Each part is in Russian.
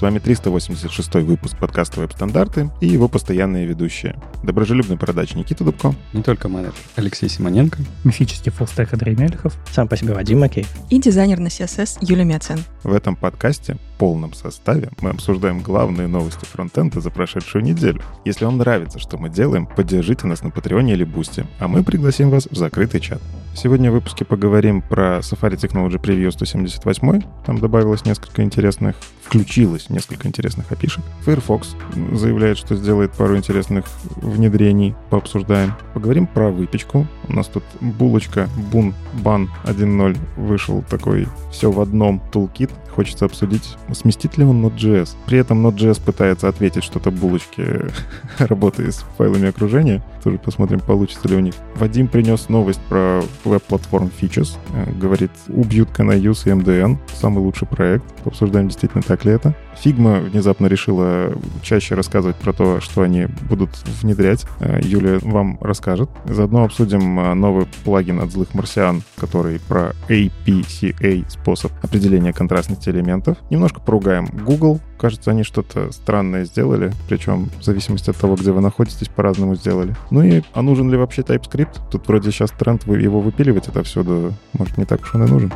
С вами 386 выпуск подкаста «Веб-стандарты» и его постоянные ведущие. Доброжелюбный бородач Никита Дубко. Не только менеджер. Алексей Симоненко. Мифический fullstack Андрей Мелехов. Сам по себе Вадим Макеев. И дизайнер на CSS Юлия Миоцен. В этом подкасте в полном составе мы обсуждаем главные новости фронтенда за прошедшую неделю. Если вам нравится, что мы делаем, поддержите нас на Патреоне или Бусти, а мы пригласим вас в закрытый чат. Сегодня в выпуске поговорим про Safari Technology Preview 178. Там добавилось несколько интересных, включилось несколько интересных опишек. Firefox заявляет, что сделает пару интересных внедрений, пообсуждаем. Поговорим про выпечку. У нас тут булочка Бун Бан 1.0 вышел такой все в одном тулкит. Хочется обсудить, сместит ли он Node.js. При этом Node.js пытается ответить что-то булочке работы с файлами окружения. Тоже посмотрим, получится ли у них. Вадим принес новость про веб-платформ Features. Говорит, убьют Canayus и MDN. Самый лучший проект. Обсуждаем, действительно так ли это. Figma внезапно решила чаще рассказывать про то, что они будут внедрять. Юля вам расскажет. Заодно обсудим новый плагин от злых марсиан, который про APCA способ определения контрастности элементов. Немножко поругаем Google. Кажется, они что-то странное сделали, причем в зависимости от того, где вы находитесь, по-разному сделали. Ну и, а нужен ли вообще TypeScript? Тут вроде сейчас тренд его выпиливать отовсюду. Может, не так уж он и нужен.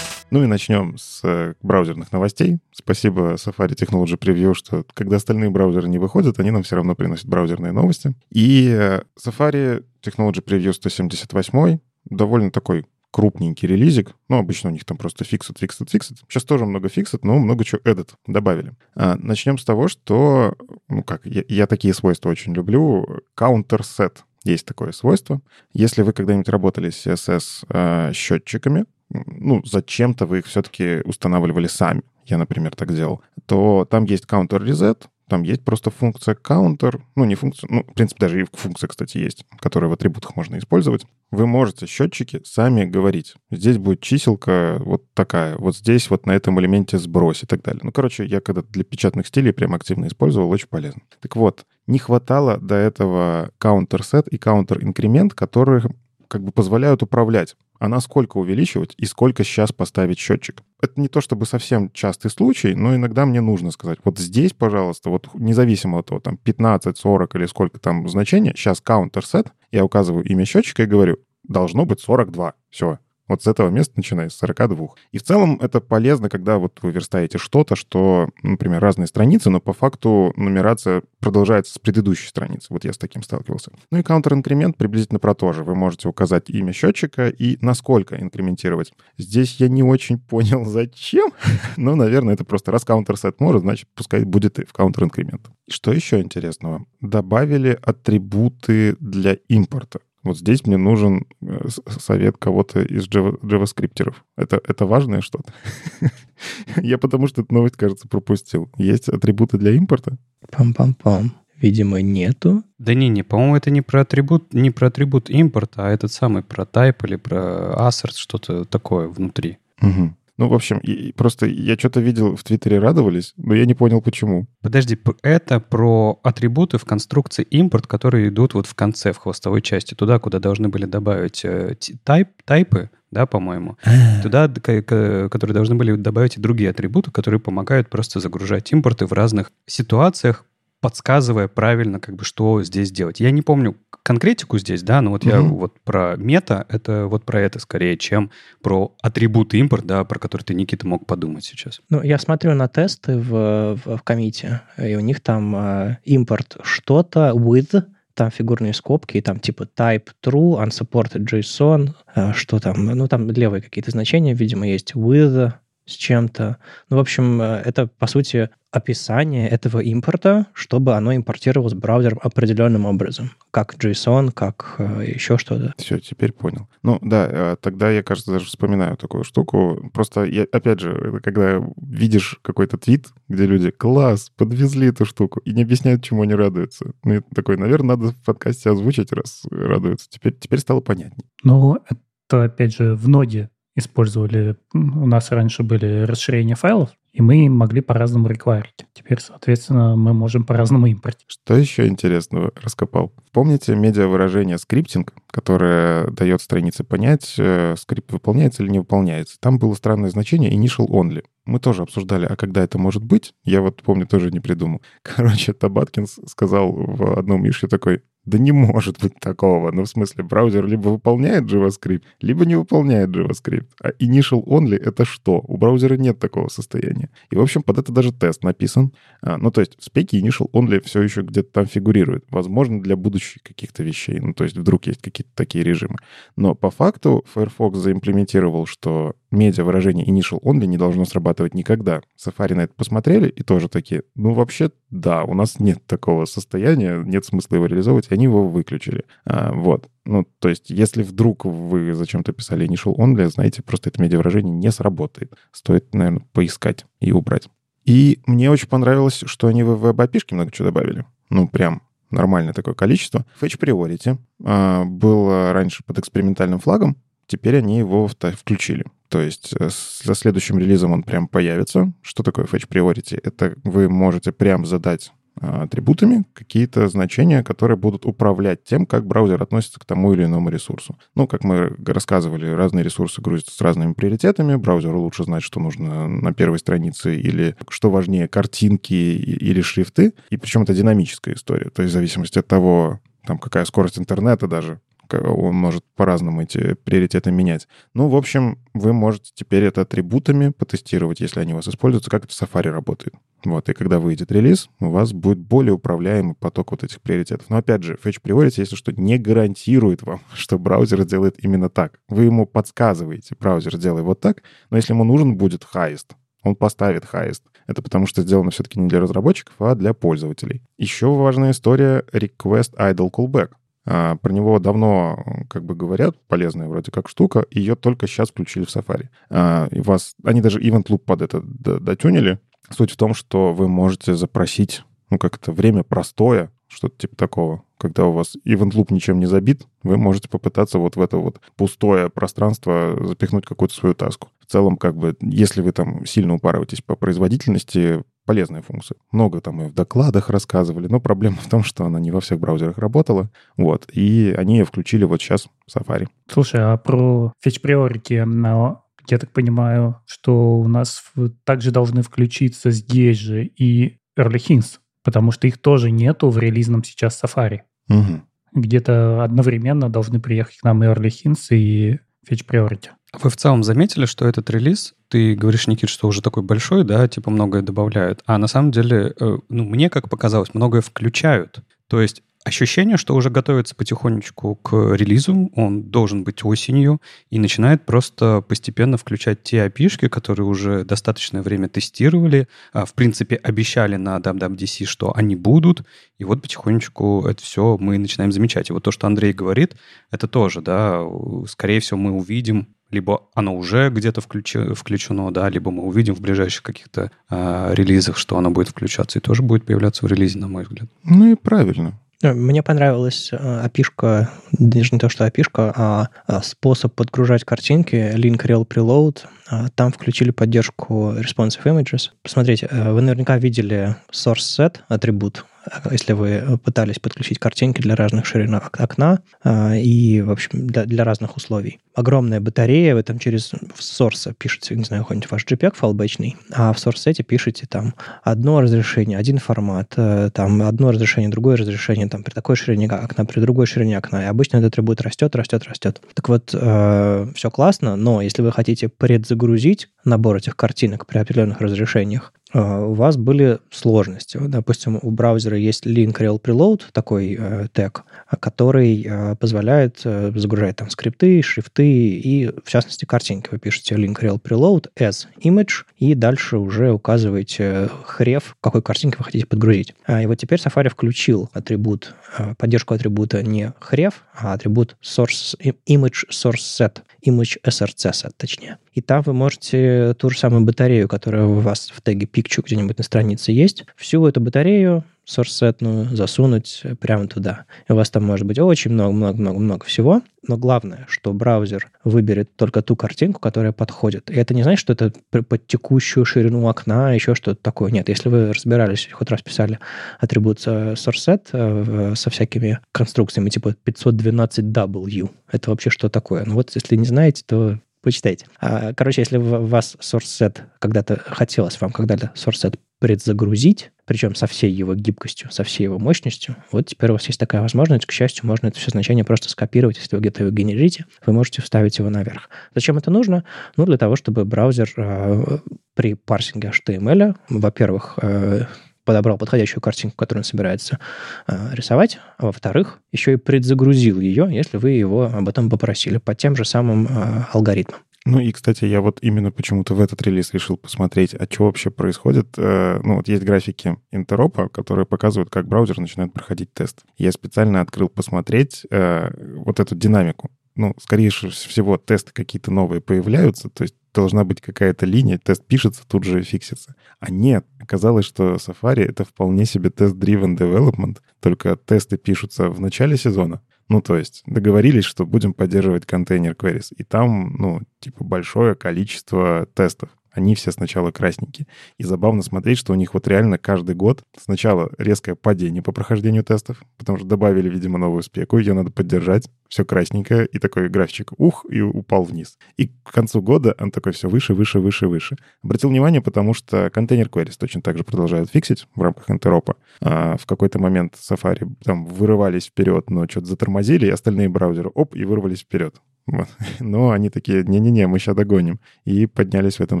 Ну и начнем с э, браузерных новостей. Спасибо Safari Technology Preview, что когда остальные браузеры не выходят, они нам все равно приносят браузерные новости. И э, Safari Technology Preview 178 довольно такой крупненький релизик. Ну, обычно у них там просто fixed, fixed, fixed. Сейчас тоже много fixed, но много чего added добавили. А, начнем с того, что, ну как, я, я такие свойства очень люблю. Counter set есть такое свойство. Если вы когда-нибудь работали с CSS э, счетчиками, ну, зачем-то вы их все-таки устанавливали сами, я, например, так делал, то там есть counter reset, там есть просто функция counter, ну, не функция, ну, в принципе, даже и функция, кстати, есть, которую в атрибутах можно использовать. Вы можете счетчики сами говорить. Здесь будет чиселка вот такая, вот здесь вот на этом элементе сбрось и так далее. Ну, короче, я когда для печатных стилей прям активно использовал, очень полезно. Так вот, не хватало до этого counter set и counter increment, которые как бы позволяют управлять а насколько увеличивать и сколько сейчас поставить счетчик. Это не то чтобы совсем частый случай, но иногда мне нужно сказать, вот здесь, пожалуйста, вот независимо от того, там 15, 40 или сколько там значения, сейчас counter set, я указываю имя счетчика и говорю, должно быть 42. Все, вот с этого места начиная, с 42. И в целом это полезно, когда вот вы верстаете что-то, что, например, разные страницы, но по факту нумерация продолжается с предыдущей страницы. Вот я с таким сталкивался. Ну и counter-инкремент приблизительно про то же. Вы можете указать имя счетчика и насколько инкрементировать. Здесь я не очень понял, зачем. но, наверное, это просто раз counter-set может, значит, пускай будет и в counter-инкремент. Что еще интересного? Добавили атрибуты для импорта. Вот здесь мне нужен э, совет кого-то из JavaScript. Это, это важное что-то? Я потому что эту новость, кажется, пропустил. Есть атрибуты для импорта? Пам-пам-пам. Видимо, нету. Да не, не, по-моему, это не про атрибут, не про атрибут импорта, а этот самый про type или про assert, что-то такое внутри. Угу. Ну, в общем, и, просто я что-то видел в Твиттере радовались, но я не понял, почему. Подожди, это про атрибуты в конструкции импорт, которые идут вот в конце, в хвостовой части, туда, куда должны были добавить э, тайп, тайпы, да, по-моему, а. туда, которые должны были добавить и другие атрибуты, которые помогают просто загружать импорты в разных ситуациях, подсказывая правильно, как бы, что здесь делать. Я не помню, конкретику здесь, да, но вот угу. я вот про мета, это вот про это скорее, чем про атрибуты импорт, да, про который ты, Никита, мог подумать сейчас. Ну, я смотрю на тесты в, в, в комите, и у них там э, импорт что-то with, там фигурные скобки, и там типа type true, unsupported JSON, э, что там, ну, там левые какие-то значения, видимо, есть with, с чем-то. Ну, в общем, э, это, по сути, описание этого импорта, чтобы оно импортировалось браузером определенным образом. Как JSON, как э, еще что-то. Все, теперь понял. Ну, да, э, тогда я, кажется, даже вспоминаю такую штуку. Просто, я, опять же, когда видишь какой-то твит, где люди «класс, подвезли эту штуку», и не объясняют, чему они радуются. Ну, и такой, наверное, надо в подкасте озвучить, раз радуются. Теперь, теперь стало понятнее. Ну, это, опять же, в ноде использовали, у нас раньше были расширения файлов, И мы могли по-разному реквайрить. Теперь, соответственно, мы можем по-разному импортить. Что еще интересного раскопал? Помните медиа-выражение скриптинг, которое дает странице понять, э, скрипт выполняется или не выполняется? Там было странное значение initial only. Мы тоже обсуждали, а когда это может быть? Я вот помню, тоже не придумал. Короче, Табаткин сказал в одном ишке такой, да не может быть такого. Ну, в смысле, браузер либо выполняет JavaScript, либо не выполняет JavaScript. А initial only — это что? У браузера нет такого состояния. И, в общем, под это даже тест написан. А, ну, то есть в спеке initial only все еще где-то там фигурирует. Возможно, для будущих каких-то вещей. Ну, то есть вдруг есть какие-то такие режимы. Но по факту Firefox заимплементировал, что медиа выражение initial only не должно срабатывать никогда. Safari на это посмотрели и тоже такие, ну, вообще, да, у нас нет такого состояния, нет смысла его реализовывать, и они его выключили. А, вот. Ну, то есть, если вдруг вы зачем-то писали initial only, знаете, просто это медиа выражение не сработает. Стоит, наверное, поискать и убрать. И мне очень понравилось, что они в веб-опишке много чего добавили. Ну, прям нормальное такое количество. Fetch Priority а, был раньше под экспериментальным флагом, теперь они его включили. То есть э, со следующим релизом он прям появится. Что такое Fetch Priority? Это вы можете прям задать а, атрибутами какие-то значения, которые будут управлять тем, как браузер относится к тому или иному ресурсу. Ну, как мы рассказывали, разные ресурсы грузятся с разными приоритетами. Браузеру лучше знать, что нужно на первой странице или, что важнее, картинки или шрифты. И причем это динамическая история. То есть в зависимости от того, там какая скорость интернета даже, он может по-разному эти приоритеты менять. Ну, в общем, вы можете теперь это атрибутами потестировать, если они у вас используются, как это в Safari работает. Вот, и когда выйдет релиз, у вас будет более управляемый поток вот этих приоритетов. Но опять же, Fetch Priority, если что, не гарантирует вам, что браузер сделает именно так. Вы ему подсказываете, браузер сделай вот так, но если ему нужен будет highest, он поставит highest. Это потому что сделано все-таки не для разработчиков, а для пользователей. Еще важная история Request Idle Callback. А, про него давно как бы говорят, полезная вроде как штука, ее только сейчас включили в Safari. А, и вас, они даже Event Loop под это дотюнили. Суть в том, что вы можете запросить, ну, как это, время простое, что-то типа такого. Когда у вас event loop ничем не забит, вы можете попытаться вот в это вот пустое пространство запихнуть какую-то свою таску. В целом, как бы, если вы там сильно упарываетесь по производительности, полезная функция. Много там и в докладах рассказывали, но проблема в том, что она не во всех браузерах работала. Вот, и они ее включили вот сейчас в Safari. Слушай, а про Fetch Priority, я так понимаю, что у нас также должны включиться здесь же и Early Hints, потому что их тоже нету в релизном сейчас Safari. Угу. Где-то одновременно должны приехать к нам и Early Hints, и Fetch Priority. Вы в целом заметили, что этот релиз, ты говоришь, Никит, что уже такой большой, да, типа многое добавляют, а на самом деле, э, ну, мне как показалось, многое включают. То есть ощущение, что уже готовится потихонечку к релизу, он должен быть осенью, и начинает просто постепенно включать те опишки, которые уже достаточное время тестировали, а, в принципе, обещали на WWDC, что они будут, и вот потихонечку это все мы начинаем замечать. И вот то, что Андрей говорит, это тоже, да, скорее всего, мы увидим либо оно уже где-то включено, да, либо мы увидим в ближайших каких-то э, релизах, что оно будет включаться и тоже будет появляться в релизе, на мой взгляд. Ну и правильно. Э, мне понравилась опишка, даже не то, что опишка, а, а способ подгружать картинки, link rel preload. А, там включили поддержку responsive images. Посмотрите, э, вы наверняка видели source set атрибут, если вы пытались подключить картинки для разных ширин окна а, и, в общем, для, для разных условий. Огромная батарея, вы там через в source пишете, не знаю, какой-нибудь ваш JPEG файлбэчный, а в source пишете там одно разрешение, один формат, э, там одно разрешение, другое разрешение, там при такой ширине окна, при другой ширине окна. И обычно этот атрибут растет, растет, растет. Так вот, э, все классно, но если вы хотите предзагрузить набор этих картинок при определенных разрешениях, у вас были сложности. Допустим, у браузера есть link rel preload, такой э, тег, который э, позволяет э, загружать там скрипты, шрифты и, в частности, картинки. Вы пишете link rel preload as image и дальше уже указываете хрев, какой картинки вы хотите подгрузить. А, и вот теперь Safari включил атрибут, э, поддержку атрибута не хрев, а атрибут source, image source set, image src set, точнее. И там вы можете ту же самую батарею, которая у вас в теге picture где-нибудь на странице есть, всю эту батарею source засунуть прямо туда. И у вас там может быть очень много-много-много-много всего, но главное, что браузер выберет только ту картинку, которая подходит. И это не значит, что это под текущую ширину окна, еще что-то такое. Нет, если вы разбирались, хоть раз писали атрибут sourceSet э, со всякими конструкциями типа 512W, это вообще что такое? Ну вот если не знаете, то почитайте. А, короче, если у вас source когда-то хотелось вам когда-то source предзагрузить, причем со всей его гибкостью, со всей его мощностью. Вот теперь у вас есть такая возможность. К счастью, можно это все значение просто скопировать. Если вы где-то его генерите, вы можете вставить его наверх. Зачем это нужно? Ну, для того, чтобы браузер э, при парсинге HTML, во-первых, э, подобрал подходящую картинку, которую он собирается э, рисовать, а во-вторых, еще и предзагрузил ее, если вы его об этом попросили, по тем же самым э, алгоритмам. Ну и, кстати, я вот именно почему-то в этот релиз решил посмотреть, а что вообще происходит. Э, ну вот есть графики интеропа, которые показывают, как браузер начинает проходить тест. Я специально открыл посмотреть э, вот эту динамику. Ну, скорее всего, тесты какие-то новые появляются, то есть должна быть какая-то линия, тест пишется, тут же фиксится. А нет, оказалось, что Safari — это вполне себе тест-driven development, только тесты пишутся в начале сезона, ну, то есть договорились, что будем поддерживать контейнер queries. И там, ну, типа большое количество тестов они все сначала красненькие. И забавно смотреть, что у них вот реально каждый год сначала резкое падение по прохождению тестов, потому что добавили, видимо, новую спеку, ее надо поддержать, все красненькое, и такой графичек ух, и упал вниз. И к концу года он такой все выше, выше, выше, выше. Обратил внимание, потому что контейнер queries точно так же продолжают фиксить в рамках интеропа. А в какой-то момент Safari там вырывались вперед, но что-то затормозили, и остальные браузеры оп, и вырвались вперед. Вот. Но они такие, не-не-не, мы сейчас догоним. И поднялись в этом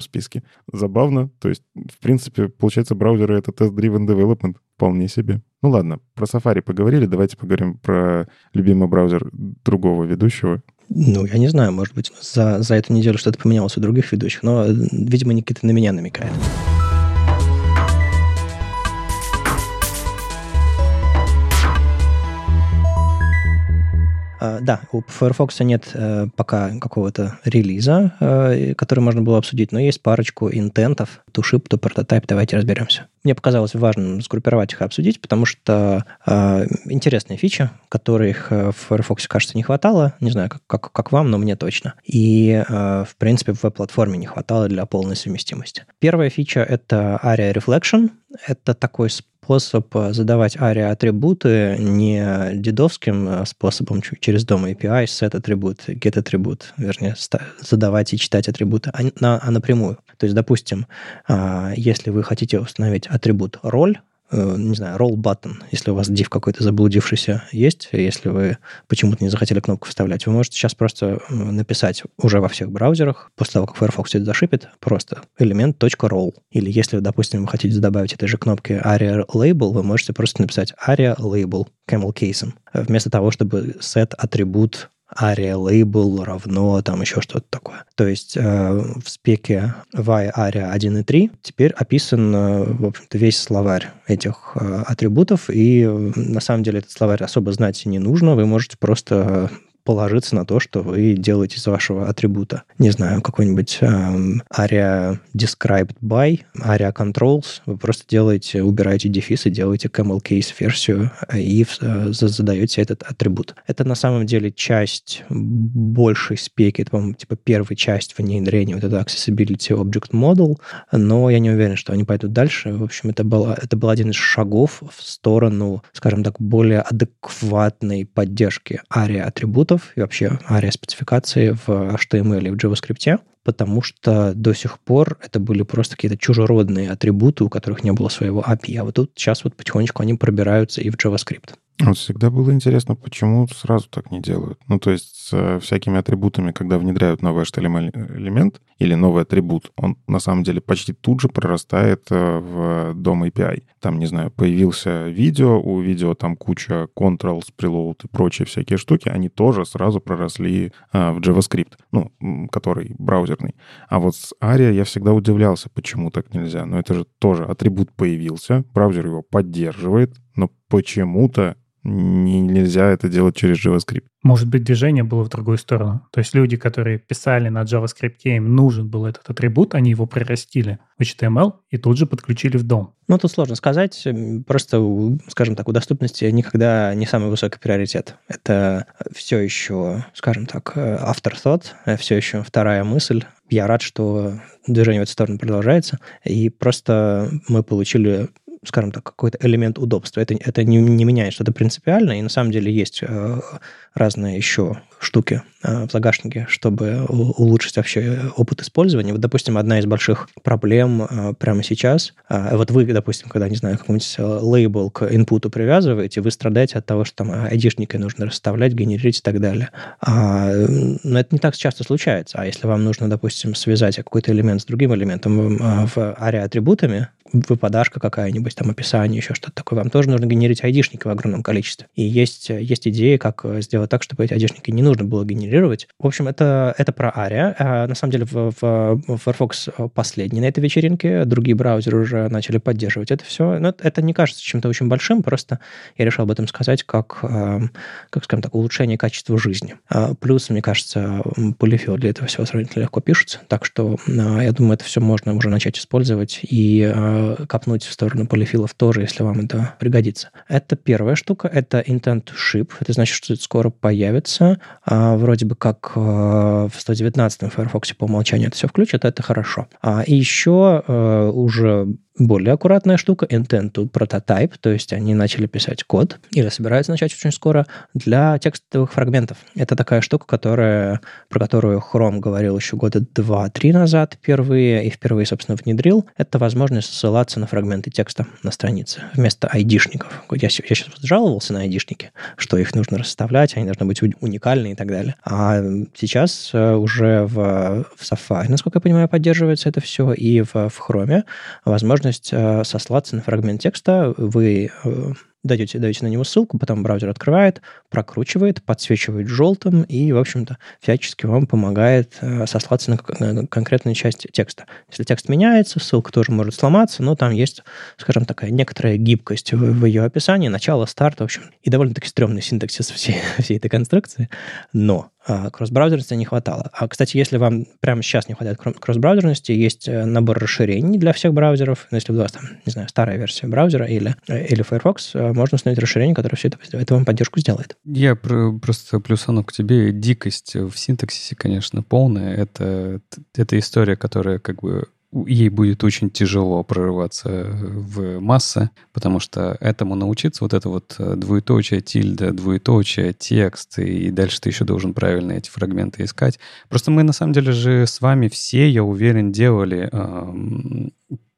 списке. Забавно. То есть, в принципе, получается, браузеры — это тест-driven development. Вполне себе. Ну ладно, про Safari поговорили. Давайте поговорим про любимый браузер другого ведущего. Ну, я не знаю, может быть, за, за эту неделю что-то поменялось у других ведущих, но, видимо, Никита на меня намекает. Да, у Firefox нет э, пока какого-то релиза, э, который можно было обсудить, но есть парочку интентов, to ship, to prototype, давайте разберемся. Мне показалось важным сгруппировать их и обсудить, потому что э, интересные фичи, которых в Firefox, кажется, не хватало. Не знаю, как, как, как вам, но мне точно. И, э, в принципе, в веб-платформе не хватало для полной совместимости. Первая фича — это ARIA Reflection. Это такой способ э, задавать ARIA-атрибуты не дедовским э, способом через дом API, set атрибут, get атрибут, вернее, задавать и читать атрибуты, а, а напрямую. То есть, допустим, а, если вы хотите установить атрибут роль, не знаю, roll button, если у вас div какой-то заблудившийся есть, если вы почему-то не захотели кнопку вставлять, вы можете сейчас просто написать уже во всех браузерах, после того, как Firefox это зашипит, просто элемент .roll. Или если, допустим, вы хотите добавить этой же кнопки aria label, вы можете просто написать aria label camel case, вместо того, чтобы set атрибут aria label равно там еще что-то такое. То есть э, в спеке y aria 1 и 3 теперь описан, э, в общем-то, весь словарь этих э, атрибутов, и э, на самом деле этот словарь особо знать не нужно, вы можете просто положиться на то, что вы делаете из вашего атрибута. Не знаю, какой-нибудь эм, aria described by, aria controls. Вы просто делаете, убираете дефис и делаете camel case версию и э, задаете этот атрибут. Это на самом деле часть большей спеки, это, по-моему, типа первая часть внедрения вот этого Accessibility Object Model, но я не уверен, что они пойдут дальше. В общем, это, было, это был один из шагов в сторону, скажем так, более адекватной поддержки ARIA атрибутов, атрибутов и вообще ARIA-спецификации в HTML и в JavaScript, потому что до сих пор это были просто какие-то чужеродные атрибуты, у которых не было своего API. А вот тут сейчас вот потихонечку они пробираются и в JavaScript. Вот всегда было интересно, почему сразу так не делают. Ну, то есть с э, всякими атрибутами, когда внедряют новый HTML-элемент или новый атрибут, он на самом деле почти тут же прорастает э, в дом API. Там, не знаю, появился видео, у видео там куча controls, preload и прочие всякие штуки, они тоже сразу проросли э, в JavaScript, ну, который браузерный. А вот с ARIA я всегда удивлялся, почему так нельзя. Но это же тоже атрибут появился, браузер его поддерживает, но почему-то не- нельзя это делать через JavaScript. Может быть, движение было в другую сторону. То есть люди, которые писали на JavaScript, им нужен был этот атрибут, они его прирастили в HTML и тут же подключили в дом. Ну, тут сложно сказать. Просто, скажем так, у доступности никогда не самый высокий приоритет. Это все еще, скажем так, afterthought, все еще вторая мысль. Я рад, что движение в эту сторону продолжается. И просто мы получили скажем так, какой-то элемент удобства. Это, это не, не меняет что-то принципиально, и на самом деле есть э, разные еще штуки э, в загашнике, чтобы улучшить вообще опыт использования. Вот, допустим, одна из больших проблем э, прямо сейчас, э, вот вы, допустим, когда, не знаю, какой-нибудь э, лейбл к инпуту привязываете, вы страдаете от того, что там айдишники нужно расставлять, генерить и так далее. А, но это не так часто случается. А если вам нужно, допустим, связать какой-то элемент с другим элементом э, в аре атрибутами, выпадашка какая-нибудь, там описание, еще что-то такое, вам тоже нужно генерить айдишники в огромном количестве. И есть, э, есть идеи, как э, сделать так, чтобы эти айдишники не нужно было генерировать. В общем, это, это про ARIA. А, на самом деле в, в- в Firefox последний на этой вечеринке, другие браузеры уже начали поддерживать это все. Но это- не кажется чем-то очень большим, просто я решил об этом сказать как, э, как скажем так, улучшение качества жизни. А, Плюс, мне кажется, полифил для этого всего сравнительно легко пишется, так что я думаю, это все можно уже начать использовать и э, копнуть в сторону полифилов тоже, если вам это пригодится. Это первая штука, это intent ship. Это значит, что это скоро появится. А, Вроде бы как э, в 119-м Firefox по умолчанию это все включат, это хорошо. А, И еще э, уже более аккуратная штука, intent to prototype, то есть они начали писать код, или собираются начать очень скоро, для текстовых фрагментов. Это такая штука, которая, про которую Chrome говорил еще года два-три назад впервые, и впервые, собственно, внедрил. Это возможность ссылаться на фрагменты текста на странице вместо айдишников. Я, я сейчас жаловался на айдишники, что их нужно расставлять, они должны быть уни- уникальны и так далее. А сейчас э, уже в, в Safari, насколько я понимаю, поддерживается это все, и в, в Chrome возможность э, сослаться на фрагмент текста. Вы э, даете, даете на него ссылку, потом браузер открывает, прокручивает, подсвечивает желтым и, в общем-то, всячески вам помогает э, сослаться на, конкретную часть текста. Если текст меняется, ссылка тоже может сломаться, но там есть, скажем, такая некоторая гибкость в, в ее описании, начало, старт, в общем, и довольно-таки стрёмный синтаксис всей, всей этой конструкции. Но а, кросс-браузерности не хватало. А, кстати, если вам прямо сейчас не хватает кросс- кросс-браузерности, есть э, набор расширений для всех браузеров. Ну, если у вас там, не знаю, старая версия браузера или, э, или Firefox, можно установить расширение, которое все это, это вам поддержку сделает. Я про- просто плюсану к тебе. Дикость в синтаксисе, конечно, полная. Это, это история, которая как бы ей будет очень тяжело прорываться в массы, потому что этому научиться, вот это вот э, двоеточие, тильда, двоеточие, текст, и дальше ты еще должен правильно эти фрагменты искать. Просто мы, на самом деле же, с вами все, я уверен, делали эм,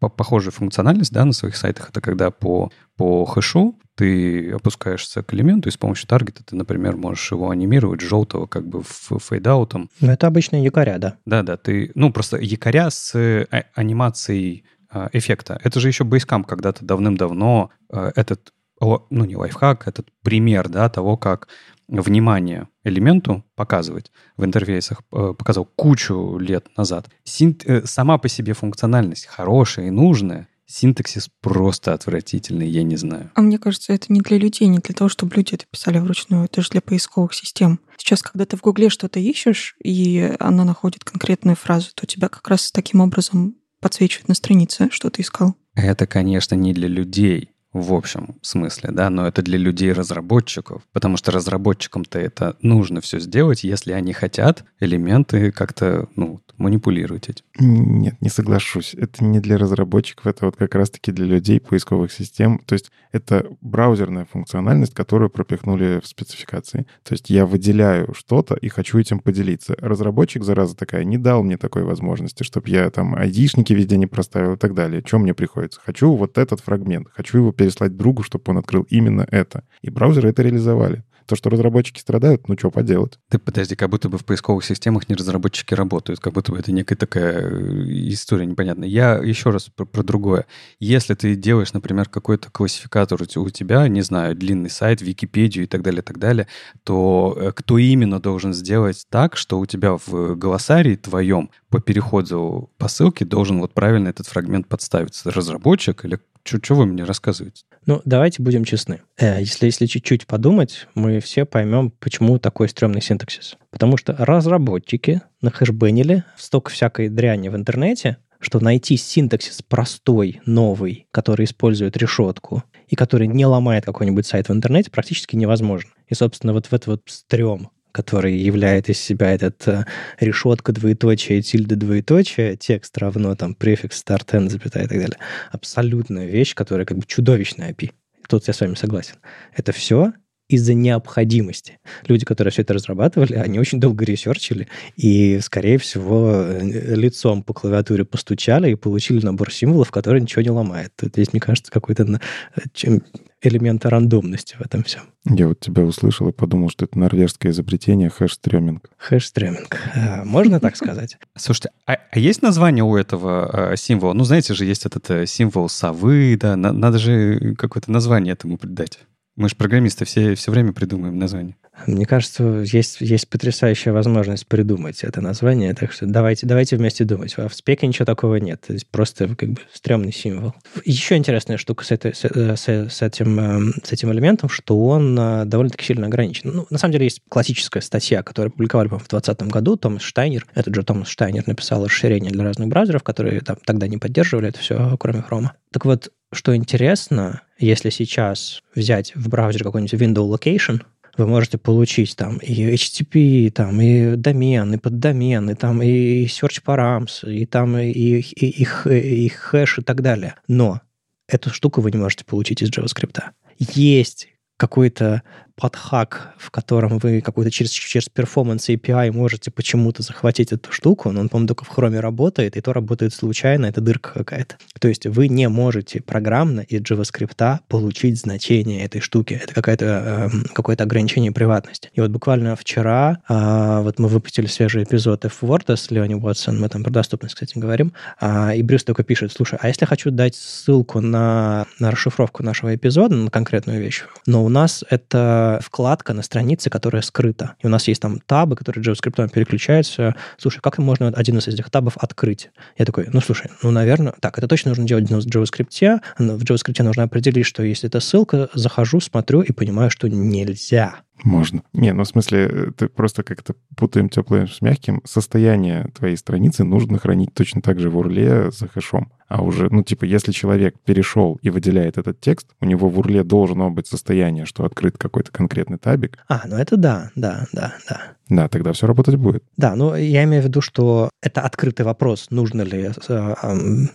по- похожую функциональность да, на своих сайтах. Это когда по, по хэшу ты опускаешься к элементу, и с помощью таргета ты, например, можешь его анимировать желтого как бы фейдаутом. Но это обычно якоря, да. Да-да, ты, ну, просто якоря с э, а- анимацией а, эффекта. Это же еще Basecamp когда-то давным-давно э, этот, ну, не лайфхак, этот пример, да, того, как внимание элементу показывать в интерфейсах э, показал кучу лет назад. Синт- э, сама по себе функциональность хорошая и нужная, синтаксис просто отвратительный, я не знаю. А мне кажется, это не для людей, не для того, чтобы люди это писали вручную. Это же для поисковых систем. Сейчас, когда ты в Гугле что-то ищешь, и она находит конкретную фразу, то тебя как раз таким образом подсвечивает на странице, что ты искал. Это, конечно, не для людей в общем смысле, да, но это для людей-разработчиков, потому что разработчикам-то это нужно все сделать, если они хотят элементы как-то, ну, манипулировать этим. Нет, не соглашусь. Это не для разработчиков, это вот как раз-таки для людей поисковых систем. То есть это браузерная функциональность, которую пропихнули в спецификации. То есть я выделяю что-то и хочу этим поделиться. Разработчик, зараза такая, не дал мне такой возможности, чтобы я там айдишники везде не проставил и так далее. Что мне приходится? Хочу вот этот фрагмент, хочу его переслать другу, чтобы он открыл именно это. И браузеры это реализовали. То, что разработчики страдают, ну что поделать? Ты подожди, как будто бы в поисковых системах не разработчики работают, как будто бы это некая такая э, история непонятная. Я еще раз про, про другое. Если ты делаешь, например, какой-то классификатор у те- у тебя, не знаю, длинный сайт, Википедию и так далее, и так далее, то э, кто именно должен сделать так, что у тебя в голосарии твоем по переходу по ссылке должен вот правильно этот фрагмент подставиться? Разработчик или Что вы мне рассказываете? Ну, давайте будем честны. Э, если, если чуть-чуть подумать, мы все поймем, почему такой стрёмный синтаксис. Потому что разработчики нахешбенили столько всякой дряни в интернете, что найти синтаксис простой, новый, который использует решетку и который не ломает какой-нибудь сайт в интернете, практически невозможно. И, собственно, вот в этот вот стрём который являет из себя этот э, решетка, двоеточие, тильда, двоеточие, текст равно там префикс, start, end, запятая и так далее. Абсолютная вещь, которая как бы чудовищная API. Тут я с вами согласен. Это все из-за необходимости. Люди, которые все это разрабатывали, они очень долго ресерчили и, скорее всего, э, лицом по клавиатуре постучали и получили набор символов, который ничего не ломает. Здесь, мне кажется, какой-то э, элемента рандомности в этом всем. Я вот тебя услышал и подумал, что это норвежское изобретение хэш-стреминг. Хэш-стреминг. А, можно так сказать? Слушайте, а, а есть название у этого а, символа? Ну, знаете же, есть этот а, символ совы, да, на, надо же какое-то название этому придать. Мы же программисты все, все время придумываем название. Мне кажется, есть, есть потрясающая возможность придумать это название, так что давайте, давайте вместе думать. А в спеке ничего такого нет, то есть просто как бы стрёмный символ. Еще интересная штука с, этой, с, э, с, с, этим, эм, с этим элементом, что он э, довольно-таки сильно ограничен. Ну, на самом деле есть классическая статья, которую публиковали, по в 2020 году, Томас Штайнер, этот же Томас Штайнер написал расширение для разных браузеров, которые там, тогда не поддерживали это все, кроме Хрома. Так вот, что интересно, если сейчас взять в браузер какой-нибудь window location, вы можете получить там и HTTP, там, и домен, и поддомен, и там и search params, и там и, и, и, и, и хэш и так далее. Но эту штуку вы не можете получить из JavaScript. Есть какой-то подхак, в котором вы какой-то через, через Performance API можете почему-то захватить эту штуку, но он, по-моему, только в хроме работает, и то работает случайно, это дырка какая-то. То есть вы не можете программно из JavaScript получить значение этой штуки. Это какое-то э, какое ограничение приватности. И вот буквально вчера э, вот мы выпустили свежий эпизод F-Word с Леони Уотсон, мы там про доступность, кстати, говорим, э, и Брюс только пишет, слушай, а если хочу дать ссылку на, на расшифровку нашего эпизода, на конкретную вещь, но у нас это вкладка на странице, которая скрыта. И у нас есть там табы, которые JavaScript переключаются. Слушай, как можно один из этих табов открыть? Я такой, ну, слушай, ну, наверное, так, это точно нужно делать в JavaScript. В JavaScript нужно определить, что если это ссылка, захожу, смотрю и понимаю, что нельзя. Можно. Не, ну в смысле, ты просто как-то путаем теплым с мягким. Состояние твоей страницы нужно хранить точно так же в урле за хэшом. А уже, ну типа, если человек перешел и выделяет этот текст, у него в урле должно быть состояние, что открыт какой-то конкретный табик. А, ну это да, да, да, да. Да, тогда все работать будет. Да, но я имею в виду, что это открытый вопрос, нужно ли э,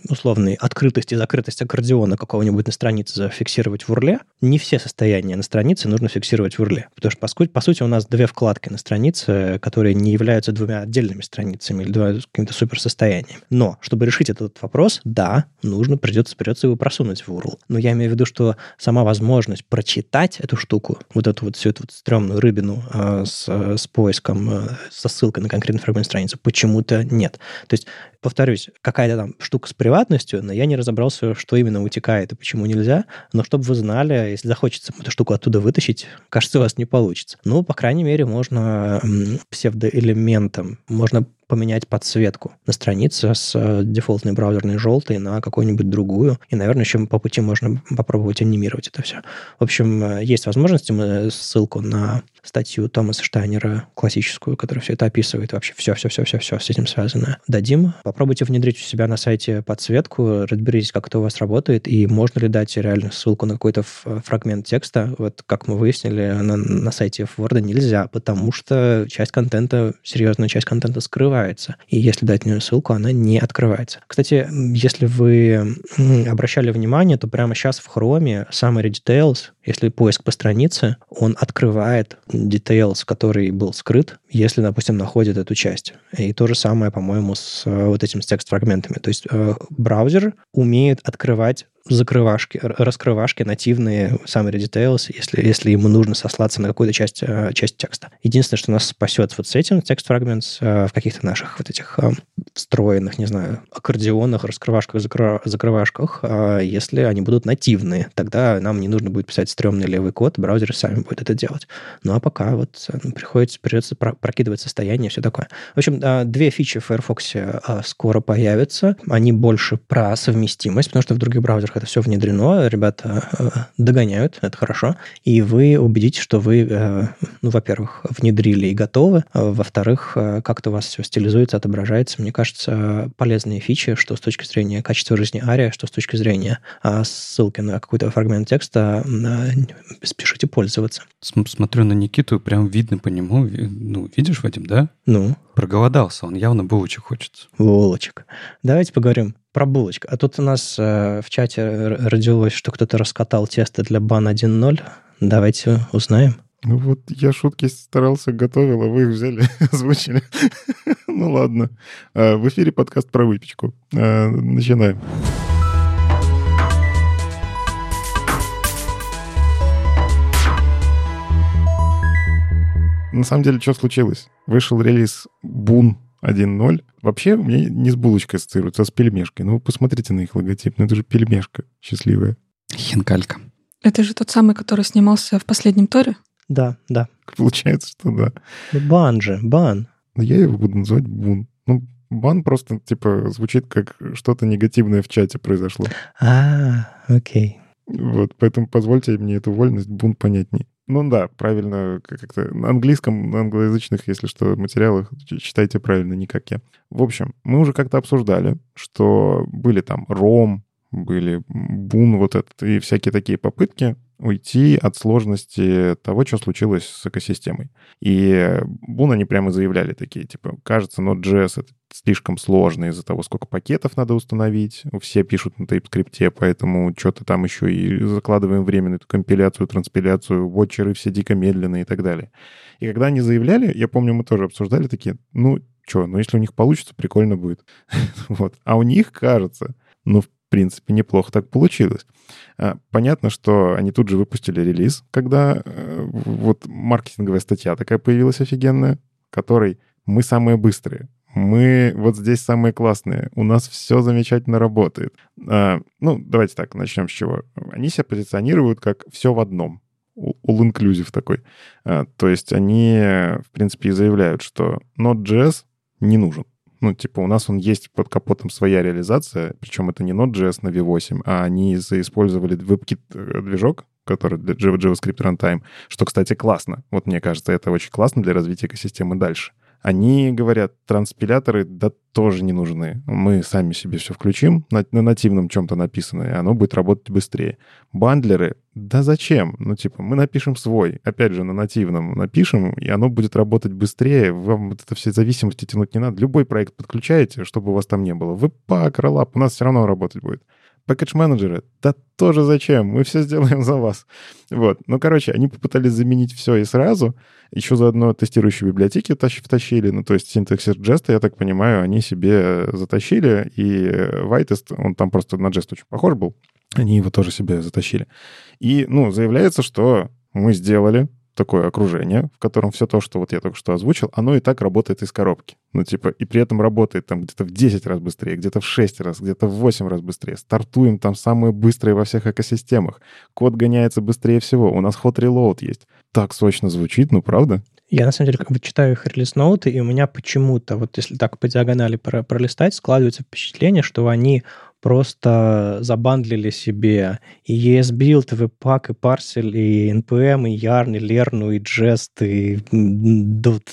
условной открытость и закрытость аккордеона какого-нибудь на странице зафиксировать в урле. Не все состояния на странице нужно фиксировать в урле, потому что, по сути, по сути, у нас две вкладки на странице, которые не являются двумя отдельными страницами или двумя какими-то суперсостояниями. Но, чтобы решить этот вопрос, да, нужно, придется, придется его просунуть в URL. Но я имею в виду, что сама возможность прочитать эту штуку, вот эту вот всю эту вот стрёмную рыбину э, с, с поиском, э, со ссылкой на конкретную фрагмент страницы, почему-то нет. То есть повторюсь, какая-то там штука с приватностью, но я не разобрался, что именно утекает и почему нельзя. Но чтобы вы знали, если захочется эту штуку оттуда вытащить, кажется, у вас не получится. Ну, по крайней мере, можно псевдоэлементом, можно поменять подсветку на странице с э, дефолтной браузерной желтой на какую-нибудь другую. И, наверное, еще по пути можно попробовать анимировать это все. В общем, э, есть возможности. Мы ссылку на статью Томаса Штайнера, классическую, которая все это описывает, вообще все-все-все-все-все с этим связано. Дадим. Попробуйте внедрить у себя на сайте подсветку, разберитесь, как это у вас работает, и можно ли дать реально ссылку на какой-то фрагмент текста. Вот как мы выяснили, на, на сайте Word нельзя, потому что часть контента, серьезная часть контента скрывается. И если дать на нее ссылку, она не открывается. Кстати, если вы обращали внимание, то прямо сейчас в Chrome Summary Details, если поиск по странице, он открывает details, который был скрыт, если, допустим, находит эту часть. И то же самое, по-моему, с э, вот этим с текст-фрагментами. То есть э, браузер умеет открывать закрывашки, раскрывашки нативные, summary details, если, если ему нужно сослаться на какую-то часть, э, часть текста. Единственное, что нас спасет вот с этим текст fragments э, в каких-то наших вот этих э, встроенных, не знаю, аккордеонах, раскрывашках, закрывашках, если они будут нативные. Тогда нам не нужно будет писать стрёмный левый код, браузеры сами будут это делать. Ну а пока вот приходится, придется прокидывать состояние, все такое. В общем, две фичи в Firefox скоро появятся. Они больше про совместимость, потому что в других браузерах браузерах это все внедрено, ребята э, догоняют, это хорошо, и вы убедитесь, что вы, э, ну, во-первых, внедрили и готовы, а во-вторых, э, как-то у вас все стилизуется, отображается. Мне кажется, полезные фичи, что с точки зрения качества жизни Ария, что с точки зрения а, ссылки на какой-то фрагмент текста, спешите пользоваться. Смотрю на Никиту, прям видно по нему, ну, видишь, Вадим, да? Ну? Проголодался, он явно булочек хочет. Булочек. Давайте поговорим про булочку. А тут у нас э, в чате родилось, что кто-то раскатал тесто для бан 1.0. Давайте узнаем. Ну вот я шутки старался, готовил, а вы их взяли, озвучили. ну ладно. А, в эфире подкаст про выпечку. А, начинаем. На самом деле, что случилось? Вышел релиз Boon 1.0. Вообще, меня не с булочкой ассоциируется, а с пельмешкой. Ну, вы посмотрите на их логотип. Ну, это же пельмешка счастливая. Хинкалька. Это же тот самый, который снимался в последнем Торе? Да, да. Получается, что да. Ну, бан же, бан. Я его буду называть Бун. Ну, бан просто, типа, звучит как что-то негативное в чате произошло. А, окей. Вот, поэтому позвольте мне эту вольность, бун понятней. Ну да, правильно, как-то на английском, на англоязычных, если что, материалах читайте правильно, не как я. В общем, мы уже как-то обсуждали, что были там ром, были бун вот этот, и всякие такие попытки уйти от сложности того, что случилось с экосистемой. И Бун они прямо заявляли такие, типа, кажется, Node.js это слишком сложно из-за того, сколько пакетов надо установить. Все пишут на TypeScript, поэтому что-то там еще и закладываем эту компиляцию, транспиляцию, вотчеры все дико медленные и так далее. И когда они заявляли, я помню, мы тоже обсуждали такие, ну, что, ну, если у них получится, прикольно будет. вот. А у них, кажется, ну, в принципе, неплохо так получилось. А, понятно, что они тут же выпустили релиз, когда э, вот маркетинговая статья такая появилась офигенная, которой мы самые быстрые, мы вот здесь самые классные, у нас все замечательно работает. А, ну, давайте так, начнем с чего. Они себя позиционируют как все в одном. All-inclusive такой. А, то есть они, в принципе, и заявляют, что Node.js не нужен. Ну, типа, у нас он есть под капотом своя реализация, причем это не Node.js на V8, а они использовали WebKit-движок, э, который для JavaScript Runtime, что, кстати, классно. Вот мне кажется, это очень классно для развития экосистемы дальше. Они говорят, транспиляторы, да, тоже не нужны. Мы сами себе все включим на, на нативном чем-то написано, и оно будет работать быстрее. Бандлеры, да зачем? Ну, типа, мы напишем свой, опять же, на нативном напишем, и оно будет работать быстрее. Вам вот это все зависимости тянуть не надо. Любой проект подключаете, чтобы у вас там не было. Вы пак, роллап, у нас все равно работать будет. Пакетж-менеджеры, да тоже зачем? Мы все сделаем за вас. Вот. Ну, короче, они попытались заменить все и сразу. Еще заодно тестирующие библиотеки втащили. Ну, то есть синтаксис джеста, я так понимаю, они себе затащили. И Whitest, он там просто на джест очень похож был. Они его тоже себе затащили. И, ну, заявляется, что мы сделали такое окружение, в котором все то, что вот я только что озвучил, оно и так работает из коробки. Ну, типа, и при этом работает там где-то в 10 раз быстрее, где-то в 6 раз, где-то в 8 раз быстрее. Стартуем там самые быстрые во всех экосистемах. Код гоняется быстрее всего. У нас hot reload есть. Так сочно звучит, ну, правда? Я, на самом деле, как бы читаю их релиз-ноуты, и у меня почему-то, вот если так по диагонали пролистать, складывается впечатление, что они просто забандлили себе и ESBuild, и Webpack, и Parcel, и NPM, и Yarn, и Learn, и Jest, и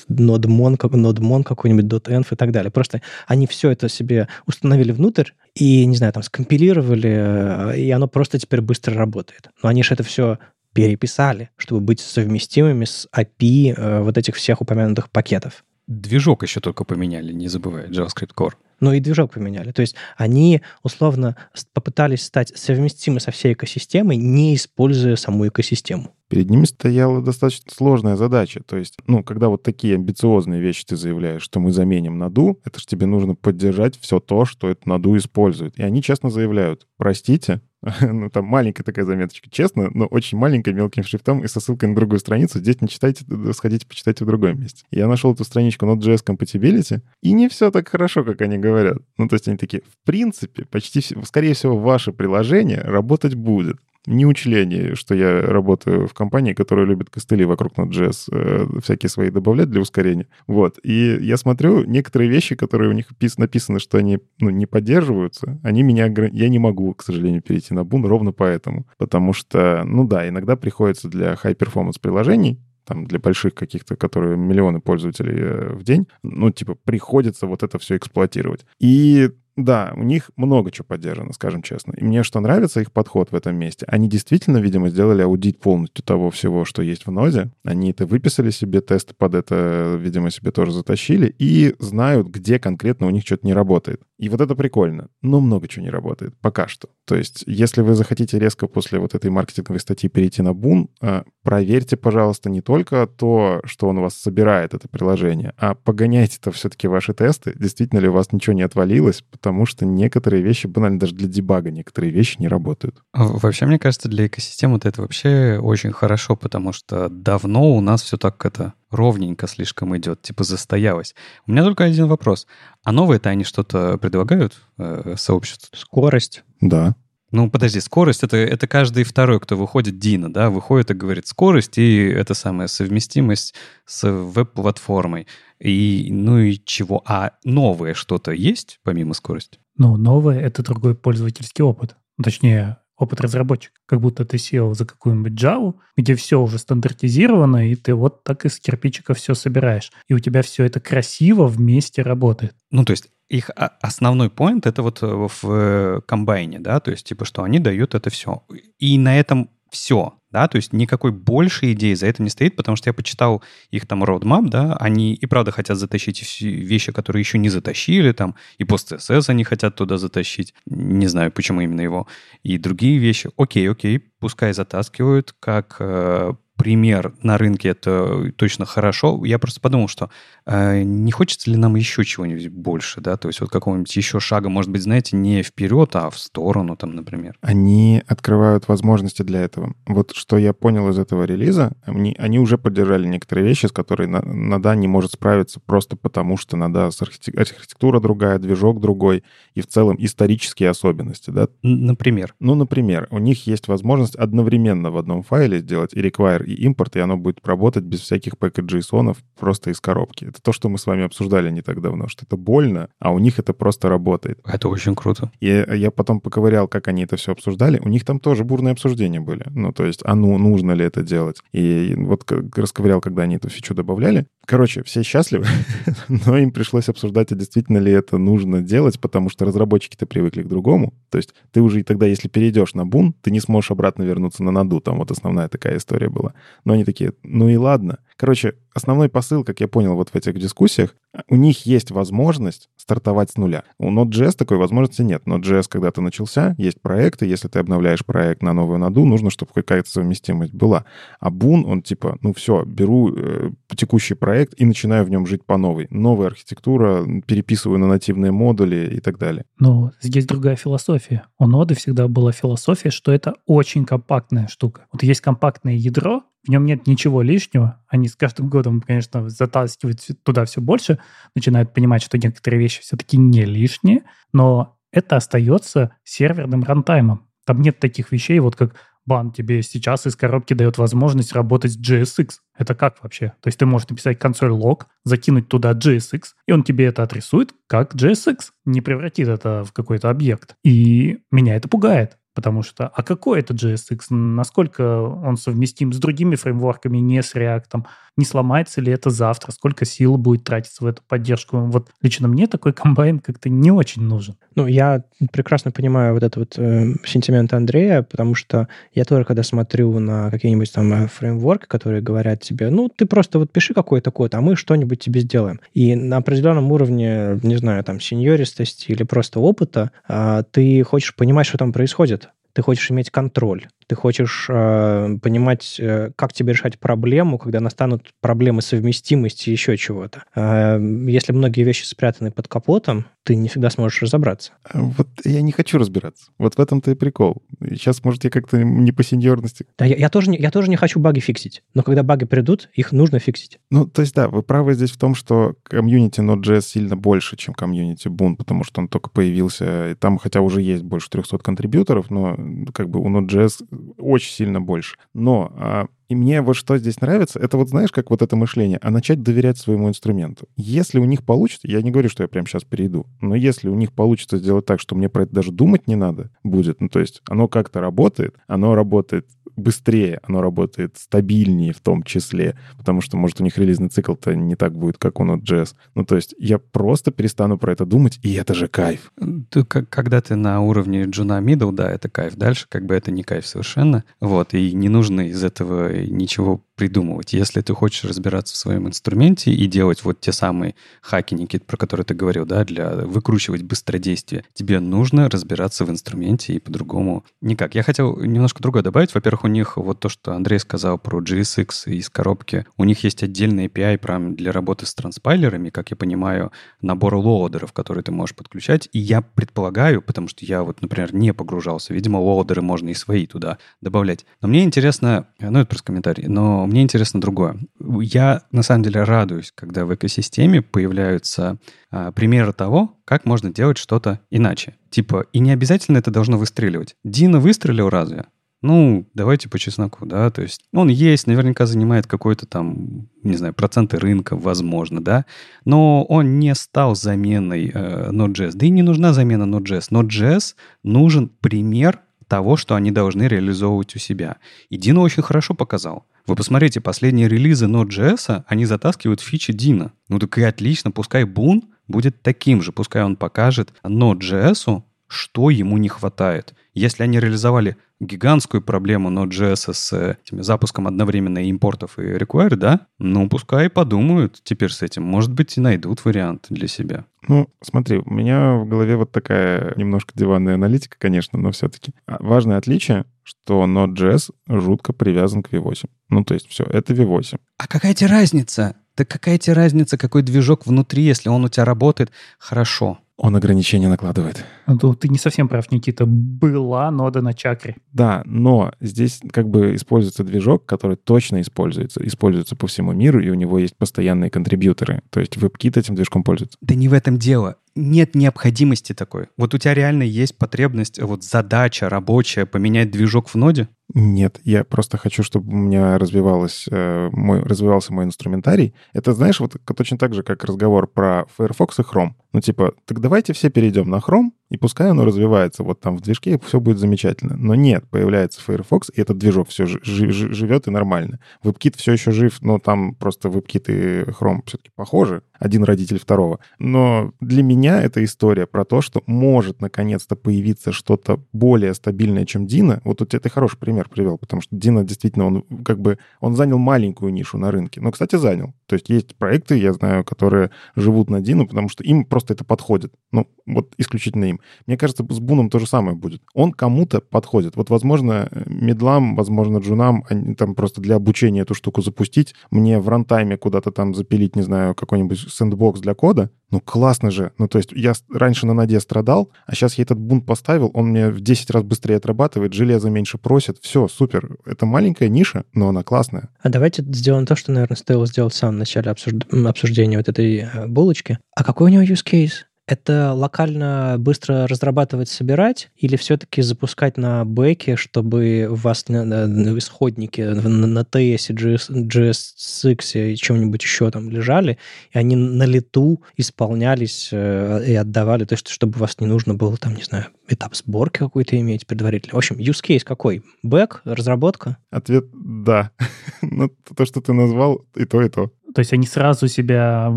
NodeMon, NodeMon какой-нибудь, .env и так далее. Просто они все это себе установили внутрь и, не знаю, там скомпилировали, э, и оно просто теперь быстро работает. Но они же это все переписали, чтобы быть совместимыми с API э, вот этих всех упомянутых пакетов. Движок еще только поменяли, не забывай, JavaScript Core. Ну и движок поменяли. То есть они условно попытались стать совместимы со всей экосистемой, не используя саму экосистему. Перед ними стояла достаточно сложная задача. То есть, ну, когда вот такие амбициозные вещи ты заявляешь, что мы заменим наду, это же тебе нужно поддержать все то, что это наду использует. И они честно заявляют, простите, ну, там маленькая такая заметочка, честно, но очень маленькая, мелким шрифтом и со ссылкой на другую страницу. Здесь не читайте, сходите, почитайте в другом месте. Я нашел эту страничку Node.js Compatibility, и не все так хорошо, как они говорят. Ну, то есть они такие, в принципе, почти все, скорее всего, ваше приложение работать будет. Не учли они, что я работаю в компании, которая любит костыли вокруг Node.js, э, всякие свои добавлять для ускорения. Вот. И я смотрю, некоторые вещи, которые у них написано, что они ну, не поддерживаются, они меня... Я не могу, к сожалению, перейти на Бун ровно поэтому. Потому что, ну да, иногда приходится для high-performance приложений там для больших каких-то, которые миллионы пользователей э, в день, ну, типа, приходится вот это все эксплуатировать. И да, у них много чего поддержано, скажем честно. И мне что нравится их подход в этом месте. Они действительно, видимо, сделали аудит полностью того всего, что есть в ноде. Они это выписали себе, тесты под это, видимо, себе тоже затащили и знают, где конкретно у них что-то не работает. И вот это прикольно. Но много чего не работает. Пока что. То есть, если вы захотите резко после вот этой маркетинговой статьи перейти на Бун, э, проверьте, пожалуйста, не только то, что он у вас собирает, это приложение, а погоняйте-то все-таки ваши тесты. Действительно ли у вас ничего не отвалилось, потому что некоторые вещи, банально даже для дебага, некоторые вещи не работают. А вообще, мне кажется, для экосистемы это вообще очень хорошо, потому что давно у нас все так это ровненько слишком идет, типа застоялось. У меня только один вопрос. А новые-то они что-то предлагают э, сообществу? Скорость. Да. Ну, подожди, скорость это, это каждый второй, кто выходит, Дина, да, выходит и говорит скорость и это самая совместимость с веб-платформой. И, ну и чего? А новое что-то есть помимо скорости? Ну, новое — это другой пользовательский опыт. Точнее, опыт разработчика. Как будто ты сел за какую-нибудь Java, где все уже стандартизировано, и ты вот так из кирпичика все собираешь. И у тебя все это красиво вместе работает. Ну, то есть их основной поинт это вот э, в э, комбайне, да, то есть типа, что они дают это все. И на этом все, да, то есть никакой большей идеи за это не стоит, потому что я почитал их там roadmap, да, они и правда хотят затащить все вещи, которые еще не затащили, там, и пост CSS они хотят туда затащить, не знаю, почему именно его, и другие вещи. Окей, окей, пускай затаскивают, как э, пример на рынке это точно хорошо. Я просто подумал, что э, не хочется ли нам еще чего-нибудь больше, да, то есть вот какого-нибудь еще шага, может быть, знаете, не вперед, а в сторону, там, например. Они открывают возможности для этого. Вот что я понял из этого релиза, они, они уже поддержали некоторые вещи, с которыми Nada не может справиться просто потому, что Nada архитектура другая, движок другой и в целом исторические особенности, да. Например? Ну, например, у них есть возможность одновременно в одном файле сделать и require, и импорт, и оно будет работать без всяких пэкэджейсонов просто из коробки. Это то, что мы с вами обсуждали не так давно, что это больно, а у них это просто работает. Это очень круто. И я потом поковырял, как они это все обсуждали. У них там тоже бурные обсуждения были. Ну, то есть, а ну, нужно ли это делать? И вот расковырял, когда они эту фичу добавляли. Короче, все счастливы, но им пришлось обсуждать, а действительно ли это нужно делать, потому что разработчики-то привыкли к другому. То есть ты уже и тогда, если перейдешь на бун, ты не сможешь обратно вернуться на наду. Там вот основная такая история была. Но они такие, ну и ладно. Короче, основной посыл, как я понял вот в этих дискуссиях, у них есть возможность стартовать с нуля. У Node.js такой возможности нет. Node.js когда-то начался, есть проекты, если ты обновляешь проект на новую наду, нужно, чтобы какая-то совместимость была. А Boon, он типа, ну все, беру э, текущий проект и начинаю в нем жить по новой. Новая архитектура, переписываю на нативные модули и так далее. Но здесь другая философия. У ноды всегда была философия, что это очень компактная штука. Вот есть компактное ядро, в нем нет ничего лишнего. Они с каждым годом, конечно, затаскивают туда все больше, начинают понимать, что некоторые вещи все-таки не лишние, но это остается серверным рантаймом. Там нет таких вещей, вот как бан тебе сейчас из коробки дает возможность работать с JSX. Это как вообще? То есть ты можешь написать консоль лог, закинуть туда JSX, и он тебе это отрисует как JSX, не превратит это в какой-то объект. И меня это пугает. Потому что, а какой это JSX? Насколько он совместим с другими фреймворками, не с React? Не сломается ли это завтра? Сколько сил будет тратиться в эту поддержку? Вот лично мне такой комбайн как-то не очень нужен. Ну, я прекрасно понимаю вот это вот э, сентимент Андрея, потому что я тоже, когда смотрю на какие-нибудь там э, фреймворки, которые говорят тебе, ну, ты просто вот пиши какой-то код, а мы что-нибудь тебе сделаем. И на определенном уровне, не знаю, там, сеньористости или просто опыта, э, ты хочешь понимать, что там происходит ты хочешь иметь контроль ты хочешь э, понимать, э, как тебе решать проблему, когда настанут проблемы совместимости и еще чего-то. Э, если многие вещи спрятаны под капотом, ты не всегда сможешь разобраться. А вот я не хочу разбираться. Вот в этом-то и прикол. Сейчас, может, я как-то не по сеньорности. Да, я, я, тоже не, я тоже не хочу баги фиксить. Но когда баги придут, их нужно фиксить. Ну, то есть, да, вы правы здесь в том, что комьюнити Node.js сильно больше, чем комьюнити Boon, потому что он только появился, и там хотя уже есть больше 300 контрибьюторов, но как бы у Node.js очень сильно больше. Но а, и мне вот что здесь нравится, это вот знаешь, как вот это мышление, а начать доверять своему инструменту. Если у них получится, я не говорю, что я прямо сейчас перейду, но если у них получится сделать так, что мне про это даже думать не надо будет, ну то есть оно как-то работает, оно работает быстрее, оно работает стабильнее в том числе, потому что, может, у них релизный цикл-то не так будет, как у Node.js. Ну, то есть я просто перестану про это думать, и это же кайф. Ты, как, когда ты на уровне джуна middle, да, это кайф. Дальше как бы это не кайф совершенно. Вот, и не нужно из этого ничего придумывать. Если ты хочешь разбираться в своем инструменте и делать вот те самые хаки, Никит, про которые ты говорил, да, для выкручивать быстродействие, тебе нужно разбираться в инструменте и по-другому никак. Я хотел немножко другое добавить. Во-первых, у них вот то, что Андрей сказал про GSX из коробки, у них есть отдельный API прям для работы с транспайлерами, как я понимаю, набор лоудеров, которые ты можешь подключать. И я предполагаю, потому что я вот, например, не погружался, видимо, лоудеры можно и свои туда добавлять. Но мне интересно, ну это просто комментарий, но мне интересно другое. Я, на самом деле, радуюсь, когда в экосистеме появляются а, примеры того, как можно делать что-то иначе. Типа, и не обязательно это должно выстреливать. Дина выстрелил разве? Ну, давайте по чесноку, да, то есть он есть, наверняка занимает какой-то там, не знаю, проценты рынка, возможно, да, но он не стал заменой э, Node.js, да и не нужна замена Node.js. Node.js нужен пример того, что они должны реализовывать у себя. И Дина очень хорошо показал. Вы посмотрите, последние релизы Node.js, они затаскивают фичи Дина. Ну так и отлично, пускай Бун будет таким же, пускай он покажет Node.js, что ему не хватает. Если они реализовали гигантскую проблему Node.js с э, этими запуском одновременно импортов и require, да, ну, пускай подумают теперь с этим. Может быть, и найдут вариант для себя. Ну, смотри, у меня в голове вот такая немножко диванная аналитика, конечно, но все-таки. А, важное отличие, что Node.js жутко привязан к V8. Ну, то есть все, это V8. А какая тебе разница? Да какая тебе разница, какой движок внутри, если он у тебя работает хорошо? Он ограничения накладывает. Ну, ты не совсем прав, Никита. Была нода на чакре. Да, но здесь как бы используется движок, который точно используется. Используется по всему миру, и у него есть постоянные контрибьюторы. То есть WebKit этим движком пользуется. Да не в этом дело нет необходимости такой. Вот у тебя реально есть потребность, вот задача рабочая поменять движок в ноде? Нет, я просто хочу, чтобы у меня развивалось, э, мой, развивался мой инструментарий. Это, знаешь, вот точно так же, как разговор про Firefox и Chrome. Ну, типа, так давайте все перейдем на Chrome, и пускай оно развивается вот там в движке, все будет замечательно. Но нет, появляется Firefox, и этот движок все жив, живет и нормально. WebKit все еще жив, но там просто WebKit и Chrome все-таки похожи. Один родитель второго. Но для меня эта история про то, что может наконец-то появиться что-то более стабильное, чем Дина. Вот тут ты хороший пример привел, потому что Дина действительно, он как бы, он занял маленькую нишу на рынке. Но, кстати, занял. То есть есть проекты, я знаю, которые живут на Дину, потому что им просто это подходит. Ну, вот исключительно им. Мне кажется, с Буном то же самое будет. Он кому-то подходит. Вот, возможно, медлам, возможно, джунам, они там просто для обучения эту штуку запустить, мне в рантайме куда-то там запилить, не знаю, какой-нибудь сэндбокс для кода, ну классно же. Ну то есть я раньше на наде страдал, а сейчас я этот бунт поставил, он мне в 10 раз быстрее отрабатывает, железо меньше просит. Все, супер. Это маленькая ниша, но она классная. А давайте сделаем то, что, наверное, стоило сделать в самом начале обсуждения вот этой э, булочки. А какой у него use case? Это локально быстро разрабатывать, собирать, или все-таки запускать на бэке, чтобы у вас на, на, на исходники на, на TS, GS, GSX и чем-нибудь еще там лежали, и они на лету исполнялись э, и отдавали, то есть чтобы у вас не нужно было там, не знаю, этап сборки какой-то иметь предварительно. В общем, use case какой? Бэк, разработка? Ответ — да. Ну, то, что ты назвал, и то, и то. То есть они сразу себя,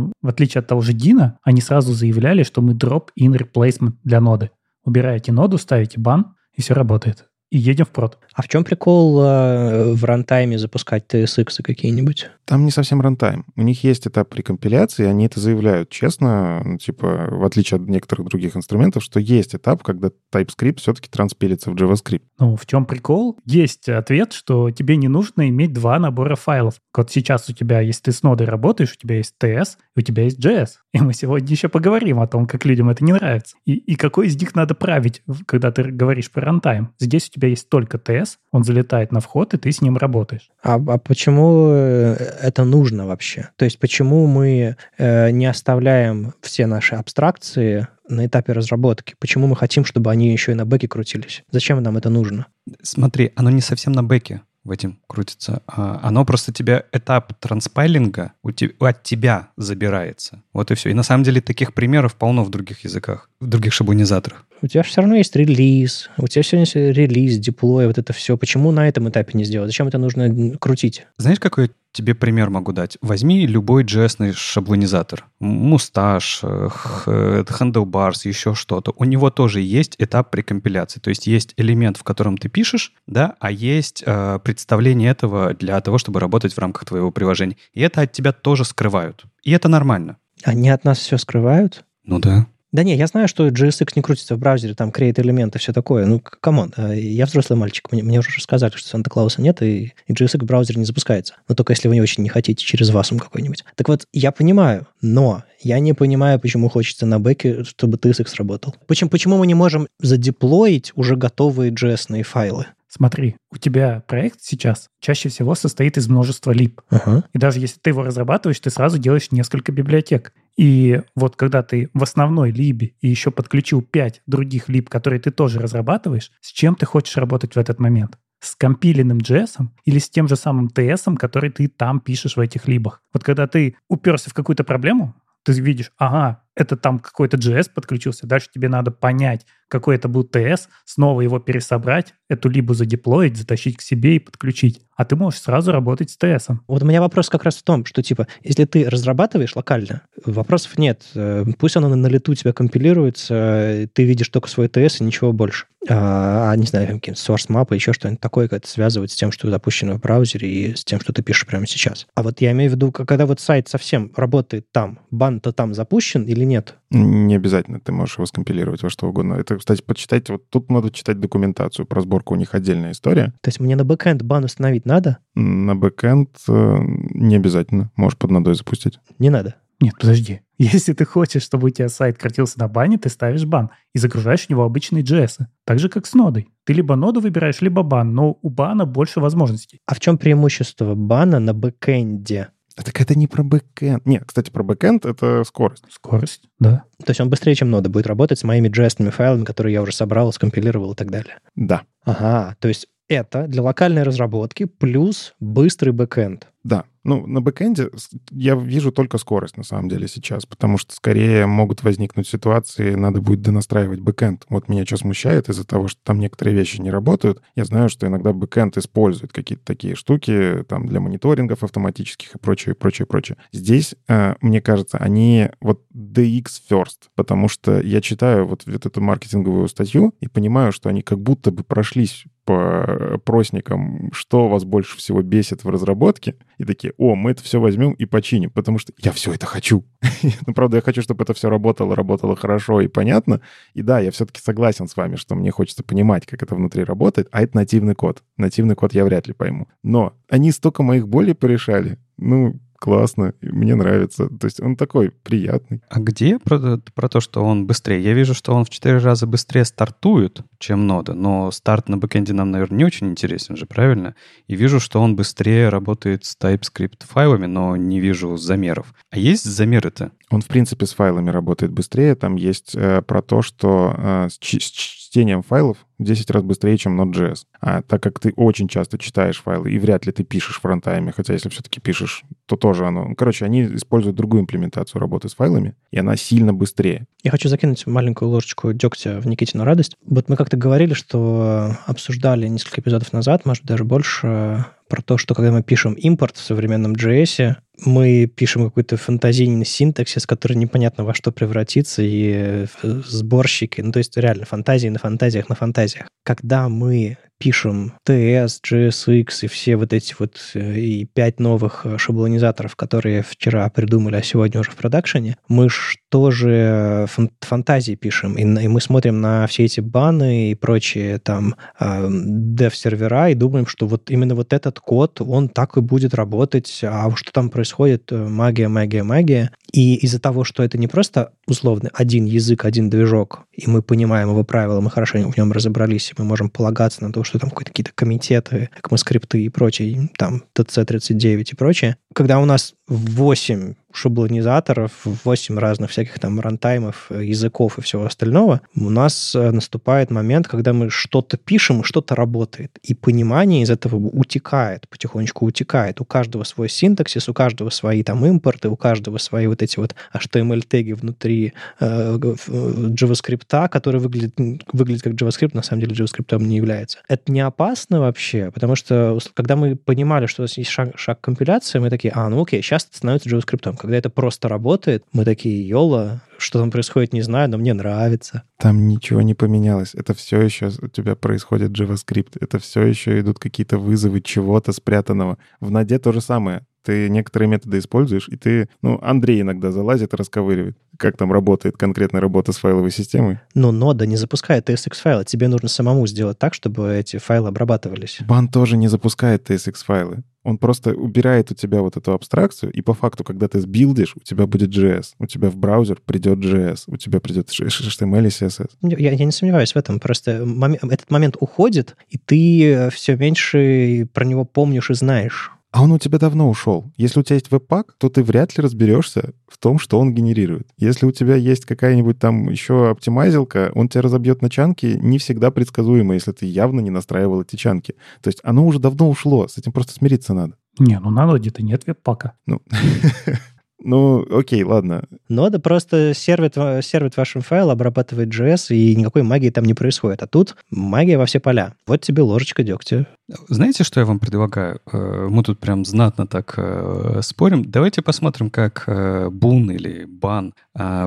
в отличие от того же Дина, они сразу заявляли, что мы drop-in replacement для ноды. Убираете ноду, ставите бан, и все работает и едем в прод. А в чем прикол э, в рантайме запускать TSX какие-нибудь? Там не совсем рантайм. У них есть этап при компиляции, они это заявляют честно, ну, типа, в отличие от некоторых других инструментов, что есть этап, когда TypeScript все-таки транспилится в JavaScript. Ну, в чем прикол? Есть ответ, что тебе не нужно иметь два набора файлов. Вот сейчас у тебя, если ты с нодой работаешь, у тебя есть TS, и у тебя есть JS. И мы сегодня еще поговорим о том, как людям это не нравится. И, и какой из них надо править, когда ты говоришь про рантайм. Здесь у тебя тебя есть только TS, он залетает на вход, и ты с ним работаешь. А, а почему э, это нужно вообще? То есть почему мы э, не оставляем все наши абстракции на этапе разработки? Почему мы хотим, чтобы они еще и на бэке крутились? Зачем нам это нужно? Смотри, оно не совсем на бэке в этом крутится. А, оно просто тебя этап транспайлинга у te, от тебя забирается. Вот и все. И на самом деле таких примеров полно в других языках, в других шаблонизаторах. У тебя все равно есть релиз, у тебя все есть релиз, деплой, вот это все. Почему на этом этапе не сделать? Зачем это нужно крутить? Знаешь, какой тебе пример могу дать? Возьми любой JS шаблонизатор. Мусташ, э, Handlebars, еще что-то. У него тоже есть этап прекомпиляции. То есть есть элемент, в котором ты пишешь, да, а есть э, представление этого для того, чтобы работать в рамках твоего приложения. И это от тебя тоже скрывают. И это нормально. Они от нас все скрывают? Ну да. Да не, я знаю, что JSX не крутится в браузере, там createElement ы, все такое. Ну, come on, э, я взрослый мальчик, мне, мне уже рассказали, что Санта-Клауса нет, и, и JSX в браузере не запускается. Но только если вы не очень не хотите через Wasm какой-нибудь. Так вот, я понимаю, но я не понимаю, почему хочется на бэке, чтобы TSX работал. Почему, почему мы не можем задеплоить уже готовые JS файлы? Смотри, у тебя проект сейчас чаще всего состоит из множества либ. Ага. И даже если ты его разрабатываешь, ты сразу делаешь несколько библиотек. И вот когда ты в основной либе и еще подключил 5 других либ, которые ты тоже разрабатываешь, с чем ты хочешь работать в этот момент? с компиленным JS или с тем же самым TS, который ты там пишешь в этих либах. Вот когда ты уперся в какую-то проблему, ты видишь, ага, это там какой-то JS подключился, дальше тебе надо понять, какой это был TS, снова его пересобрать, эту либо задеплоить, затащить к себе и подключить. А ты можешь сразу работать с TS. Вот у меня вопрос как раз в том, что типа, если ты разрабатываешь локально, вопросов нет. Э, пусть оно на лету у тебя компилируется, ты видишь только свой TS и ничего больше. А, а не знаю, какие-то source map, еще что-нибудь такое, как это связывать с тем, что запущено в браузере и с тем, что ты пишешь прямо сейчас. А вот я имею в виду, когда вот сайт совсем работает там, Bun-то там запущен или нет? Не обязательно, ты можешь его скомпилировать во что угодно. Это, кстати, почитайте, вот тут надо читать документацию про сборку, у них отдельная история. То есть мне на бэкэнд Bun установить надо? На бэкэнд э, не обязательно, можешь под нодой запустить. Не надо? Нет, подожди. Если ты хочешь, чтобы у тебя сайт крутился на Bun е, ты ставишь Bun и загружаешь в него обычные JS. Так же, как с нодой. Ты либо ноду выбираешь, либо Bun, но у Bun а больше возможностей. А в чем преимущество Bun а на бэкэнде? Так это не про бэкэнд. Нет, кстати, про бэкэнд это скорость. Скорость, да. То есть он быстрее, чем нода будет работать с моими JS файлами, которые я уже собрал, скомпилировал и так далее. Да. Ага, то есть это для локальной разработки плюс быстрый бэкэнд. Да. Ну, на бэкэнде я вижу только скорость, на самом деле, сейчас, потому что скорее могут возникнуть ситуации, надо будет донастраивать бэкэнд. Вот меня что смущает из-за того, что там некоторые вещи не работают. Я знаю, что иногда бэкэнд использует какие-то такие штуки там для мониторингов автоматических и прочее, прочее, прочее. Здесь, э, мне кажется, они вот DX first, потому что я читаю вот, вот эту маркетинговую статью и понимаю, что они как будто бы прошлись по опросникам, что вас больше всего бесит в разработке, и такие, о, мы это все возьмем и починим, потому что я все это хочу. ну, правда, я хочу, чтобы это все работало, работало хорошо и понятно. И да, я все-таки согласен с вами, что мне хочется понимать, как это внутри работает, а это нативный код. Нативный код я вряд ли пойму. Но они столько моих болей порешали. Ну, классно, мне нравится. То есть он такой приятный. А где про, про то, что он быстрее? Я вижу, что он в 4 раза быстрее стартует, чем нода, но старт на бэкэнде нам, наверное, не очень интересен же, правильно? И вижу, что он быстрее работает с TypeScript файлами, но не вижу замеров. А есть замеры-то? Он, в принципе, с файлами работает быстрее. Там есть э, про то, что э, с, с чтением файлов 10 раз быстрее, чем Node.js. А так как ты очень часто читаешь файлы, и вряд ли ты пишешь фронтайме, хотя если все-таки пишешь, то тоже оно... Ну, короче, они используют другую имплементацию работы с файлами, и она сильно быстрее. Я хочу закинуть маленькую ложечку дегтя в Никитину радость. Вот мы как-то говорили, что обсуждали несколько эпизодов назад, может, даже больше, про то, что когда мы пишем импорт в современном JS, мы пишем какой-то фантазийный синтаксис, который непонятно во что превратится, и э, сборщики, ну, то есть реально фантазии на фантазиях на фантазиях. Когда мы пишем TS, JSX и все вот эти вот э, и пять новых э, шаблонизаторов, которые вчера придумали, а сегодня уже в продакшене, мы что же фантазии пишем, и, и мы смотрим на все эти баны и прочие там dev-сервера и думаем, что вот именно вот этот код, он так и будет работать, а что там происходит, магия, магия, магия. И из-за того, что это не просто условно один язык, один движок, и мы понимаем его правила, мы хорошо в нем разобрались, и мы можем полагаться на то, что там какие-то комитеты, скрипты и прочее, там TC39 и прочее. Когда у нас 8 шаблонизаторов, 8 разных всяких там рантаймов, языков и всего остального, у нас э, наступает момент, когда мы что-то пишем, что-то работает. И понимание из этого утекает, потихонечку утекает. У каждого свой синтаксис, у каждого свои там импорты, у каждого свои вот эти вот HTML-теги внутри э, JavaScript, который выглядит, выглядит как JavaScript, на самом деле JavaScript не является. Это не опасно вообще, потому что когда мы понимали, что у нас есть шаг, шаг компиляции, мы такие, а, ну окей, сейчас это становится JavaScript. Когда это просто работает, мы такие, йола, что там происходит, не знаю, но мне нравится. Там ничего не поменялось. Это все еще у тебя происходит JavaScript. Это все еще идут какие-то вызовы чего-то спрятанного. В наде то же самое. Ты некоторые методы используешь, и ты, ну, Андрей иногда залазит и расковыривает, как там работает конкретная работа с файловой системой. Но нода не запускает TSX-файлы. Тебе нужно самому сделать так, чтобы эти файлы обрабатывались. Бан тоже не запускает TSX-файлы. Он просто убирает у тебя вот эту абстракцию, и по факту, когда ты сбилдишь, у тебя будет JS, у тебя в браузер придет JS, у тебя придет HTML и CSS. Я, я не сомневаюсь в этом, просто мом- этот момент уходит, и ты все меньше про него помнишь и знаешь. А он у тебя давно ушел. Если у тебя есть веб-пак, то ты вряд ли разберешься в том, что он генерирует. Если у тебя есть какая-нибудь там еще оптимайзилка, он тебя разобьет на чанки не всегда предсказуемо, если ты явно не настраивал эти чанки. То есть оно уже давно ушло, с этим просто смириться надо. Не, ну на ноде-то нет веб-пака. Ну, Ну, окей, ладно. Нода просто сервит, сервит вашим файл, обрабатывает JS, и никакой магии там не происходит. А тут магия во все поля. Вот тебе ложечка дегтя. Знаете, что я вам предлагаю? Э, мы тут прям знатно так э, спорим. Давайте посмотрим, как э, бун или бан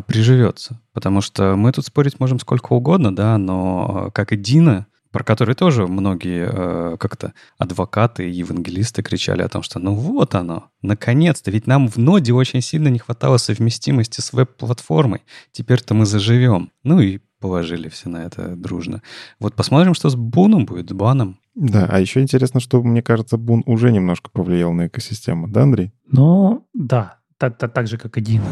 приживется. Потому что мы тут спорить можем сколько угодно, да, но как и Дина, про который тоже многие э, как-то адвокаты и евангелисты кричали о том, что ну вот оно, наконец-то, ведь нам в ноде очень сильно не хватало совместимости с веб-платформой, теперь-то мы заживем. Ну и положили все на это дружно. Вот посмотрим, что с Буном будет, с Баном. Да, а еще интересно, что, мне кажется, Бун уже немножко повлиял на экосистему, да, Андрей? Ну, да, так, так, так же, как и Дина.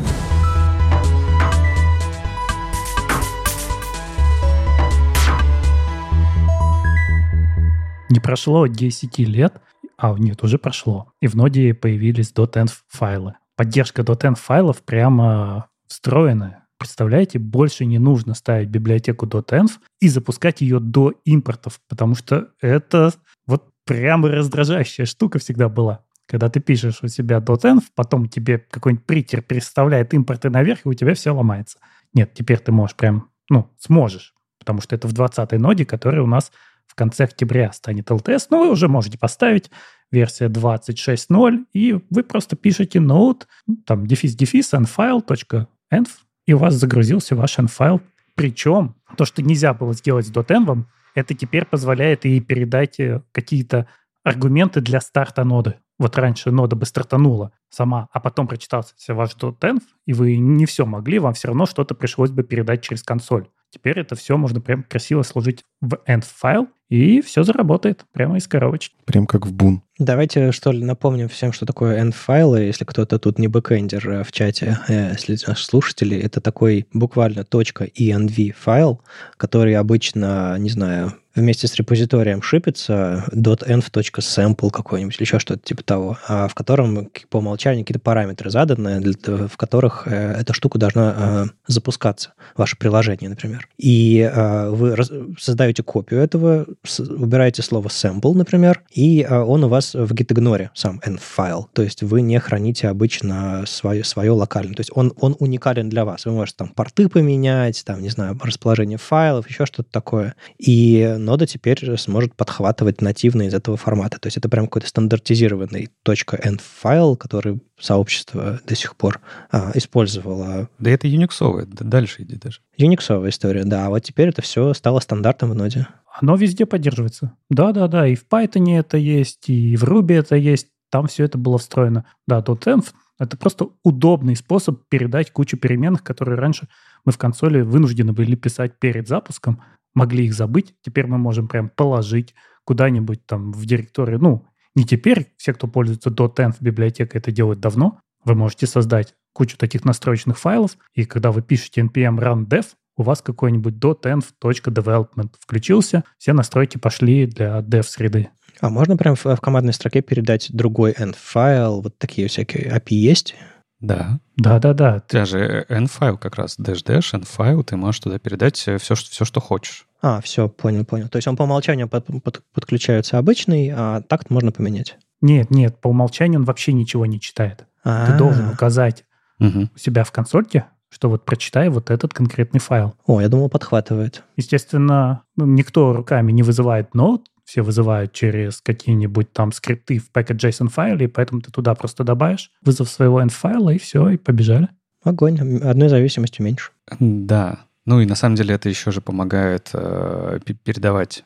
Не прошло 10 лет, а нет, уже прошло, и в ноде появились .env файлы. Поддержка .env файлов прямо встроенная. Представляете, больше не нужно ставить библиотеку .env и запускать ее до импортов, потому что это вот прямо раздражающая штука всегда была. Когда ты пишешь у себя .env, потом тебе какой-нибудь притер переставляет импорты наверх, и у тебя все ломается. Нет, теперь ты можешь прям, ну, сможешь, потому что это в 20-й ноде, которая у нас в конце октября станет LTS, но вы уже можете поставить версия 26.0, и вы просто пишете node, там, дефис-дефис, nfile.env, и у вас загрузился ваш nfile. Причем то, что нельзя было сделать с .env, это теперь позволяет и передать э, какие-то аргументы для старта ноды. Вот раньше нода бы стартанула сама, а потом прочитался ваш .env, и вы не все могли, вам все равно что-то пришлось бы передать через консоль. Теперь это все можно прям красиво сложить в end файл, и все заработает прямо из коробочки. Прям как в Bun. Давайте, что ли, напомним всем, что такое env-файлы, если кто-то тут не бэкэндер э, в чате, э, если наши слушатели, это такой буквально .env файл, который обычно, не знаю, вместе с репозиторием шипится .env.sample какой-нибудь или еще что-то типа того, а в котором по умолчанию какие-то параметры заданы, в которых э, эта штука должна запускаться, ваше приложение, например. И вы создаете копию этого, убираете слово sample, например, и э, он у вас в gitignore сам env-файл. То есть вы не храните обычно свое, свое локальное. То есть он, он уникален для вас. Вы можете там порты поменять, там, не знаю, расположение файлов, еще что-то такое. И нода теперь сможет подхватывать нативно из этого формата. То есть это прям какой-то стандартизированный .env файл, который сообщество до сих пор а, использовало. Да это юниксовое, дальше иди даже. Юниксовая история, да. А вот теперь это все стало стандартом в ноде. Оно везде поддерживается. Да-да-да, и в Python это есть, и в Ruby это есть. Там все это было встроено. Да, .env — это просто удобный способ передать кучу переменных, которые раньше мы в консоли вынуждены были писать перед запуском, могли их забыть. Теперь мы можем прям положить куда-нибудь там в директорию. Ну, не теперь, все, кто пользуется .env библиотекой, это делают давно. Вы можете создать кучу таких настроечных файлов, и когда вы пишете npm run dev, у вас какой-нибудь .env.development включился, все настройки пошли для dev-среды. А можно прям в, в командной строке передать другой end-файл? Вот такие всякие API есть? Да. Да-да-да. У тебя же n-файл как раз, dash-dash, n-файл, ты можешь туда передать все, что, все, что хочешь. А, все, понял, понял. То есть он по умолчанию под, под, подключается обычный, а такт можно поменять? Нет, нет, по умолчанию он вообще ничего не читает. А-а-а. Ты должен указать Мгм. у себя в консольке, что вот прочитай вот этот конкретный файл. О, я думал, подхватывает. Естественно, ну, никто руками не вызывает нод, все вызывают через какие-нибудь там скрипты в package.json файле, и поэтому ты туда просто добавишь вызов своего end-файла, и все, и побежали. Огонь. Одной зависимостью меньше. Да. Ну и на самом деле это еще же помогает э, пе- передавать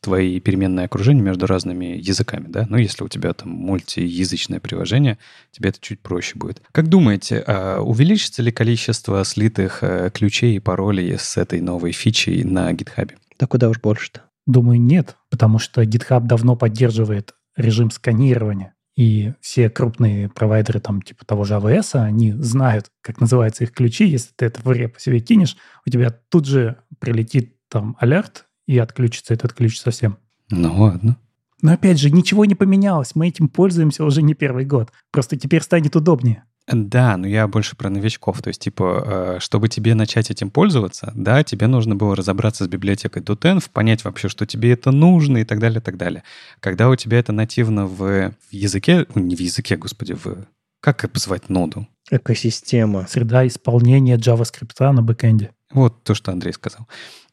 твои переменные окружения между разными языками, да? Ну, если у тебя там мультиязычное приложение, тебе это чуть проще будет. Как думаете, а увеличится ли количество слитых э, ключей и паролей с этой новой фичей на GitHub? Да куда уж больше-то. Думаю, нет, потому что GitHub давно поддерживает режим сканирования. И все крупные провайдеры, там, типа того же AWS, они знают, как называются их ключи. Если ты это в репу себе кинешь, у тебя тут же прилетит там алерт и отключится этот ключ совсем. Ну ладно. Но опять же, ничего не поменялось. Мы этим пользуемся уже не первый год. Просто теперь станет удобнее. Да, но я больше про новичков. То есть, типа, э, чтобы тебе начать этим пользоваться, да, тебе нужно было разобраться с библиотекой .env, понять вообще, что тебе это нужно и так далее, и так далее. Когда у тебя это нативно в, в языке, ну, не в языке, господи, в... Как позвать ноду? Экосистема. Среда исполнения JavaScript на бэкэнде. Вот то, что Андрей сказал.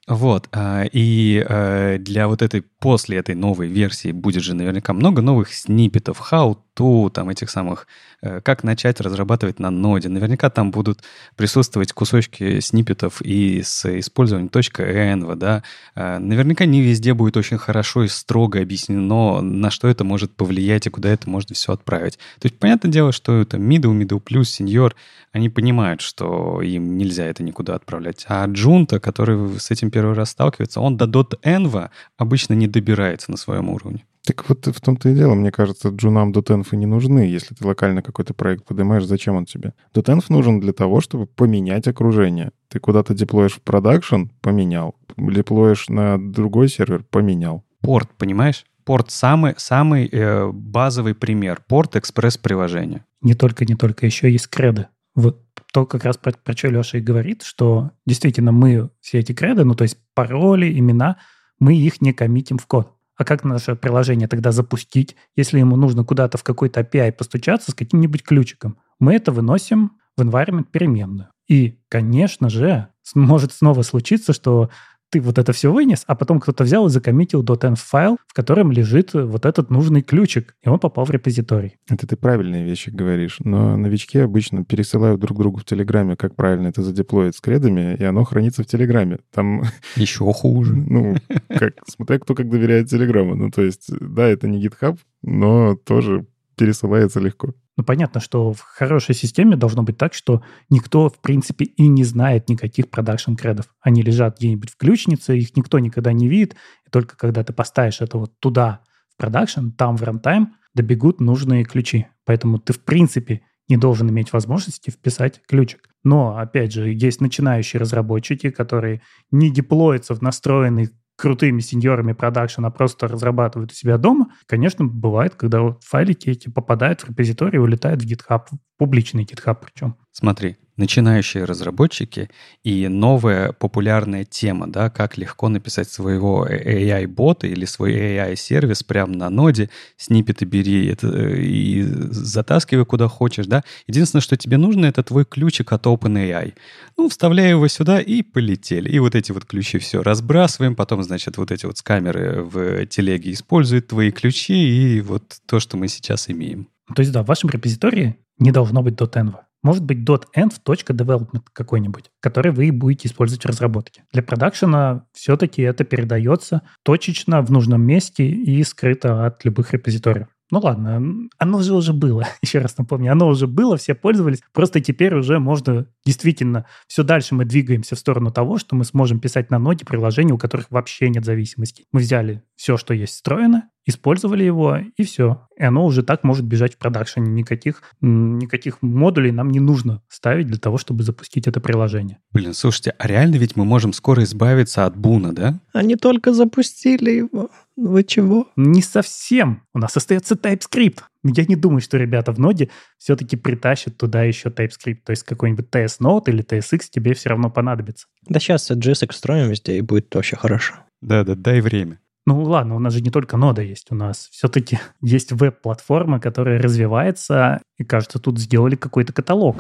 Вот, а, и э, для вот этой, после этой новой версии будет же наверняка много новых сниппетов, how to, там этих самых, э, как начать разрабатывать на ноде. Наверняка там будут присутствовать кусочки сниппетов и с использованием .env, да. Э, Наверняка не везде будет очень хорошо и строго объяснено, на что это может повлиять и куда это можно все отправить. То есть, понятное дело, что это middle, middle plus, senior, они понимают, что им нельзя это никуда отправлять. А джунта, который с этим первый раз сталкивается, он до .env обычно не добирается на своем уровне. Так вот в том-то и дело, мне кажется, джунам .env и не нужны. Если ты локально какой-то проект поднимаешь, зачем он тебе? .env нужен для того, чтобы поменять окружение. Ты куда-то деплоишь в продакшн — поменял. Деплоишь на другой сервер — поменял. Порт, понимаешь? Порт самый, самый э, базовый пример. Порт экспресс-приложения. Не только, не только, еще есть креды. Вот то как раз про, про что Леша и говорит, что действительно мы все эти креды, ну то есть пароли, имена, мы их не коммитим в код. А как наше приложение тогда запустить, если ему нужно куда-то в какой-то API постучаться с каким-нибудь ключиком? Мы это выносим в environment переменную. И, конечно же, может снова случиться, что ты вот это все вынес, а потом кто-то взял и закоммитил .env файл, в котором лежит вот этот нужный ключик, и он попал в репозиторий. Это ты правильные вещи говоришь, но новички обычно пересылают друг другу в Телеграме, как правильно это задеплоить с кредами, и оно хранится в Телеграме. Там, Еще хуже. ну, как, смотря кто как доверяет Телеграмму. Ну, то есть, да, это не GitHub, но тоже пересылается легко. Ну, понятно, что в хорошей системе должно быть так, что никто, в принципе, и не знает никаких продакшн кредов. Они лежат где-нибудь в ключнице, их никто никогда не видит, и только когда ты поставишь это вот туда, в продакшн, там в рантайм, добегут нужные ключи. Поэтому ты, в принципе, не должен иметь возможности вписать ключик. Но, опять же, есть начинающие разработчики, которые не деплоятся в настроенный крутыми сеньорами продакшн, а просто разрабатывают у себя дома, конечно, бывает, когда вот файлики эти попадают в репозиторий и улетают в GitHub, в публичный GitHub причем. Смотри, начинающие разработчики и новая популярная тема, да, как легко написать своего AI-бота или свой AI-сервис прямо на ноде, сниппеты бери это, э, и затаскивай куда хочешь, да. Единственное, что тебе нужно, это твой ключик от OpenAI. Ну, вставляй его сюда и полетели. И вот эти вот ключи все разбрасываем, потом, значит, вот эти вот с камеры в телеге используют твои ключи, и вот то, что мы сейчас имеем. То есть, да, в вашем репозитории не должно быть .env. Может быть .env.development какой-нибудь, который вы будете использовать в разработке. Для продакшена все-таки это передается точечно в нужном месте и скрыто от любых репозиториев. Ну ладно, оно же уже было, еще раз напомню, оно уже было, все пользовались, просто теперь уже можно действительно, все дальше мы двигаемся в сторону того, что мы сможем писать на ноде приложения, у которых вообще нет зависимости. Мы взяли все, что есть встроено, использовали его, и все. И оно уже так может бежать в продакшене. Никаких, никаких модулей нам не нужно ставить для того, чтобы запустить это приложение. Блин, слушайте, а реально ведь мы можем скоро избавиться от буна, да? Они только запустили его. Вы чего? Не совсем. У нас остается TypeScript. Я не думаю, что ребята в ноде все-таки притащат туда еще TypeScript. То есть какой-нибудь TS Node или TSX тебе все равно понадобится. Да сейчас JSX строим везде, и будет вообще хорошо. Да-да, дай время. Ну ладно, у нас же не только нода есть, у нас все-таки есть веб-платформа, которая развивается, и кажется, тут сделали какой-то каталог.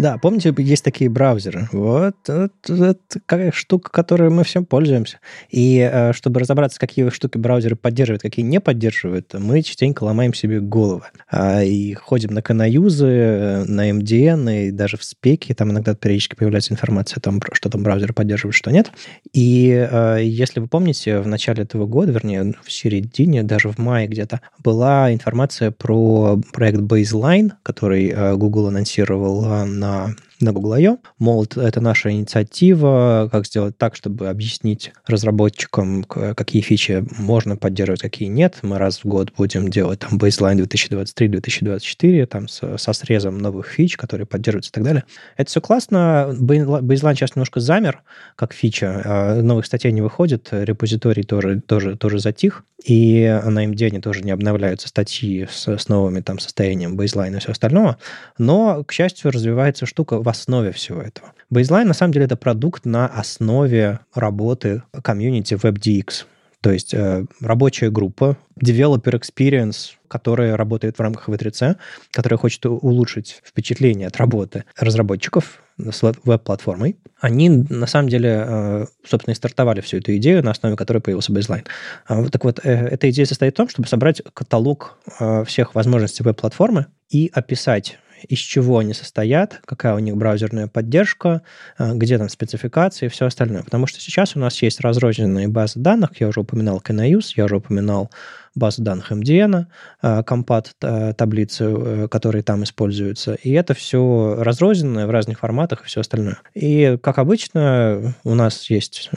Да, помните, есть такие браузеры. Вот, вот это какая штука, которой мы всем пользуемся. И э, чтобы разобраться, какие штуки браузеры поддерживают, какие не поддерживают, мы частенько ломаем себе головы. А, и ходим на канаюзы, э, на MDN, и даже в спеке, там иногда периодически появляется информация о том, что там браузеры поддерживают, что нет. И э, если вы помните, в начале этого года, вернее, в середине, даже в мае где-то, была информация про проект Baseline, который Google анонсировал на на, на Google I.O. Мол, это наша инициатива, как сделать так, чтобы объяснить разработчикам, какие фичи можно поддерживать, какие нет. Мы раз в год будем делать там baseline 2023-2024, там со, со срезом новых фич, которые поддерживаются и так далее. Это все классно. Baseline сейчас немножко замер, как фича. А новых статей не выходит, репозиторий тоже, тоже, тоже затих, и на MD тоже не обновляются статьи с, с новыми там состоянием baseline и все остального. Но, к счастью, развивается штука в основе всего этого. Baseline, на самом деле, это продукт на основе работы комьюнити WebDX. То есть э, рабочая группа, developer experience, которая работает в рамках V3C, которая хочет улучшить впечатление от работы разработчиков с веб-платформой. Они, на самом деле, э, собственно, и стартовали всю эту идею, на основе которой появился Baseline. А так вот, э, эта идея состоит в том, чтобы собрать каталог э, всех возможностей веб-платформы и описать из чего они состоят, какая у них браузерная поддержка, где там спецификации и все остальное. Потому что сейчас у нас есть разрозненные базы данных, я уже упоминал Canayus, я уже упоминал базу данных MDN, э, компат э, таблицы, э, которые там используются. И это все разрозненное в разных форматах и все остальное. И, как обычно, у нас есть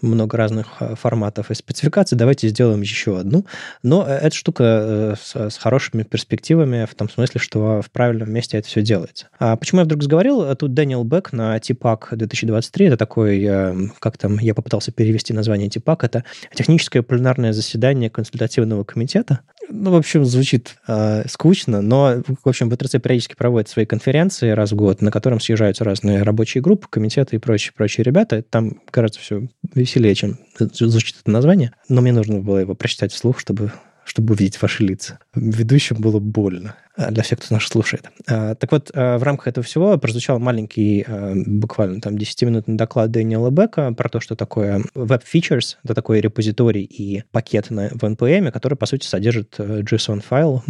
много разных форматов и спецификаций. Давайте сделаем еще одну. Но эта штука с, хорошими перспективами в том смысле, что в правильном месте это все делается. А почему я вдруг заговорил? Тут Дэниел Бек на TPAC 2023. Это такой, как там, я попытался перевести название TPAC. Это техническое пленарное заседание консультативного Следственного комитета. Ну, в общем, звучит э, скучно, но, в общем, БТРЦ периодически проводит свои конференции раз в год, на котором съезжаются разные рабочие группы, комитеты и прочие, прочие ребята. Там, кажется, все веселее, чем звучит это название. Но мне нужно было его прочитать вслух, чтобы чтобы увидеть ваши лица. Ведущим было больно а, для всех, кто нас слушает. А, так вот, а, в рамках этого всего прозвучал маленький, буквально там 10-минутный доклад Дэниела Бека про то, что такое Web Features, это такой репозиторий и пакет на, в NPM, который, по сути, содержит э, JSON-файл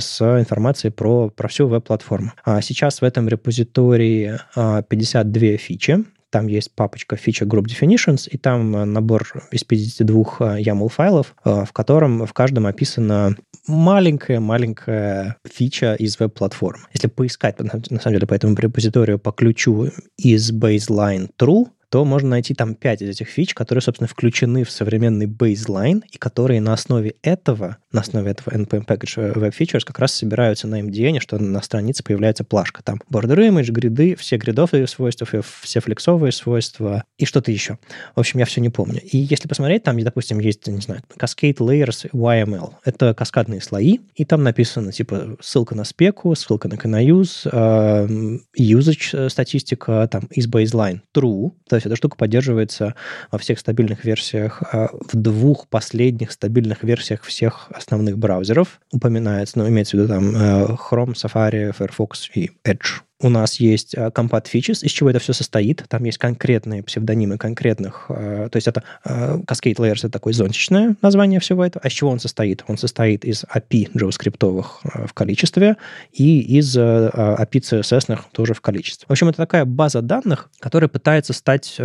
с информацией про, про всю веб-платформу. Сейчас в этом репозитории 52 фичи, там есть папочка Feature Group Definitions, и там э, набор из 52 э, YAML файлов, э, в котором в каждом описана маленькая-маленькая фича из веб-платформ. Если поискать, на самом деле, по этому репозиторию по ключу из baseline true, то можно найти там 5 из этих фич, которые, собственно, включены в современный baseline, и которые на основе этого, на основе этого NPM Package Web Features как раз собираются на MDN, что на странице появляется плашка. Там border image, гриды, все гридовые свойства, все флексовые свойства и что-то еще. В общем, я все не помню. И если посмотреть, там, допустим, есть, не знаю, Cascade Layers YML. Это каскадные слои, и там написано, типа, ссылка на спеку, ссылка на canuse, э, usage статистика, там, из baseline true, то есть эта штука поддерживается во всех стабильных версиях, а в двух последних стабильных версиях всех основных браузеров. Упоминается, ну, имеется в виду там э, Chrome, Safari, Firefox и Edge у нас есть uh, Compat Features, из чего это все состоит. Там есть конкретные псевдонимы конкретных... Uh, то есть это uh, Cascade Layers — это такое зонтичное название всего этого. А из чего он состоит? Он состоит из API JavaScript в количестве и из API CSS тоже в количестве. В общем, это такая база данных, которая пытается стать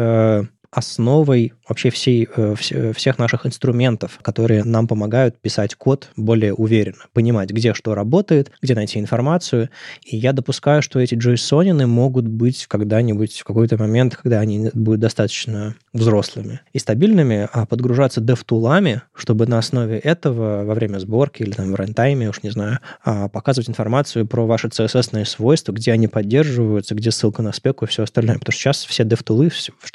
основой вообще всей, э, всех наших инструментов, которые нам помогают писать код более уверенно, понимать, где что работает, где найти информацию. И я допускаю, что эти JSON могут быть когда-нибудь в какой-то момент, когда они будут достаточно взрослыми и стабильными, а подгружаться DevTool'ами, чтобы на основе этого во время сборки или там в рантайме, уж не знаю, а, показывать информацию про ваши CSS свойства, где они поддерживаются, где ссылка на спеку и все остальное. Потому что сейчас все DevTool'ы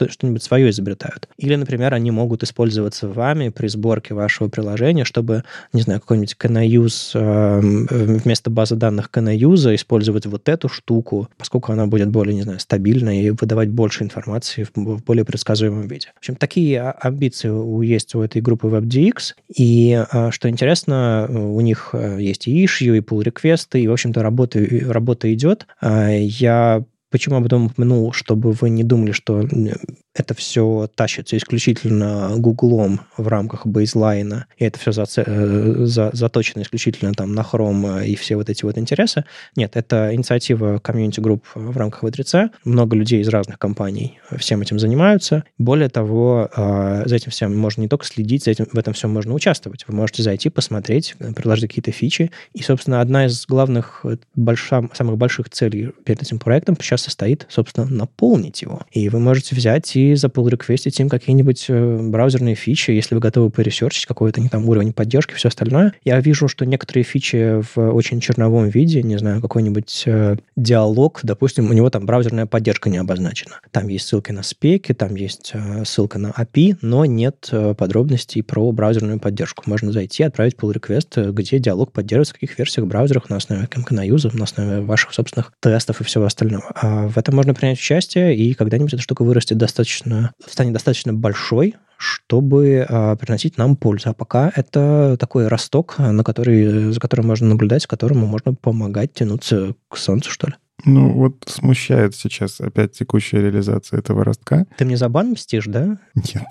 что-нибудь свое изобретают. Или, например, они могут использоваться вами при сборке вашего приложения, чтобы, не знаю, какой-нибудь CanaUse э, вместо базы данных CanaUse использовать вот эту штуку, поскольку она будет более, не знаю, стабильной и выдавать больше информации в более предсказуемом виде. В общем, такие а, амбиции есть у этой группы WebDX, и, а, что интересно, у них э, есть и issue, и pull реквесты, и, в общем-то, работа, работа идет. А, я Почему об этом упомянул, чтобы вы не думали, что это все тащится исключительно Гуглом в рамках Baseline а, и это все за, э, за, заточено исключительно там на Chrome и все вот эти вот интересы. Нет, это инициатива community group в рамках W3C. Много людей из разных компаний всем этим занимаются. Более того, э, за этим всем можно не только следить, за этим, в этом всем можно участвовать. Вы можете зайти, посмотреть, предложить какие-то фичи. И, собственно, одна из главных, э, больших, самых больших целей перед этим проектом сейчас состоит, собственно, наполнить его. И вы можете взять и за pull request ить им какие-нибудь э, браузерные фичи, если вы готовы поресерчить какой-то не там уровень поддержки, все остальное. Я вижу, что некоторые фичи в очень черновом виде, не знаю, какой-нибудь э, диалог, допустим, у него там браузерная поддержка не обозначена. Там есть ссылки на спеки, там есть э, ссылка на API, но нет э, подробностей про браузерную поддержку. Можно зайти, отправить pull request, э, где диалог поддерживается, в каких версиях браузерах на основе MKNUse, на основе ваших собственных тестов и всего остального. А в этом можно принять участие, и когда-нибудь эта штука вырастет достаточно, станет достаточно большой, чтобы э, приносить нам пользу. А пока это такой росток, на который, за которым можно наблюдать, которому можно помогать тянуться к солнцу, что ли. Ну, вот смущает сейчас опять текущая реализация этого ростка. Ты мне за бан мстишь, да? Нет.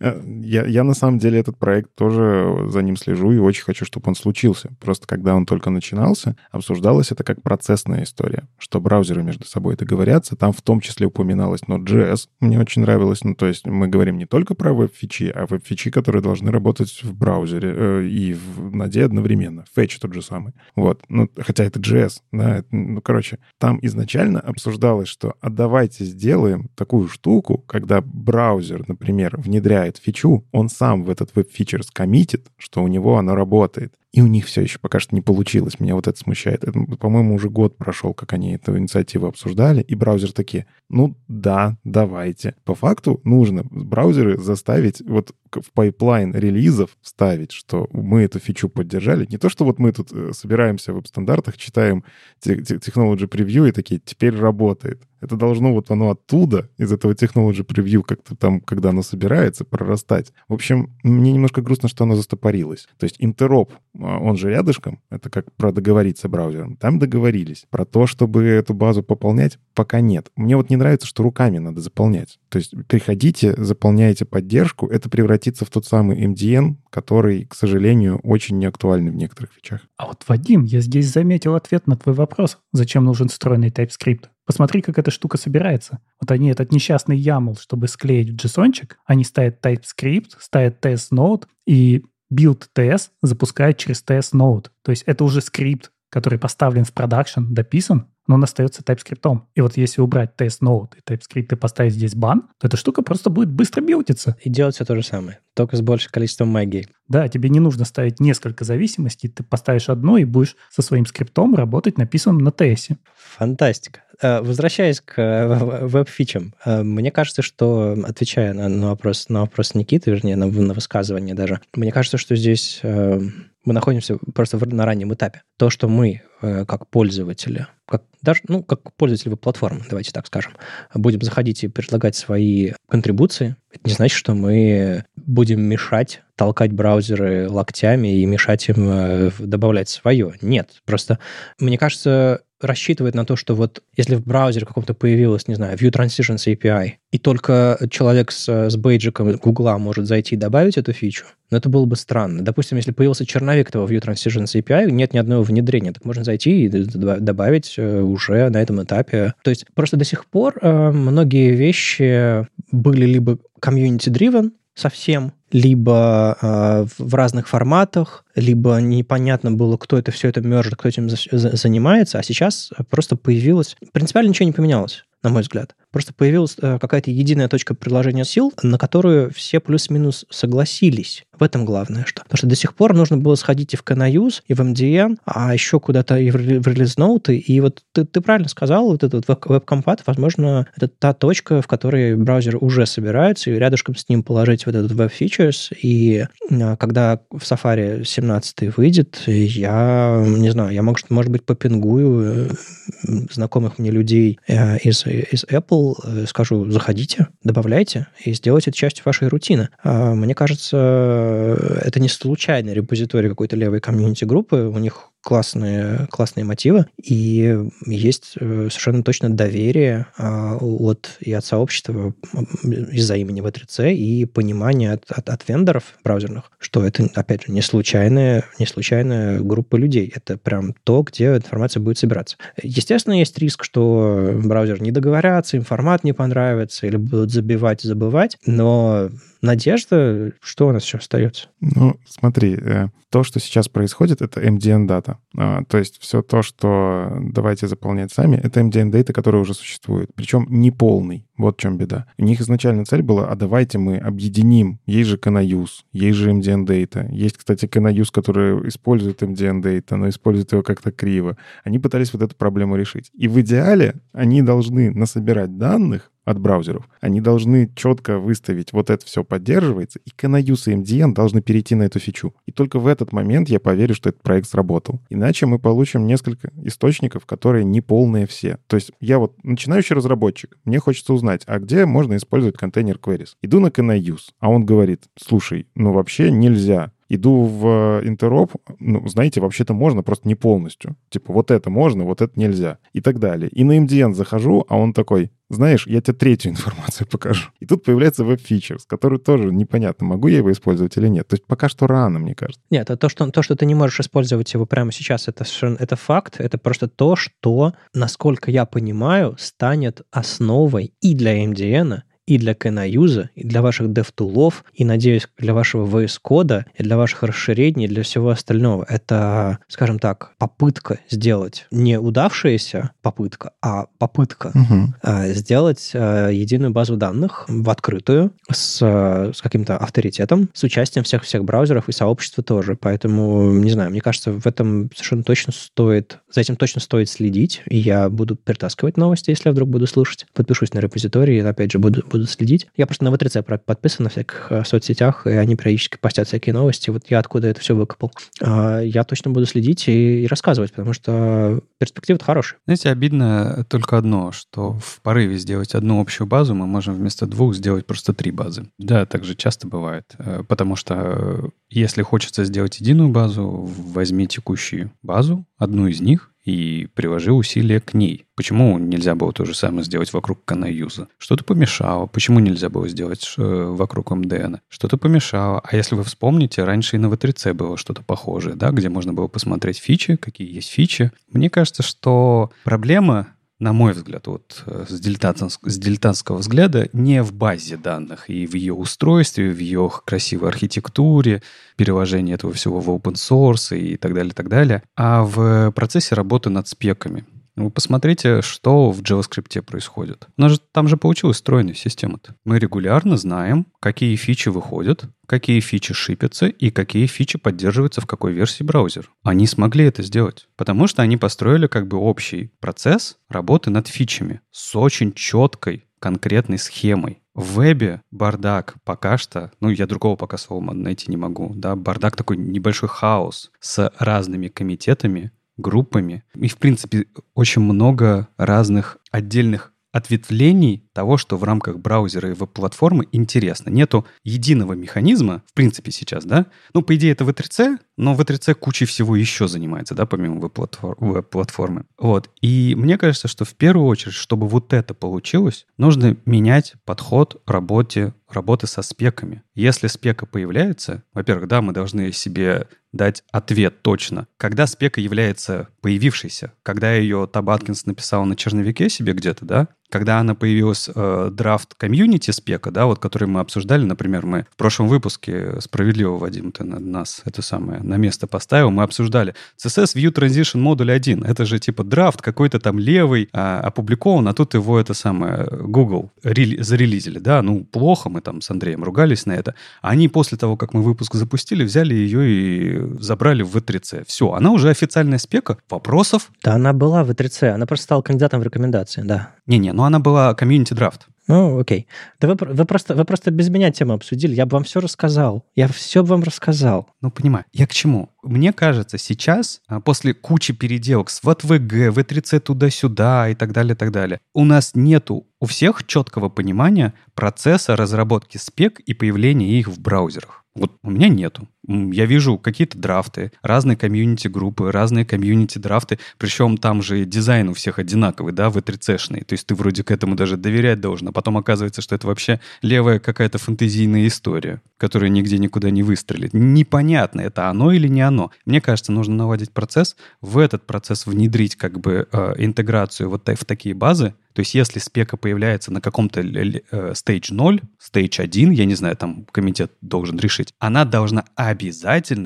Э, я, я на самом деле этот проект тоже за ним слежу и очень хочу, чтобы он случился. Просто когда он только начинался, обсуждалось это как процессная история, что браузеры между собой договорятся. Там в том числе упоминалось Node.js. Мне очень нравилось. Ну, то есть мы говорим не только про веб-фичи, а веб-фичи, которые должны работать в браузере э, и в Node одновременно. Fetch тот же самый. Вот. Ну, хотя это JS, да. Ну, короче, там изначально обсуждалось, что а давайте сделаем такую штуку, когда браузер, например, внедряет фичу, он сам в этот веб-фичер скоммитит, что у него оно работает. И у них все еще пока что не получилось. Меня вот это смущает. Это, по-моему, уже год прошел, как они эту инициативу обсуждали, и браузер такие, ну да, давайте. По факту нужно браузеры заставить вот в пайплайн релизов вставить, что мы эту фичу поддержали. Не то, что вот мы тут э, собираемся в веб-стандартах, читаем Technology Preview и такие, теперь работает. Это должно вот оно оттуда, из этого Technology Preview, как-то там, когда оно собирается, прорастать. В общем, мне немножко грустно, что оно застопорилось. То есть Interop, а, он же рядышком, это как про договориться браузером. Там договорились. Про то, чтобы эту базу пополнять, пока нет. Мне вот не нравится, что руками надо заполнять. То есть приходите, заполняете поддержку, это превратится в тот самый MDN, который, к сожалению, очень неактуальный в некоторых вещах. А вот, Вадим, я здесь заметил ответ на твой вопрос. Зачем нужен встроенный TypeScript? Посмотри, как эта штука собирается. Вот они этот несчастный YAML, чтобы склеить в json они ставят TypeScript, ставят TS Node, и build TS запускает через TS Node. То есть это уже скрипт, который поставлен в продакшн, дописан, но он остается TypeScript. И вот если убрать test node и TypeScript и поставить здесь бан, то эта штука просто будет быстро билдиться. И делать все то же самое, только с большим количеством магии. Да, тебе не нужно ставить несколько зависимостей, ты поставишь одно и будешь со своим скриптом работать написанным на TS. Фантастика. Э, возвращаясь к э, веб-фичам, э, мне кажется, что, отвечая на, на, вопрос, на вопрос Никиты, вернее, на, на высказывание даже, мне кажется, что здесь мы находимся просто на раннем этапе. То, что мы, как пользователи, как, даже, ну, как пользователи веб-платформы, давайте так скажем, будем заходить и предлагать свои контрибуции, это не значит, что мы будем мешать, толкать браузеры локтями и мешать им добавлять свое. Нет, просто мне кажется, рассчитывает на то, что вот если в браузере каком-то появилась, не знаю, View Transitions API, и только человек с, с бейджиком Гугла может зайти и добавить эту фичу, но это было бы странно. Допустим, если появился черновик этого View Transitions API, нет ни одного внедрения, так можно зайти и добавить э, уже на этом этапе. То есть просто до сих пор э, многие вещи были либо community-driven совсем, либо э, в разных форматах, либо непонятно было, кто это все это мержит, кто этим за, за, занимается, а сейчас просто появилось... Принципиально ничего не поменялось, на мой взгляд. Просто появилась э, какая-то единая точка приложения сил, на которую все плюс-минус согласились. В этом главное, что. Потому что до сих пор нужно было сходить и в Canayuse, и в MDN, а еще куда-то и в, в релиз-ноуты. И вот ты, ты правильно сказал, вот этот веб-компат, возможно, это та точка, в которой браузер уже собирается, и рядышком с ним положить вот этот веб-фичерс. И э, когда в Safari 17 выйдет, я не знаю, я, может, может быть, попингую э, знакомых мне людей из, из Apple, Apple э, скажу, заходите, добавляйте и сделайте это частью вашей рутины. А, мне кажется, это не случайный репозиторий какой-то левой комьюнити-группы. У них классные, классные мотивы, и есть э, совершенно точно доверие а, от, и от сообщества из-за имени V3C, и понимание от, от, от вендоров браузерных, что это, опять же, не случайная, не случайная группа людей. Это прям то, где информация будет собираться. Естественно, есть риск, что браузер не договорятся, им формат не понравится, или будут забивать, забывать, но надежда, что у нас еще остается? Ну, смотри, э, то, что сейчас происходит, это MDN-дата. А, то есть все то, что давайте заполнять сами, это MDN-дата, которая уже существует. Причем не полный. Вот в чем беда. У них изначально цель была, а давайте мы объединим. Есть же Canayuse, есть же MDN Data. Есть, кстати, Canayuse, который использует MDN Data, но использует его как-то криво. Они пытались вот эту проблему решить. И в идеале они должны насобирать данных, от браузеров. Они должны четко выставить, вот это все поддерживается, и Canayuse и MDN должны перейти на эту фичу. И только в этот момент я поверю, что этот проект сработал. Иначе мы получим несколько источников, которые не полные все. То есть я вот начинающий разработчик, мне хочется узнать, а где можно использовать контейнер queries? Иду на Canayuse, а он говорит, слушай, ну вообще нельзя иду в интероп, ну, знаете, вообще-то можно, просто не полностью. Типа, вот это можно, вот это нельзя. И так далее. И на MDN захожу, а он такой, знаешь, я тебе третью информацию покажу. И тут появляется веб-фичерс, который тоже непонятно, могу я его использовать или нет. То есть пока что рано, мне кажется. Нет, это то, что, то, что ты не можешь использовать его прямо сейчас, это, это факт. Это просто то, что, насколько я понимаю, станет основой и для MDN, и для Canayuse, и для ваших DevTool'ов, и, надеюсь, для вашего VS кода, и для ваших расширений, и для всего остального. Это, скажем так, попытка сделать не удавшаяся попытка, а попытка угу. сделать а, единую базу данных в открытую с, с каким-то авторитетом, с участием всех-всех браузеров и сообщества тоже. Поэтому, не знаю, мне кажется, в этом совершенно точно стоит, за этим точно стоит следить, и я буду перетаскивать новости, если я вдруг буду слушать. Подпишусь на репозиторий, и, опять же, буду, буду следить. Я просто на V3C подписан на всяких э, соцсетях, и они периодически постят всякие новости. Вот я откуда это все выкопал. А, я точно буду следить и, и рассказывать, потому что перспектива хорошая. Знаете, обидно только одно, что в порыве сделать одну общую базу мы можем вместо двух сделать просто три базы. Да, так же часто бывает. Э, потому что э, если хочется сделать единую базу, возьми текущую базу, одну из них, и приложи усилия к ней. Почему нельзя было то же самое сделать вокруг Canayuse? Что-то помешало. Почему нельзя было сделать э, вокруг MDN? Что-то помешало. А если вы вспомните, раньше и на V3C было что-то похожее, да, где можно было посмотреть фичи, какие есть фичи. Мне кажется, что проблема на мой взгляд, вот э, с, дилетантского, с дилетантского взгляда, не в базе данных и в ее устройстве, в ее красивой архитектуре, переложении этого всего в open source и так далее, так далее, а в процессе работы над спеками. Вы посмотрите, что в JavaScript происходит. У нас же, там же получилась стройная система-то. Мы регулярно знаем, какие фичи выходят, какие фичи шипятся и какие фичи поддерживаются в какой версии браузер. Они смогли это сделать, потому что они построили как бы общий процесс работы над фичами с очень четкой конкретной схемой. В вебе бардак пока что, ну, я другого пока слова найти не могу, да, бардак такой небольшой хаос с разными комитетами, группами. И, в принципе, очень много разных отдельных ответвлений того, что в рамках браузера и веб-платформы интересно. Нету единого механизма, в принципе, сейчас, да? Ну, по идее, это V3C, но V3C кучей всего еще занимается, да, помимо веб-платформы. Вот. И мне кажется, что в первую очередь, чтобы вот это получилось, нужно менять подход работе работы со спеками. Если спека появляется, во-первых, да, мы должны себе дать ответ точно. Когда спека является появившейся, когда ее Табаткинс написал на черновике себе где-то, да, когда она появилась э, драфт комьюнити спека, да, вот который мы обсуждали, например, мы в прошлом выпуске справедливо, Вадим, ты на нас это самое на место поставил, мы обсуждали CSS View Transition модуль 1. Это же типа драфт какой-то там левый а, опубликован, а тут его это самое Google рели, зарелизили, да, ну плохо, мы там с Андреем ругались на это. Они после того, как мы выпуск запустили, взяли ее и забрали в V3C. Все, она уже официальная спека. Вопросов? Да, она была в V3C, она просто стала кандидатом в рекомендации, да. Не-не, но она была комьюнити драфт. Ну, окей. Да вы, вы, просто, вы просто без меня тему обсудили. Я бы вам все рассказал. Я все бы вам рассказал. Ну, понимаю. Я к чему? Мне кажется, сейчас, а, после кучи переделок с ВТВГ, В3C туда-сюда и так далее, и так далее, у нас нету у всех четкого понимания процесса разработки спек и появления их в браузерах. Вот у меня нету. Я вижу какие-то драфты, разные комьюнити-группы, разные комьюнити-драфты, причем там же дизайн у всех одинаковый, да, V3C-шный. То есть ты вроде к этому даже доверять должен, а потом оказывается, что это вообще левая какая-то фантазийная история, которая нигде никуда не выстрелит. Непонятно, это оно или не оно. Мне кажется, нужно наладить процесс, в этот процесс внедрить как бы э, интеграцию вот в такие базы, то есть если спека появляется на каком-то stage 0, stage 1, я не знаю, там комитет должен решить, она должна обязательно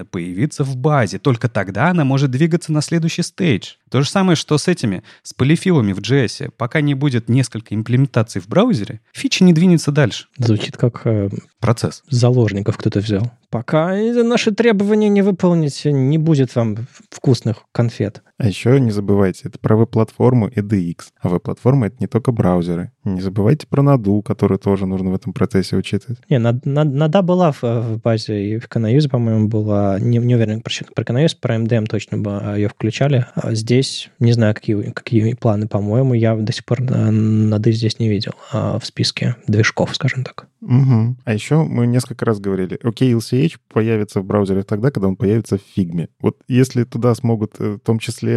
появиться в базе. Только тогда она может двигаться на следующий стейдж. То же самое, что с этими, с полифилами в JS. Пока не будет несколько имплементаций в браузере, фича не двинется дальше. Звучит как... Э, Процесс. Заложников кто-то взял. Пока наши требования не выполните, не будет вам вкусных конфет. А еще не забывайте, это про веб-платформу и DX. А веб-платформа — это не только браузеры. Не забывайте про наду, которую тоже нужно в этом процессе учитывать. Не, нада была в, в базе, и в Canuse, по-моему, была... Не, не уверен про, про Canuse, про MDM точно ее включали. А здесь не знаю, какие, какие планы, по-моему, я до сих пор нады здесь не видел а в списке движков, скажем так. Угу. А еще мы несколько раз говорили, окей, LCH появится в браузере тогда, когда он появится в фигме. Вот если туда смогут э, в том числе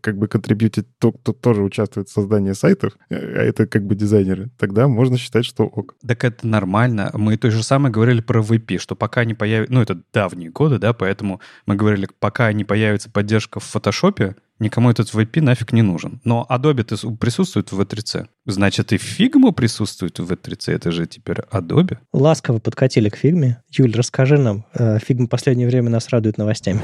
как бы контрибьютить то, кто тоже участвует в создании сайтов, э, а это как бы дизайнеры, тогда можно считать, что ок. Так это нормально. Мы то же самое говорили про VP, что пока не появится... Ну, это давние годы, да, поэтому мы говорили, пока не появится поддержка в фотошопе, никому этот VP нафиг не нужен. Но Adobe присутствует в V3C. Значит, и Figma присутствует в V3C. Это же теперь Adobe. Ласково подкатили к Figma. Юль, расскажи нам. Figma э, в последнее время нас радует новостями.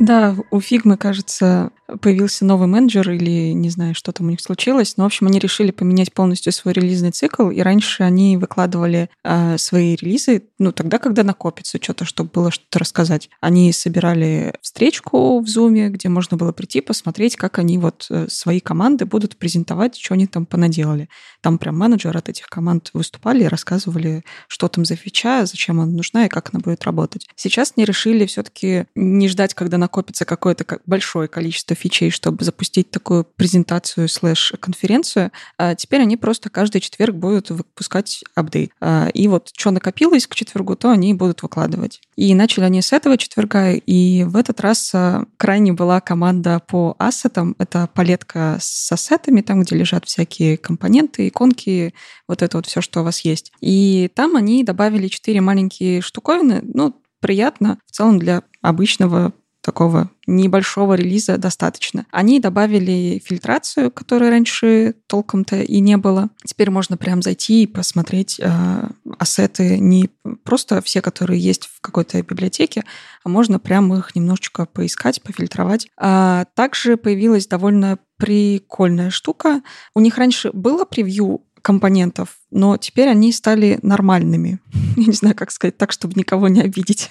Да, у Фигмы, кажется, появился новый менеджер или не знаю, что там у них случилось. Но, в общем, они решили поменять полностью свой релизный цикл, и раньше они выкладывали э, свои релизы, ну, тогда, когда накопится что-то, чтобы было что-то рассказать. Они собирали встречку в Zoom, где можно было прийти, посмотреть, как они вот э, свои команды будут презентовать, что они там понаделали. Там прям менеджер от этих команд выступали и рассказывали, что там за фича, зачем она нужна и как она будет работать. Сейчас они решили все-таки не ждать, когда накопится какое-то большое количество фичей, чтобы запустить такую презентацию слэш-конференцию. А теперь они просто каждый четверг будут выпускать апдейт. А, и вот что накопилось к четвергу, то они будут выкладывать. И начали они с этого четверга, и в этот раз а, крайне была команда по ассетам. Это палетка с ассетами, там, где лежат всякие компоненты, иконки, вот это вот все, что у вас есть. И там они добавили четыре маленькие штуковины, ну, приятно в целом для обычного такого небольшого релиза достаточно. Они добавили фильтрацию, которой раньше толком-то и не было. Теперь можно прям зайти и посмотреть э, ассеты не просто все, которые есть в какой-то библиотеке, а можно прям их немножечко поискать, пофильтровать. А также появилась довольно прикольная штука. У них раньше было превью компонентов, но теперь они стали нормальными. Я не знаю, как сказать так, чтобы никого не обидеть.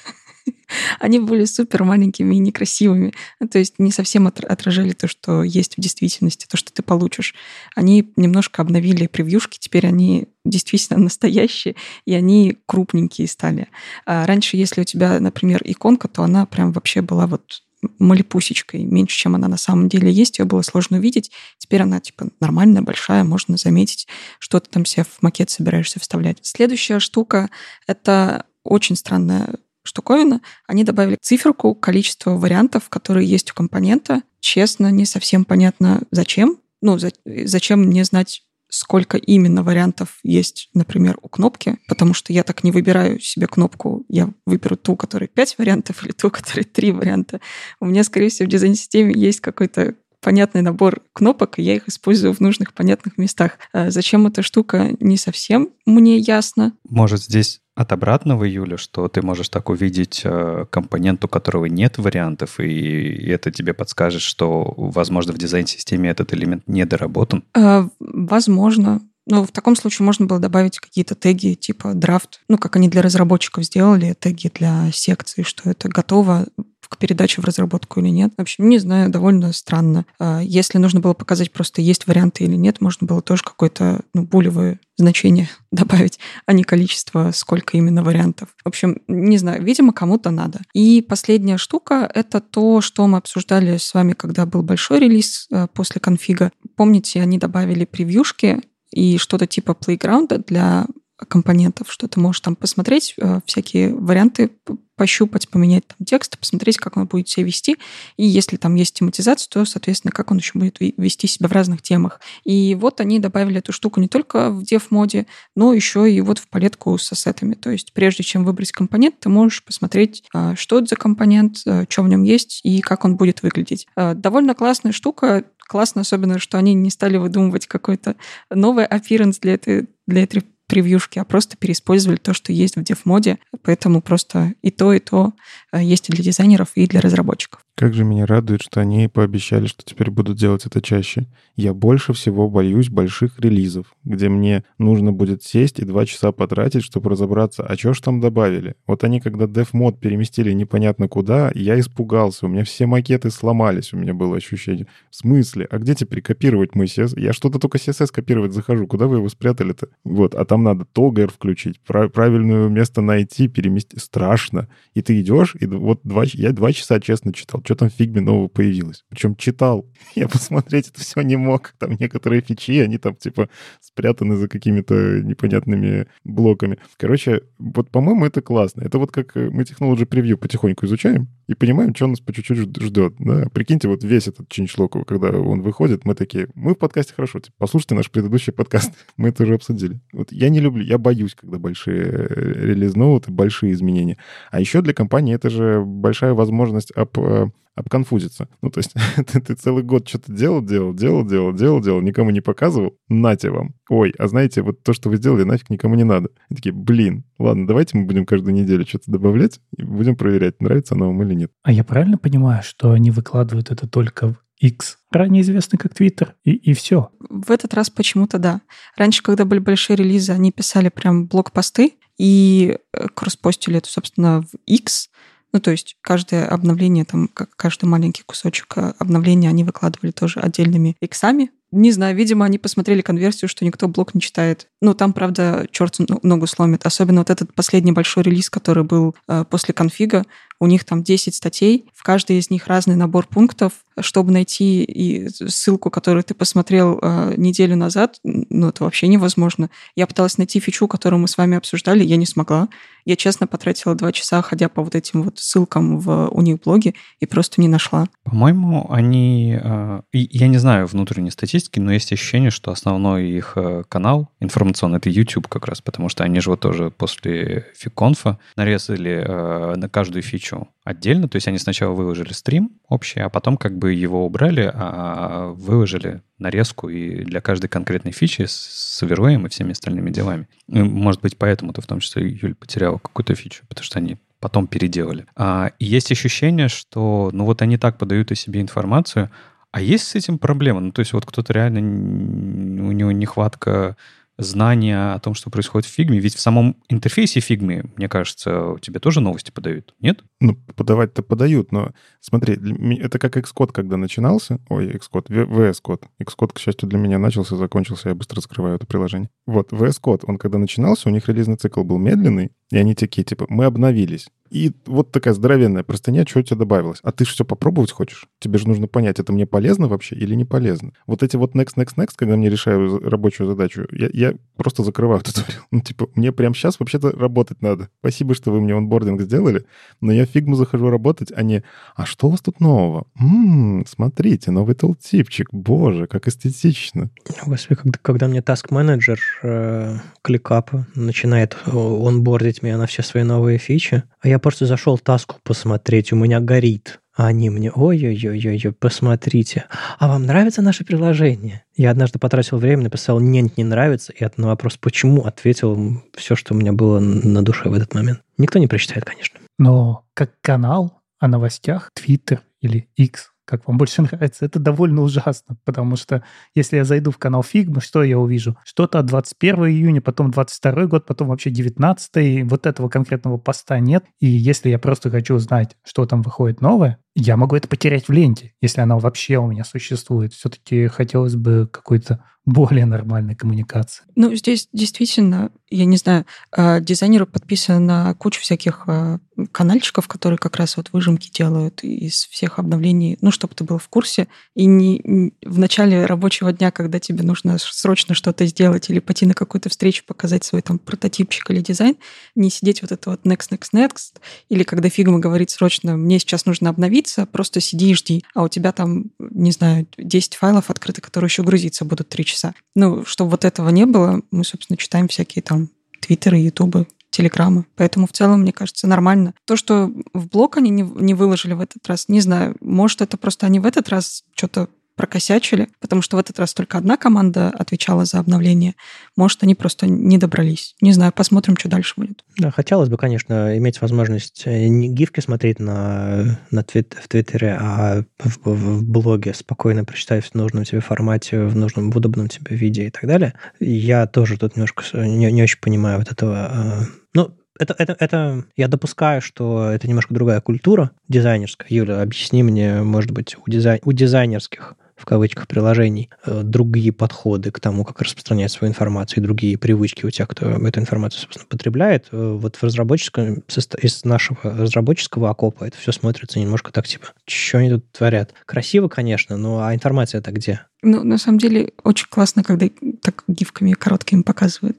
Они были супер маленькими и некрасивыми. Ну, то есть не совсем отражали то, что есть в действительности, то, что ты получишь. Они немножко обновили превьюшки, теперь они действительно настоящие, и они крупненькие стали. А раньше, если у тебя, например, иконка, то она прям вообще была вот малипусечкой, меньше, чем она на самом деле есть. Ее было сложно увидеть. Теперь она, типа, нормальная, большая, можно заметить, что ты там себе в макет собираешься вставлять. Следующая штука — это очень странная штуковина. Они добавили циферку, количество вариантов, которые есть у компонента. Честно, не совсем понятно, зачем. Ну, за, зачем мне знать сколько именно вариантов есть, например, у кнопки, потому что я так не выбираю себе кнопку, я выберу ту, у которой 5 вариантов, или ту, у которой 3 варианта. У меня, скорее всего, в дизайн-системе есть какой-то понятный набор кнопок, и я их использую в нужных понятных местах. А зачем эта штука, не совсем мне ясно. Может, здесь от обратного, Юля, что ты можешь так увидеть э, компонент, у которого нет вариантов, и это тебе подскажет, что, возможно, в дизайн-системе этот элемент недоработан? Э, возможно. Но в таком случае можно было добавить какие-то теги типа драфт, ну, как они для разработчиков сделали, теги для секции, что это готово к передаче в разработку или нет. В общем, не знаю, довольно странно. А, если нужно было показать просто есть варианты или нет, можно было тоже какое-то ну, булевое значение добавить, а не количество, сколько именно вариантов. В общем, не знаю, видимо, кому-то надо. И последняя штука — это то, что мы обсуждали с вами, когда был большой релиз а, после конфига. Помните, они добавили превьюшки и что-то типа плейграунда для компонентов, что ты можешь там посмотреть, э, всякие варианты пощупать, поменять там текст, посмотреть, как он будет себя вести. И если там есть тематизация, то, соответственно, как он еще будет вести себя в разных темах. И вот они добавили эту штуку не только в дев-моде, но еще и вот в палетку с ассетами. То есть прежде чем выбрать компонент, ты можешь посмотреть, а, что это за компонент, а, что в нем есть и как он будет выглядеть. Довольно классная штука. Классно особенно, что они не стали выдумывать какой-то новый appearance для этой, для этой превьюшки, а просто переиспользовали то, что есть в дев-моде. Поэтому просто и то, и то э, есть и для дизайнеров, и для разработчиков. Как же меня радует, что они пообещали, что теперь будут делать это чаще. Я больше всего боюсь больших релизов, где мне нужно будет сесть и два часа потратить, чтобы разобраться, а что ж там добавили. Вот они, когда DevMod переместили непонятно куда, я испугался, у меня все макеты сломались, у меня было ощущение. В смысле? А где теперь копировать мой CSS? Я что-то только CSS копировать захожу, куда вы его спрятали-то? Вот, а там надо Togger включить, правильное место найти, переместить. Страшно. И ты идешь, и вот два, я два часа честно читал что там в фигме нового появилось. Причем читал. Я посмотреть это все не мог. Там некоторые фичи, они там типа спрятаны за какими-то непонятными блоками. Короче, вот, по-моему, это классно. Это вот как мы Technology Preview потихоньку изучаем и понимаем, что нас по чуть-чуть ждет. Да? Прикиньте, вот весь этот changelog, когда он выходит, мы такие, мы в подкасте хорошо, типа, послушайте наш предыдущий подкаст. мы это уже обсудили. Вот я не люблю, я боюсь, когда большие релиз-ноуты, большие изменения. А еще для компании это же большая возможность об э, обконфузиться. Ну, то есть ты, ты целый год что-то делал, делал, делал, делал, делал, делал, никому не показывал, нате вам. Ой, а знаете, вот то, что вы сделали, нафиг никому не надо. И такие, блин, ладно, давайте мы будем каждую неделю что-то добавлять и будем проверять, нравится оно вам или нет. А я правильно понимаю, что они выкладывают это только в X, ранее известный как Twitter, и, и все. В этот раз почему-то да. Раньше, когда были большие релизы, они писали прям блокпосты и э, кросспостили это, собственно, в X, ну, то есть каждое обновление, там, как каждый маленький кусочек э, обновления они выкладывали тоже отдельными иксами. Не знаю, видимо, они посмотрели конверсию, что никто блок не читает. Ну, там, правда, черт ногу сломит. Особенно вот этот последний большой релиз, который был э, после конфига. У них там 10 статей, в каждой из них разный набор пунктов. Чтобы найти и ссылку, которую ты посмотрел э, неделю назад, ну, это вообще невозможно. Я пыталась найти фичу, которую мы с вами обсуждали, я не смогла. Я честно потратила два часа, ходя по вот этим вот ссылкам в у них блоге, и просто не нашла. По-моему, они... Э, я не знаю внутренней статистики, но есть ощущение, что основной их э, канал информационный — это YouTube как раз, потому что они же вот тоже после фиконфа нарезали э, на каждую фичу отдельно. То есть они сначала выложили стрим общий, а потом как бы его убрали, а выложили нарезку и для каждой конкретной фичи с овервеем и всеми остальными делами. И, может быть, поэтому ты в том числе, Юль, потеряла какую-то фичу, потому что они потом переделали. А, и есть ощущение, что ну вот они так подают о себе информацию, а есть с этим проблема? Ну, то есть вот кто-то реально, у него нехватка знания о том, что происходит в фигме. Ведь в самом интерфейсе фигмы, мне кажется, тебе тоже новости подают, нет? Ну, подавать-то подают, но смотри, это как Xcode, когда начинался. Ой, Xcode, VS Code. Xcode, к счастью, для меня начался, закончился, я быстро раскрываю это приложение. Вот, VS Code, он когда начинался, у них релизный цикл был медленный, и они такие, типа, мы обновились. И вот такая здоровенная простыня, что у тебя добавилось? А ты же все попробовать хочешь? Тебе же нужно понять, это мне полезно вообще или не полезно. Вот эти вот next, next, next, когда мне решаю рабочую задачу, я, я просто закрываю туториал. Ну, типа, мне прямо сейчас вообще-то работать надо. Спасибо, что вы мне онбординг сделали, но я фигму захожу работать, а не «А что у вас тут нового? Ммм, смотрите, новый толтипчик. Боже, как эстетично». Господи, когда, когда мне task-менеджер э, кликапа начинает э, онбордить меня на все свои новые фичи, а я просто зашел таску посмотреть, у меня горит. А они мне, ой-ой-ой-ой, посмотрите, а вам нравится наше приложение? Я однажды потратил время, написал «нет, не нравится», и на вопрос «почему?» ответил все, что у меня было на душе в этот момент. Никто не прочитает, конечно. Но как канал о новостях, Twitter или X, как вам больше нравится, это довольно ужасно, потому что если я зайду в канал Figma, что я увижу? Что-то от 21 июня, потом 22 год, потом вообще 19 вот этого конкретного поста нет. И если я просто хочу узнать, что там выходит новое, я могу это потерять в ленте, если она вообще у меня существует. Все-таки хотелось бы какой-то более нормальной коммуникации. Ну, здесь действительно, я не знаю, а, дизайнеры подписаны на кучу всяких а, канальчиков, которые как раз вот выжимки делают из всех обновлений, ну, чтобы ты был в курсе, и не в начале рабочего дня, когда тебе нужно срочно что-то сделать или пойти на какую-то встречу, показать свой там прототипчик или дизайн, не сидеть вот это вот next, next, next, или когда Figma говорит срочно, мне сейчас нужно обновиться, просто сиди и жди, а у тебя там, не знаю, 10 файлов открыты, которые еще грузиться будут 3 часа. Ну, чтобы вот этого не было, мы, собственно, читаем всякие там твиттеры, ютубы, телеграммы. Поэтому в целом, мне кажется, нормально. То, что в блог они не, не выложили в этот раз, не знаю. Может, это просто они в этот раз что-то прокосячили, потому что в этот раз только одна команда отвечала за обновление. Может, они просто не добрались. Не знаю, посмотрим, что дальше будет. Да, хотелось бы, конечно, иметь возможность э, не гифки смотреть на, на твит, в Твиттере, а в, в блоге спокойно прочитать в нужном тебе формате, в нужном, в удобном тебе виде и так далее. Я тоже тут немножко не, не очень понимаю вот этого. Э, ну, это, это, это я допускаю, что это немножко другая культура дизайнерская. Юля, объясни мне, может быть, у, дизай, у дизайнерских в кавычках приложений, э, другие подходы к тому, как распространять свою информацию, и другие привычки у тех, кто эту информацию, собственно, потребляет. Э, вот в разработческом, из нашего разработческого окопа это все смотрится немножко так, типа, что они тут творят? Красиво, конечно, но а информация это где? Ну, на самом деле, очень классно, когда так гифками короткими показывают.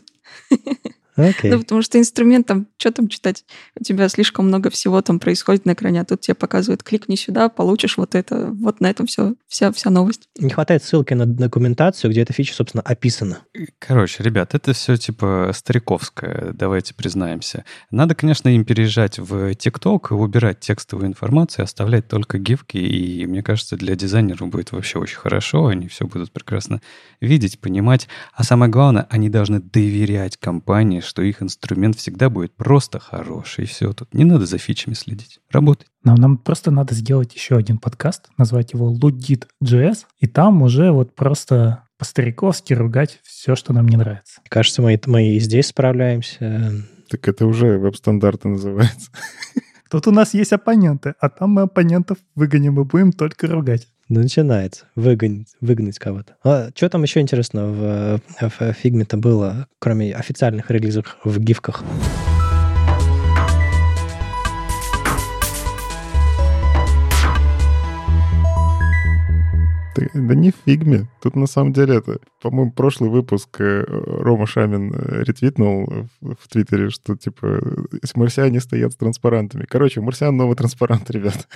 Okay. Ну, потому что инструмент там, что там читать? У тебя слишком много всего там происходит на экране, а тут тебе показывают, кликни сюда, получишь вот это. Вот на этом все, вся, вся новость. Не хватает ссылки на документацию, где эта фича, собственно, описана. Короче, ребят, это все типа стариковское, давайте признаемся. Надо, конечно, им переезжать в TikTok и убирать текстовую информацию, оставлять только гифки, и мне кажется, для дизайнеров будет вообще очень хорошо, они все будут прекрасно видеть, понимать. А самое главное, они должны доверять компании, что их инструмент всегда будет просто хороший. И все, тут не надо за фичами следить. Работать. Нам, нам просто надо сделать еще один подкаст, назвать его Ludit.js, и там уже вот просто по-стариковски ругать все, что нам не нравится. Кажется, мы, мы и здесь справляемся. Так это уже веб-стандарты называется. Тут у нас есть оппоненты, а там мы оппонентов выгоним и будем только ругать. Ну, начинается. Выгонить, выгнать кого-то. А что там еще интересно в, в фигме-то было, кроме официальных релизов в гифках? Да не в фигме. Тут на самом деле это, по-моему, прошлый выпуск э, Рома Шамин э, ретвитнул в Твиттере, что типа марсиане стоят с транспарантами. Короче, марсиан новый транспарант, ребят.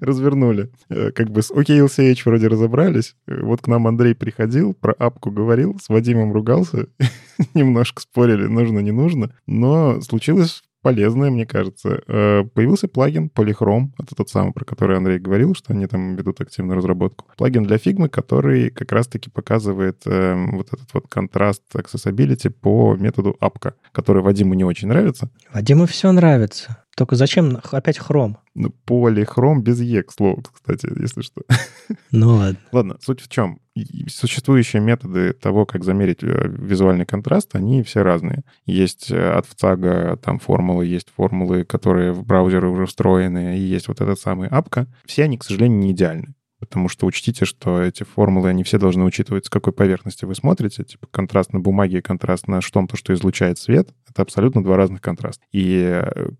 Развернули. Э, как бы с OKLCH вроде разобрались. Вот к нам Андрей приходил, про апку говорил, с Вадимом ругался. Немножко спорили, нужно, не нужно. Но случилось полезное, мне кажется. Э, появился плагин Polychrome, это тот самый, про который Андрей говорил, что они там ведут активную разработку. Плагин для Figma, который как раз-таки показывает э, вот этот вот контраст accessibility по методу апка, который Вадиму не очень нравится. Вадиму все нравится. Только зачем опять хром? Ну, полихром без Е, к слову, кстати, если что. Ну ладно. Ладно, суть в чем? Существующие методы того, как замерить э, визуальный контраст, они все разные. Есть э, от ВЦАГа там формулы, есть формулы, которые в браузеры уже встроены, и есть вот этот самый апка. Все они, к сожалению, не идеальны потому что учтите, что эти формулы, они все должны учитывать, с какой поверхности вы смотрите. Типа контраст на бумаге, контраст на что-то, что излучает свет. Это абсолютно два разных контраста. И э,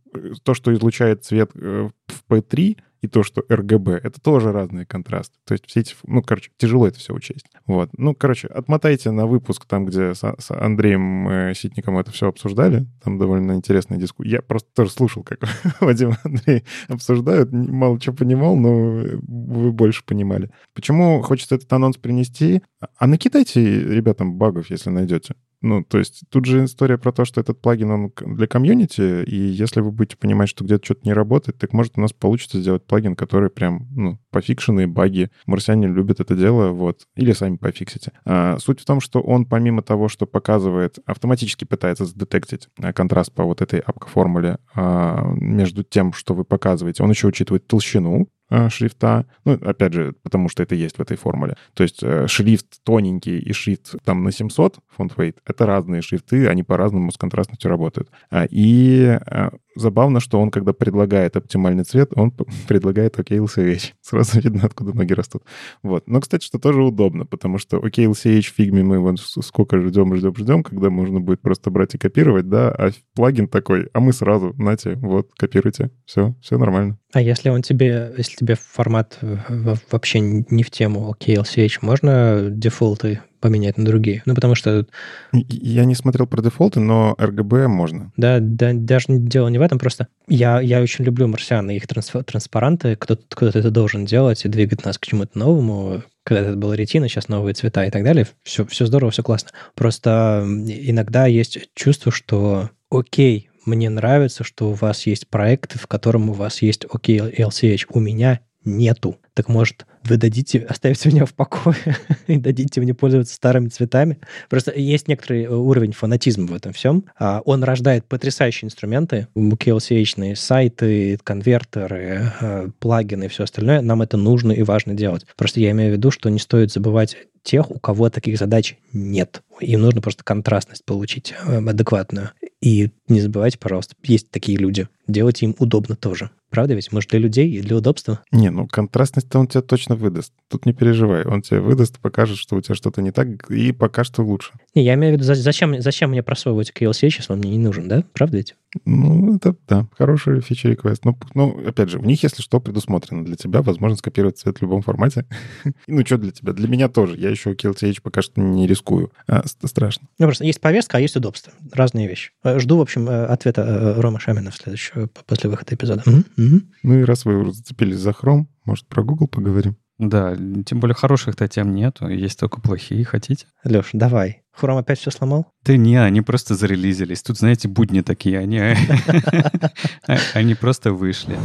то, что излучает цвет э, в P3, и то, что RGB, это тоже разные контрасты. То есть все эти, ну, короче, тяжело это все учесть. Вот. Ну, короче, отмотайте на выпуск там, где с, с Андреем э, Ситником это все обсуждали. Там довольно интересная дискуссия. Я просто тоже слушал, как Вадим и Андрей обсуждают. Мало чего понимал, но вы больше понимали. Почему хочется этот анонс принести? А накидайте ребятам багов, если найдете. Ну, то есть тут же история про то, что этот плагин, он для комьюнити, и если вы будете понимать, что где-то что-то не работает, так может у нас получится сделать плагин, который прям, ну, пофикшенные баги. Марсиане любят это дело, вот. Или сами пофиксите. А, суть в том, что он помимо того, что показывает, автоматически пытается задетектить а, контраст по вот этой апка-формуле а, между тем, что вы показываете, он еще учитывает толщину, Э, шрифта. Ну, опять же, потому что это есть в этой формуле. То есть э, шрифт тоненький и шрифт там на 700 фонд weight — это разные шрифты, они по-разному с контрастностью работают. А, и э, забавно, что он, когда предлагает оптимальный цвет, он предлагает OKLCH. Сразу видно, откуда ноги растут. Вот. Но, кстати, что тоже удобно, потому что OKLCH в фигме мы вот сколько ждем, ждем, ждем, когда можно будет просто брать и копировать, да, а плагин такой, а мы сразу, нате, вот, копируйте. Все, все нормально. А если он тебе, если тебе формат вообще не в тему OKLCH, можно дефолты поменять на другие. Ну, потому что... Я не смотрел про дефолты, но RGB можно. Да, да даже дело не в этом, просто я, я очень люблю марсиан и их транспаранты. Кто-то кто это должен делать и двигать нас к чему-то новому. Когда это было ретина, сейчас новые цвета и так далее. Все, все здорово, все классно. Просто иногда есть чувство, что окей, мне нравится, что у вас есть проекты, в котором у вас есть окей LCH. У меня нету. Так может, вы дадите, оставите меня в покое и дадите мне пользоваться старыми цветами? Просто есть некоторый э, уровень фанатизма в этом всем. А, он рождает потрясающие инструменты, KLCH сайты, конвертеры, э, плагины и все остальное. Нам это нужно и важно делать. Просто я имею в виду, что не стоит забывать тех, у кого таких задач нет. Им нужно просто контрастность получить э, адекватную. И не забывайте, пожалуйста, есть такие люди. Делайте им удобно тоже. Правда ведь? Может, для людей и для удобства? Не, ну контрастность-то он тебе точно выдаст. Тут не переживай. Он тебе выдаст, покажет, что у тебя что-то не так, и пока что лучше. Не, я имею в виду, зачем, зачем мне просовывать KLC, сейчас он мне не нужен, да? Правда ведь? Ну, это, да, хороший фичер реквест. Ну, ну, опять же, у них, если что, предусмотрено для тебя возможность скопировать цвет в любом формате. ну, что для тебя? Для меня тоже. Я еще KLCH пока что не рискую. А, страшно. Ну, просто есть повестка, а есть удобство. Разные вещи. Э, жду, в общем, э, ответа э, Рома Шамина в следующего, после выхода эпизода. Ну и раз вы зацепились за Chrome, может, про Google поговорим? Да, тем более хороших-то тем нету, есть только плохие, хотите? Леш, давай. Хром опять все сломал? Да не, они просто зарелизились. Тут, знаете, будни такие, они, они просто вышли.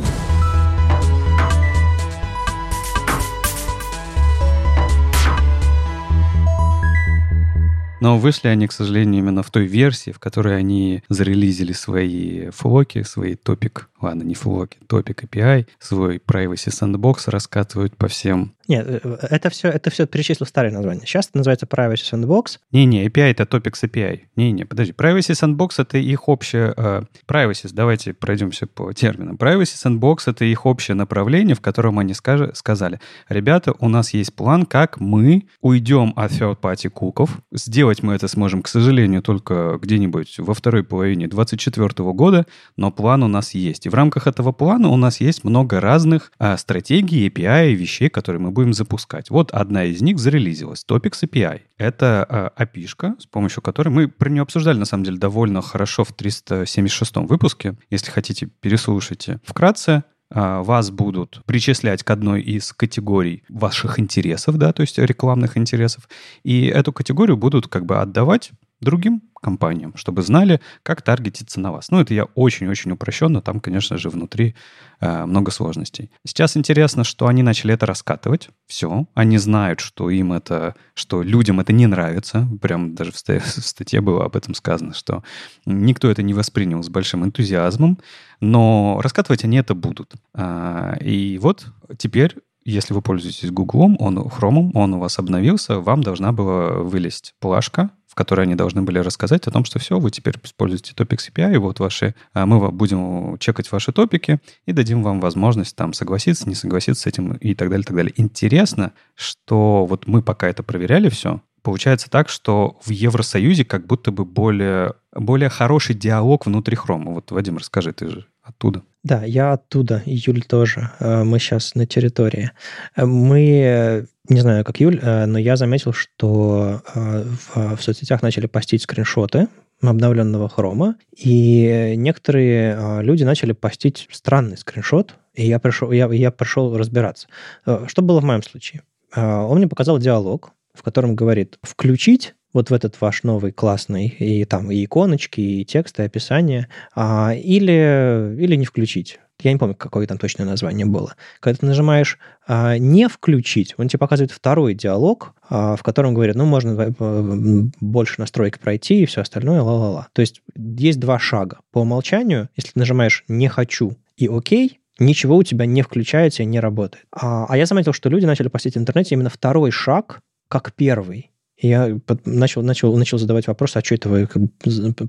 Но вышли они, к сожалению, именно в той версии, в которой они зарелизили свои флоки, свои топик, ладно, не флоки, топик API, свой Privacy Sandbox раскатывают по всем нет, э, это все, это все перечислил старые названия. Сейчас это называется Privacy Sandbox. Не-не, API это Topics API. Не-не, подожди. Privacy Sandbox это их общее... Э, privacy, давайте пройдемся по терминам. Privacy Sandbox это их общее направление, в котором они скажи, сказали, ребята, у нас есть план, как мы уйдем от third-party куков. Сделать мы это сможем, к сожалению, только где-нибудь во второй половине 2024 года, но план у нас есть. И в рамках этого плана у нас есть много разных а, стратегий, API, вещей, которые мы будем запускать. Вот одна из них зарелизилась, Topics API. Это э, API, с помощью которой мы про нее обсуждали, на самом деле, довольно хорошо в 376 выпуске. Если хотите, переслушайте. Вкратце, а, вас будут причислять к одной из категорий ваших интересов, да, то есть рекламных интересов, и эту категорию будут как бы отдавать другим компаниям, чтобы знали, как таргетиться на вас. Ну, это я очень-очень упрощенно, там, конечно же, внутри э, много сложностей. Сейчас интересно, что они начали это раскатывать. Все, они знают, что им это, что людям это не нравится. Прям даже в, ст- в статье было об этом сказано, что никто это не воспринял с большим энтузиазмом, но раскатывать они это будут. А, и вот теперь если вы пользуетесь Гуглом, он Chrome, он у вас обновился, вам должна была вылезть плашка которой они должны были рассказать о том, что все, вы теперь используете Topics API, вот ваши, а, мы будем чекать ваши топики и дадим вам возможность там согласиться, не согласиться с этим и так далее, так далее. Интересно, что вот мы пока это проверяли все, получается так, что в Евросоюзе как будто бы более более хороший диалог внутри хрома. Вот, Вадим, расскажи, ты же оттуда. Да, я оттуда, Юль тоже. Э, мы сейчас на территории. Э, мы, не знаю, как Юль, э, но я заметил, что в, в соцсетях начали постить скриншоты обновленного хрома, и некоторые люди начали постить странный скриншот, и я пришел, я, я пришел разбираться. Что было в моем случае? Он мне показал диалог, в котором говорит «включить вот в этот ваш новый классный, и там и иконочки, и тексты, и описание, а, или, или не включить. Я не помню, какое там точное название было. Когда ты нажимаешь а, «не включить», он тебе показывает второй диалог, а, в котором говорит, ну, можно э, больше настройки пройти и все остальное, ла-ла-ла. То есть есть два шага. По умолчанию, если ты нажимаешь «не хочу» и «окей», ничего у тебя не включается и не работает. А, а я заметил, что люди начали постить в интернете именно второй шаг, как первый. Я начал, начал, начал задавать вопрос, а что это вы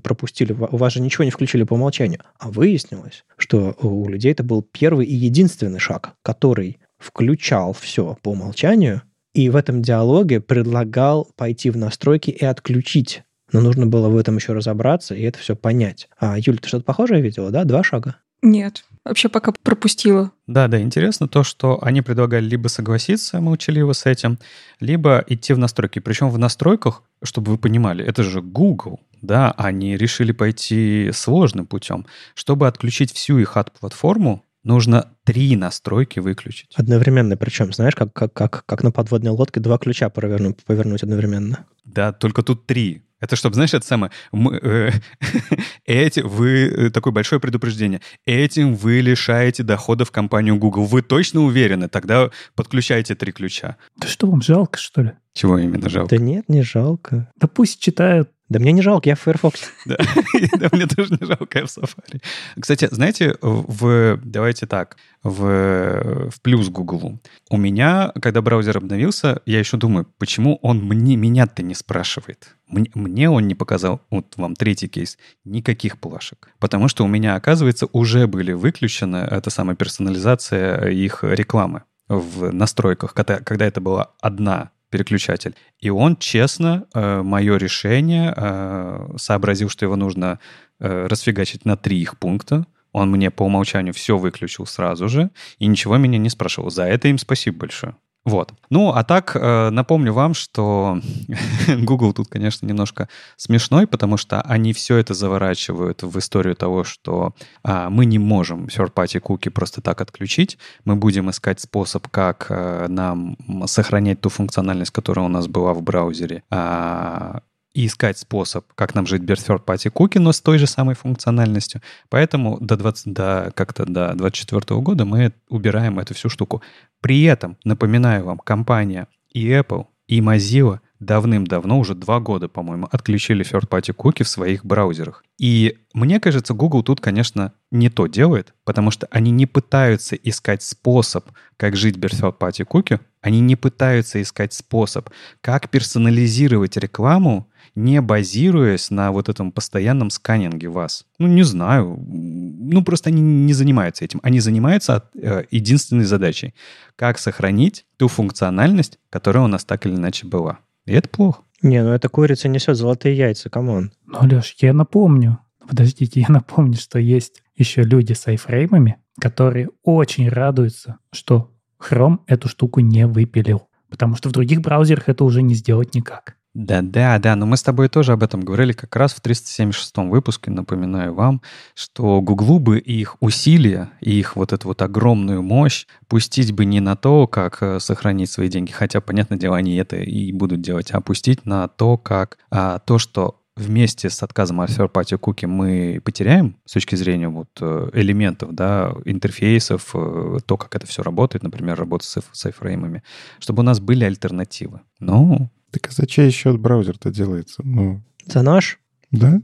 пропустили? У вас же ничего не включили по умолчанию. А выяснилось, что у людей это был первый и единственный шаг, который включал все по умолчанию, и в этом диалоге предлагал пойти в настройки и отключить. Но нужно было в этом еще разобраться и это все понять. А, Юля, ты что-то похожее видела, да? Два шага? Нет, вообще пока пропустила. Да, да, интересно то, что они предлагали либо согласиться молчаливо с этим, либо идти в настройки. Причем в настройках, чтобы вы понимали, это же Google, да, они решили пойти сложным путем. Чтобы отключить всю их от-платформу, нужно три настройки выключить. Одновременно, причем, знаешь, как, как, как, как на подводной лодке два ключа повернуть, повернуть одновременно. Да, только тут три. Это чтобы, знаешь, это самое, мы, э, эти, вы, э, такое большое предупреждение, этим вы лишаете доходов компанию Google. Вы точно уверены? Тогда подключайте три ключа. Да что, вам жалко, что ли? Чего именно жалко? Да нет, не жалко. Да пусть читают. Да мне не жалко, я в Firefox. Да, мне тоже не жалко, я в Safari. Кстати, знаете, в, давайте так, в, в плюс Google. У меня, когда браузер обновился, я еще думаю, почему он мне, меня-то не спрашивает? Мне, он не показал, вот вам третий кейс, никаких плашек. Потому что у меня, оказывается, уже были выключены эта самая персонализация их рекламы в настройках, когда, когда это была одна переключатель. И он честно э, мое решение э, сообразил, что его нужно э, расфигачить на три их пункта. Он мне по умолчанию все выключил сразу же и ничего меня не спрашивал. За это им спасибо большое. Вот. Ну, а так, э, напомню вам, что Google тут, конечно, немножко смешной, потому что они все это заворачивают в историю того, что а, мы не можем third-party куки просто так отключить. Мы будем искать способ, как а, нам сохранять ту функциональность, которая у нас была в браузере, а, и искать способ, как нам жить без third-party cookie, но с той же самой функциональностью. Поэтому до, 20, до, как-то до 2024 года мы убираем эту всю штуку. При этом, напоминаю вам, компания и Apple, и Mozilla давным-давно, уже два года, по-моему, отключили third-party cookie в своих браузерах. И мне кажется, Google тут, конечно, не то делает, потому что они не пытаются искать способ, как жить без third-party cookie, они не пытаются искать способ, как персонализировать рекламу не базируясь на вот этом постоянном сканинге вас. Ну, не знаю. Ну, просто они не занимаются этим. Они занимаются э, единственной задачей. Как сохранить ту функциональность, которая у нас так или иначе была. И это плохо. Не, ну эта курица несет золотые яйца, come on. Ну, Леш, я напомню. Подождите, я напомню, что есть еще люди с айфреймами, которые очень радуются, что Chrome эту штуку не выпилил. Потому что в других браузерах это уже не сделать никак. Да, да, да, но мы с тобой тоже об этом говорили как раз в 376 выпуске. Напоминаю вам, что Гуглу бы их усилия и их вот эту вот огромную мощь пустить бы не на то, как э, сохранить свои деньги, хотя, понятное дело, они это и будут делать, а пустить на то, как а, то, что вместе с отказом от third-party cookie мы потеряем с точки зрения вот э, элементов, да, интерфейсов, э, то, как это все работает, например, работа с, с айфреймами, чтобы у нас были альтернативы. Ну, так а за чей счет браузер-то делается? Ну, за наш? Да?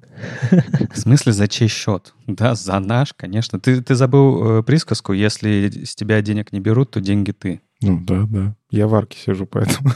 В смысле, за чей счет? Да, за наш, конечно. Ты, ты забыл э, присказку, если с тебя денег не берут, то деньги ты. Ну да, да. Я в арке сижу, поэтому...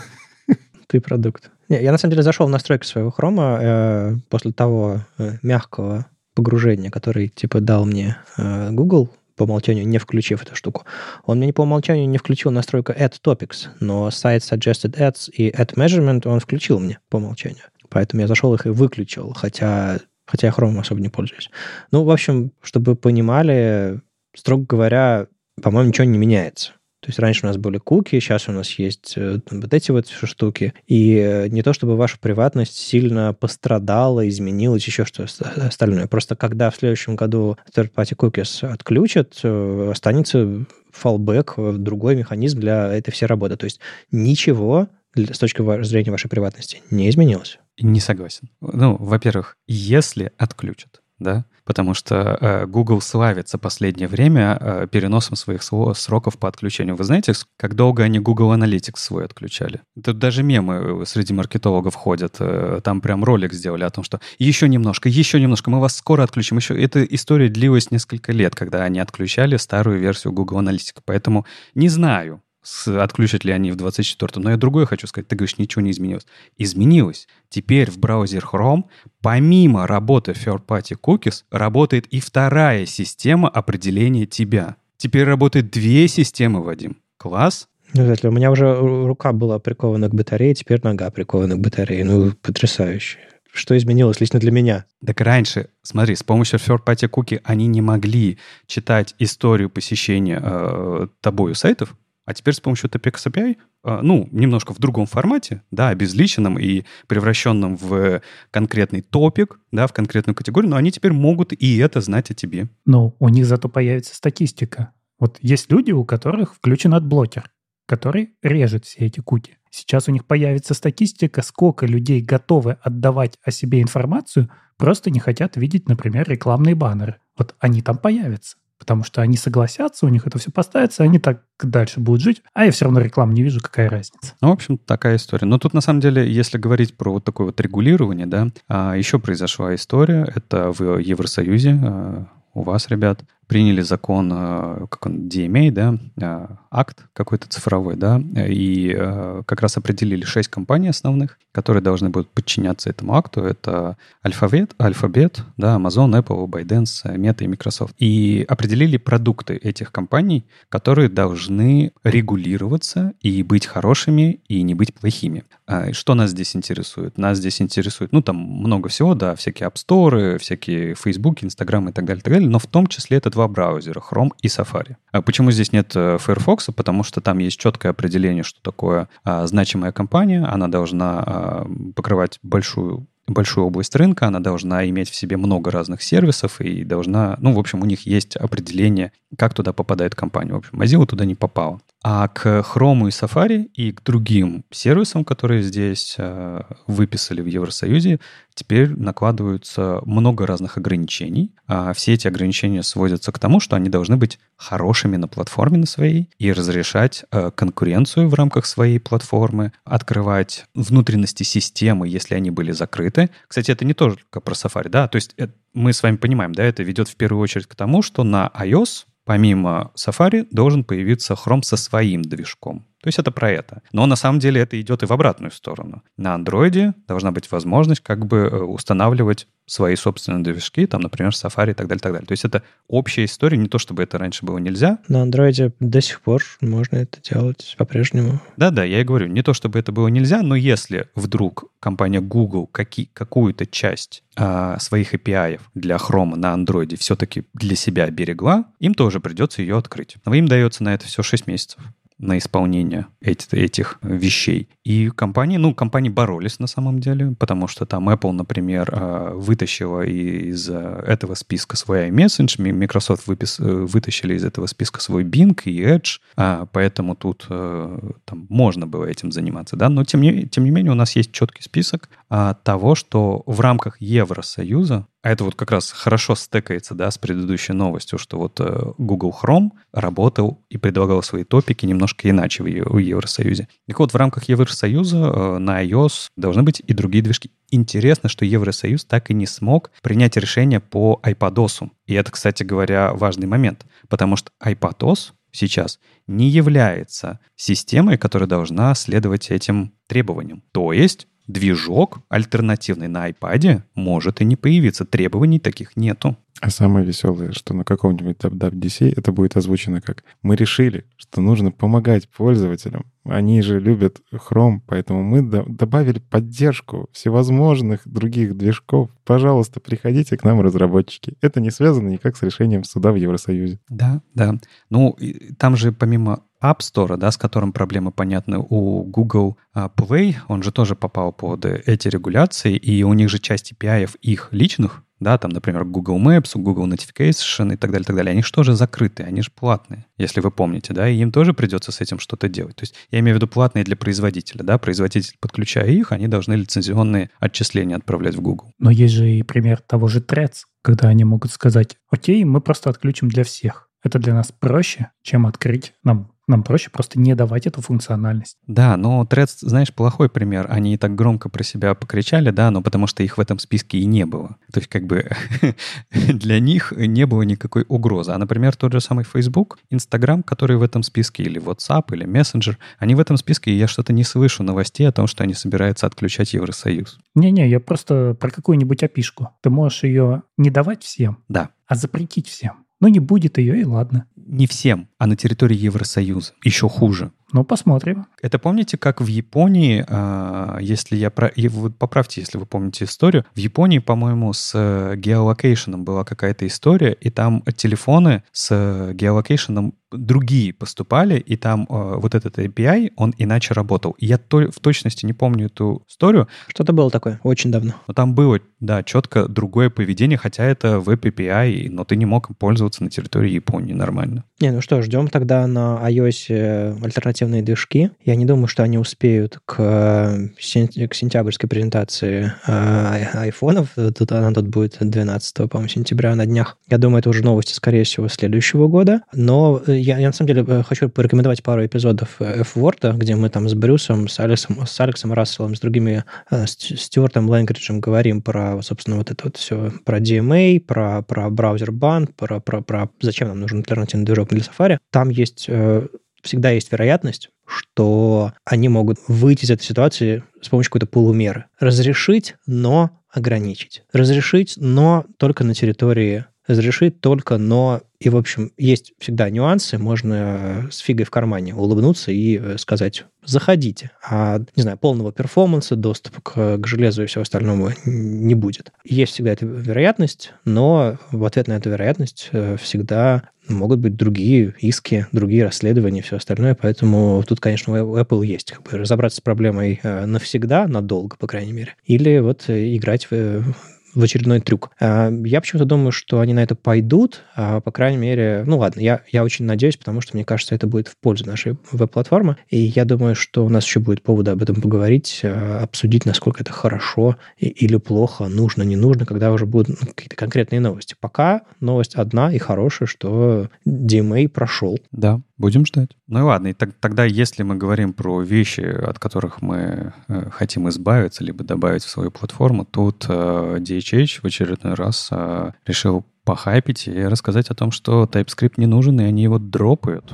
Ты продукт. Не, я на самом деле зашел в настройки своего хрома э, после того э, мягкого погружения, который типа дал мне э, Google по умолчанию, не включив эту штуку. Он мне по умолчанию не включил настройку Add Topics, но сайт Suggested Ads и Add Measurement он включил мне по умолчанию. Поэтому я зашел их и выключил, хотя хотя я Chrome особо не пользуюсь. Ну, в общем, чтобы понимали, строго говоря, по-моему, ничего не меняется. То есть раньше у нас были куки, сейчас у нас есть э, вот эти вот штуки. И э, не то, чтобы ваша приватность сильно пострадала, изменилась, еще что остальное. Просто когда в следующем году third-party cookies отключат, э, останется fallback, другой механизм для этой всей работы. То есть ничего с точки зрения вашей приватности не изменилось. Не согласен. Ну, во-первых, если отключат, да, потому что э, Google славится последнее время э, переносом своих сроков по отключению. Вы знаете, как долго они Google Analytics свой отключали? Тут даже мемы среди маркетологов ходят. Э, там прям ролик сделали о том, что еще немножко, еще немножко, мы вас скоро отключим. Еще эта история длилась несколько лет, когда они отключали старую версию Google Analytics. Поэтому не знаю, с, отключат ли они в 24-м. Но я другое хочу сказать. Ты говоришь, ничего не изменилось. Изменилось. Теперь в браузер Chrome, помимо работы third-party cookies, работает и вторая система определения тебя. Теперь работает две системы, Вадим. Класс? Ну, у меня уже рука была прикована к батарее, теперь нога прикована к батарее. Ну, потрясающе. Что изменилось лично для меня? Так раньше, смотри, с помощью third-party cookie они не могли читать историю посещения э, тобою сайтов, а теперь с помощью Topics API, а, ну, немножко в другом формате, да, обезличенном и превращенном в конкретный топик, да, в конкретную категорию, но они теперь могут и это знать о тебе. Ну, у них зато появится статистика. Вот есть люди, у которых включен адблокер, который режет все эти куки. Сейчас у них появится статистика, сколько людей готовы отдавать о себе информацию, просто не хотят видеть, например, рекламные баннеры. Вот они там появятся потому что они согласятся, у них это все поставится, они так дальше будут жить, а я все равно рекламу не вижу, какая разница. Ну, в общем, такая история. Но тут, на самом деле, если говорить про вот такое вот регулирование, да, а, еще произошла история, это в Евросоюзе, а, у вас, ребят, приняли закон, э, как он, DMA, да, э, акт какой-то цифровой, да, и э, как раз определили шесть компаний основных, которые должны будут подчиняться этому акту. Это Alphabet, Alphabet, да, Amazon, Apple, ByteDance, Meta и Microsoft. И определили продукты этих компаний, которые должны регулироваться и быть хорошими, и не быть плохими. А что нас здесь интересует? Нас здесь интересует, ну, там много всего, да, всякие App Store, всякие Facebook, Instagram и так далее, и так далее, но в том числе этот два браузера, Chrome и Safari. А почему здесь нет э, Firefox? Потому что там есть четкое определение, что такое а, значимая компания. Она должна а, покрывать большую большую область рынка, она должна иметь в себе много разных сервисов и должна, ну, в общем, у них есть определение, как туда попадает компания. В общем, Mozilla туда не попала. А к Chrome и Safari и к другим сервисам, которые здесь э, выписали в Евросоюзе, теперь накладываются много разных ограничений. А все эти ограничения сводятся к тому, что они должны быть хорошими на платформе на своей и разрешать э, конкуренцию в рамках своей платформы, открывать внутренности системы, если они были закрыты. Кстати, это не только про Safari, да, то есть это, мы с вами понимаем, да, это ведет в первую очередь к тому, что на iOS помимо Safari должен появиться Chrome со своим движком. То есть это про это. Но на самом деле это идет и в обратную сторону. На Android должна быть возможность как бы э, устанавливать свои собственные движки, там, например, Safari и так далее, так далее. То есть это общая история, не то чтобы это раньше было нельзя. На Android до сих пор можно это делать по-прежнему. Да-да, я и говорю, не то чтобы это было нельзя, но если вдруг компания Google какие, какую-то часть а, своих API для Chrome на Android все-таки для себя берегла, им тоже придется ее открыть. Но им дается на это все 6 месяцев на исполнение этих, этих вещей. И компании, ну, компании боролись на самом деле, потому что там Apple, например, э, вытащила из э, этого списка свой iMessage, Microsoft выпис, э, вытащили из этого списка свой Bing и Edge, а, поэтому тут там можно было этим заниматься, да, но тем не, тем не менее у нас есть четкий список а, того, что в рамках Евросоюза а это вот как раз хорошо стекается, да, с предыдущей новостью, что вот э, Google Chrome работал и предлагал свои топики немножко иначе в, Евросоюзе. Так вот, в рамках Евросоюза э, на iOS должны быть и другие движки. Интересно, что Евросоюз так и не смог принять решение по iPadOS. И это, кстати говоря, важный момент, потому что iPadOS сейчас не является системой, которая должна следовать этим требованиям. То есть движок альтернативный на iPad может и не появиться. Требований таких нету. А самое веселое, что на каком-нибудь WWDC это будет озвучено как «Мы решили, что нужно помогать пользователям. Они же любят Chrome, поэтому мы до- добавили поддержку всевозможных других движков. Пожалуйста, приходите к нам, разработчики. Это не связано никак с решением суда в Евросоюзе». Да, да. Ну, там же помимо App Store, да, с которым проблемы понятны у Google а, Play, он же тоже попал под эти регуляции, и у них же часть API их личных, да, там, например, Google Maps, Google Notification и так далее, так далее, они же тоже закрыты, они же платные, если вы помните, да, и им тоже придется с этим что-то делать. То есть я имею в виду платные для производителя, да, производитель, подключая их, они должны лицензионные отчисления отправлять в Google. Но есть же и пример того же Threads, когда они могут сказать, окей, мы просто отключим для всех. Это для нас проще, чем открыть нам нам проще просто не давать эту функциональность. Да, но Threads, знаешь, плохой пример. Они так громко про себя покричали, да, но потому что их в этом списке и не было. То есть как бы для них не было никакой угрозы. А, например, тот же самый Facebook, Instagram, который в этом списке, или WhatsApp, или Messenger, они в этом списке, и я что-то не слышу новостей о том, что они собираются отключать Евросоюз. Не-не, я просто про какую-нибудь API шку. Ты можешь ее не давать всем, Да. а запретить всем. Ну, не будет ее, и ладно. Не всем, а на территории Евросоюза. Еще хуже. Ну, посмотрим. Это помните, как в Японии, а, если я про... вы поправьте, если вы помните историю, в Японии, по-моему, с э, geolocation ом была какая-то история, и там телефоны с geolocation ом другие поступали, и там э, вот этот API, он иначе работал. Я то, в точности не помню эту историю, Что-то было такое, очень давно. но там было, да, четко другое поведение, хотя это веб API, но ты не мог им пользоваться на территории Японии нормально. Не, ну что, ждем тогда на iOS э, альтернативные движки. Я не думаю, что они успеют к, э, к сентябрьской презентации э, ай- айфонов. Тут она тут будет 12, по-моему, сентября на днях. Я думаю, это уже новости, скорее всего, следующего года. Но э, я, я на самом деле э, хочу порекомендовать пару эпизодов э, F-Word, где мы там с Брюсом, с Алексом, с Алексом Расселом, с другими, э, с Стюартом Лэнгриджем говорим про, собственно, вот это вот все, про DMA, про, про браузер-бан, про, про, про зачем нам нужен альтернативный движок для Safari. Там есть всегда есть вероятность, что они могут выйти из этой ситуации с помощью какой-то полумеры. Разрешить, но ограничить. Разрешить, но только на территории разрешить только, но и, в общем, есть всегда нюансы, можно с фигой в кармане улыбнуться и э, сказать, заходите, а, не знаю, полного перформанса, доступа к, к железу и всего остального не будет. Есть всегда эта вероятность, но в ответ на эту вероятность э, всегда могут быть другие иски, другие расследования и все остальное, поэтому тут, конечно, у Apple есть как бы разобраться с проблемой э, навсегда, надолго, по крайней мере, или вот играть в в очередной трюк. А, Я почему-то думаю, что они на это пойдут, а, по крайней мере, ну ладно, я, я очень надеюсь, потому что мне кажется, это будет в пользу нашей веб-платформы, и я думаю, что у нас еще будет повода об этом поговорить, а, обсудить, насколько это хорошо или плохо, нужно, не нужно, когда уже будут ну, какие-то конкретные новости. Пока новость одна и хорошая, что DMA прошел. Да, будем ждать. Ну и ладно, и так- тогда если мы говорим про вещи, от которых мы э, хотим избавиться, либо добавить в свою платформу, тут э, DHH в очередной раз э, решил похайпить и рассказать о том, что TypeScript не нужен, и они его дропают.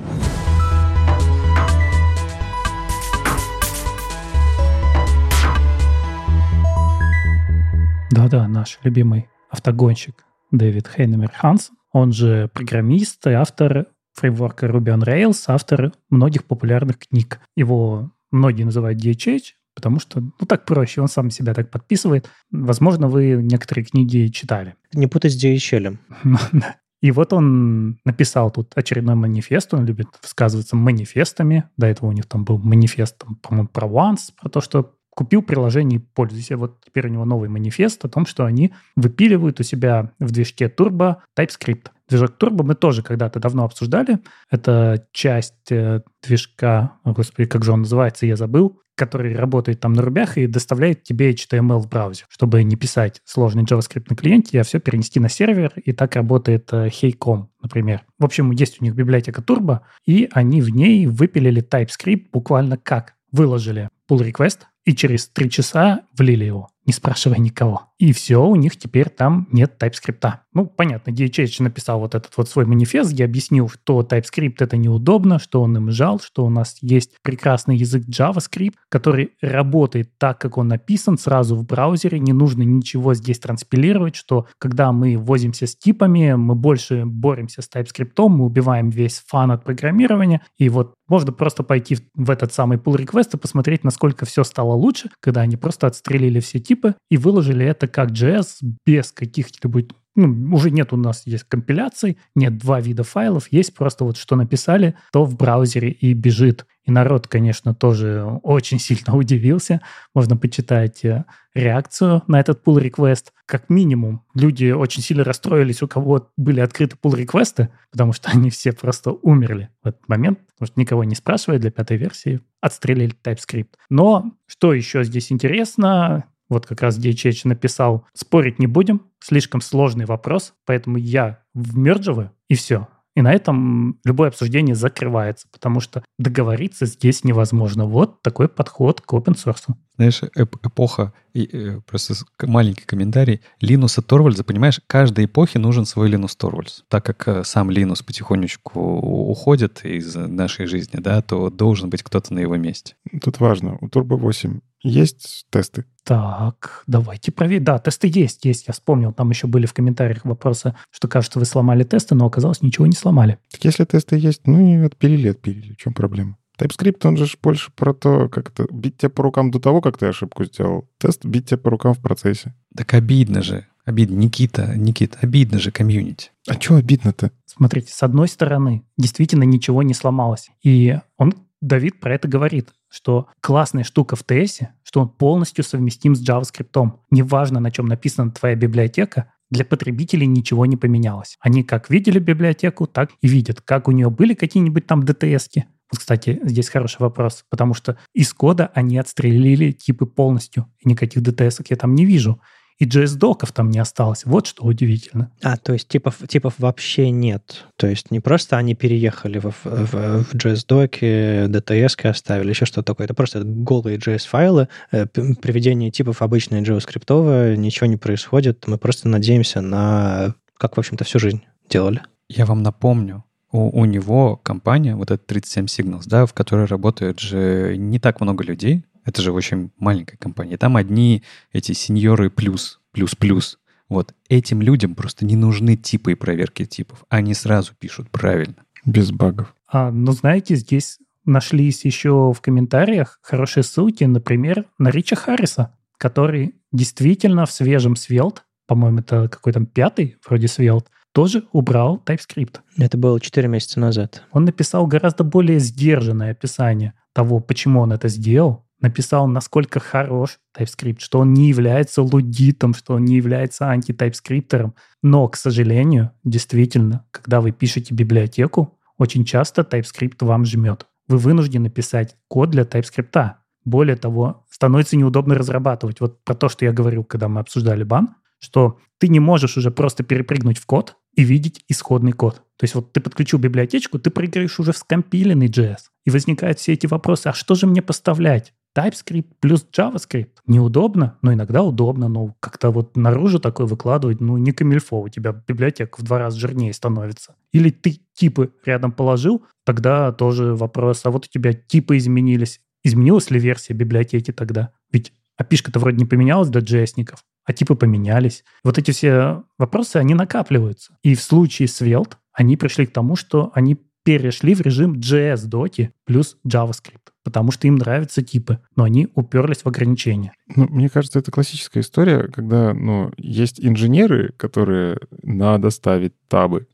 Да-да, наш любимый автогонщик Дэвид Хейнемер Хансен, он же программист и автор фреймворка Ruby on Rails, автор многих популярных книг. Его многие называют DHH, потому что, ну, так проще, он сам себя так подписывает. Возможно, вы некоторые книги читали. Не путать с DHL. Ну. И вот он написал тут очередной манифест, он любит высказываться манифестами. До этого у них там был манифест, там, по-моему, про Once, про то, что купил приложение и пользуйся. Вот теперь у него новый манифест о том, что они выпиливают у себя в движке Turbo TypeScript. Движок Turbo мы тоже когда-то давно обсуждали. Это часть э, движка, господи, как же он называется, я забыл, который работает там на рубях и доставляет тебе HTML в браузер, чтобы не писать сложный JavaScript на клиенте, а все перенести на сервер, и так работает э, Hey.com, например. В общем, есть у них библиотека Turbo, и они в ней выпилили TypeScript буквально как? Выложили pull request, и через три часа влили его не спрашивая никого. И все, у них теперь там нет TypeScript. Ну, понятно, DHH написал вот этот вот свой манифест, где объяснил, что TypeScript это неудобно, что он им жал, что у нас есть прекрасный язык JavaScript, который работает так, как он написан, сразу в браузере, не нужно ничего здесь транспилировать, что когда мы возимся с типами, мы больше боремся с TypeScript, мы убиваем весь фан от программирования, и вот можно просто пойти в этот самый pull request и посмотреть, насколько все стало лучше, когда они просто отстрелили все типы и выложили это как JS без каких-либо ну, уже нет у нас есть компиляций, нет два вида файлов, есть просто вот что написали, то в браузере и бежит. И народ, конечно, тоже очень сильно удивился. Можно почитать э, реакцию на этот pull request. Как минимум, люди очень сильно расстроились, у кого были открыты pull реквесты потому что они все просто умерли в этот момент, потому что никого не спрашивая для пятой версии, отстрелили TypeScript. Но что еще здесь интересно, вот как раз DHH написал, спорить не будем, слишком сложный вопрос, поэтому я вмерживаю, и все. И на этом любое обсуждение закрывается, потому что договориться здесь невозможно. Вот такой подход к open source. Знаешь, эп эпоха, и, э, просто маленький комментарий. Линуса Торвальдса, понимаешь, каждой эпохе нужен свой Линус Торвальдс. Так как э, сам Линус потихонечку уходит из нашей жизни, да, то должен быть кто-то на его месте. Тут важно, у Turbo 8 есть тесты? Так, давайте проверим. Да, тесты есть, есть, я вспомнил. Там еще были в комментариях вопросы, что кажется, вы сломали тесты, но оказалось, ничего не сломали. Так если тесты есть, ну и отпилили, отпилили. В чем проблема? TypeScript, он же больше про то, как это бить тебя по рукам до того, как ты ошибку сделал. Тест бить тебя по рукам в процессе. Так обидно же. Обидно. Никита, Никита, обидно же комьюнити. А что обидно-то? Смотрите, с одной стороны, действительно ничего не сломалось. И он Давид про это говорит, что классная штука в ТС, что он полностью совместим с JavaScript. Неважно, на чем написана твоя библиотека, для потребителей ничего не поменялось. Они как видели библиотеку, так и видят, как у нее были какие-нибудь там DTS-ки. Вот, кстати, здесь хороший вопрос, потому что из кода они отстрелили типы полностью, никаких DTS я там не вижу и JS-доков там не осталось. Вот что удивительно. А, то есть типов, типов вообще нет. То есть не просто они переехали в, в, в JS-доки, DTS оставили, еще что-то такое. Это просто голые JS-файлы, э, приведение типов обычное JavaScript, ничего не происходит. Мы просто надеемся на, как, в общем-то, всю жизнь делали. Я вам напомню, у, у него компания, вот этот 37 Signals, да, в которой работает же не так много людей, это же очень маленькая компания. Там одни эти сеньоры плюс, плюс-плюс. Вот этим людям просто не нужны типы и проверки типов. Они сразу пишут правильно. Без багов. А, ну, знаете, здесь нашлись еще в комментариях хорошие ссылки, например, на Рича Харриса, который действительно в свежем Svelte, по-моему, это какой то пятый вроде Svelte, тоже убрал TypeScript. Это было 4 месяца назад. Он написал гораздо более сдержанное описание того, почему он это сделал, написал, насколько хорош TypeScript, что он не является лудитом, что он не является анти-TypeScript ером. Но, к сожалению, действительно, когда вы пишете библиотеку, очень часто TypeScript вам жмет. Вы вынуждены писать код для TypeScript. Более того, становится неудобно разрабатывать. Вот про то, что я говорил, когда мы обсуждали Bun, что ты не можешь уже просто перепрыгнуть в код и видеть исходный код. То есть вот ты подключил библиотечку, ты прыгаешь уже в скомпиленный JS. И возникают все эти вопросы, а что же мне поставлять? TypeScript плюс JavaScript. Неудобно, но иногда удобно, но как-то вот наружу такое выкладывать, ну, не камильфо, у тебя библиотека в два раза жирнее становится. Или ты типы рядом положил, тогда тоже вопрос, а вот у тебя типы изменились. Изменилась ли версия библиотеки тогда? Ведь API-то вроде не поменялась для JS-ников, а типы поменялись. Вот эти все вопросы, они накапливаются. И в случае с Svelte они пришли к тому, что они перешли в режим JS-доки плюс JavaScript, потому что им нравятся типы, но они уперлись в ограничения. Ну, мне кажется, это классическая история, когда ну, есть инженеры, которые надо ставить табы,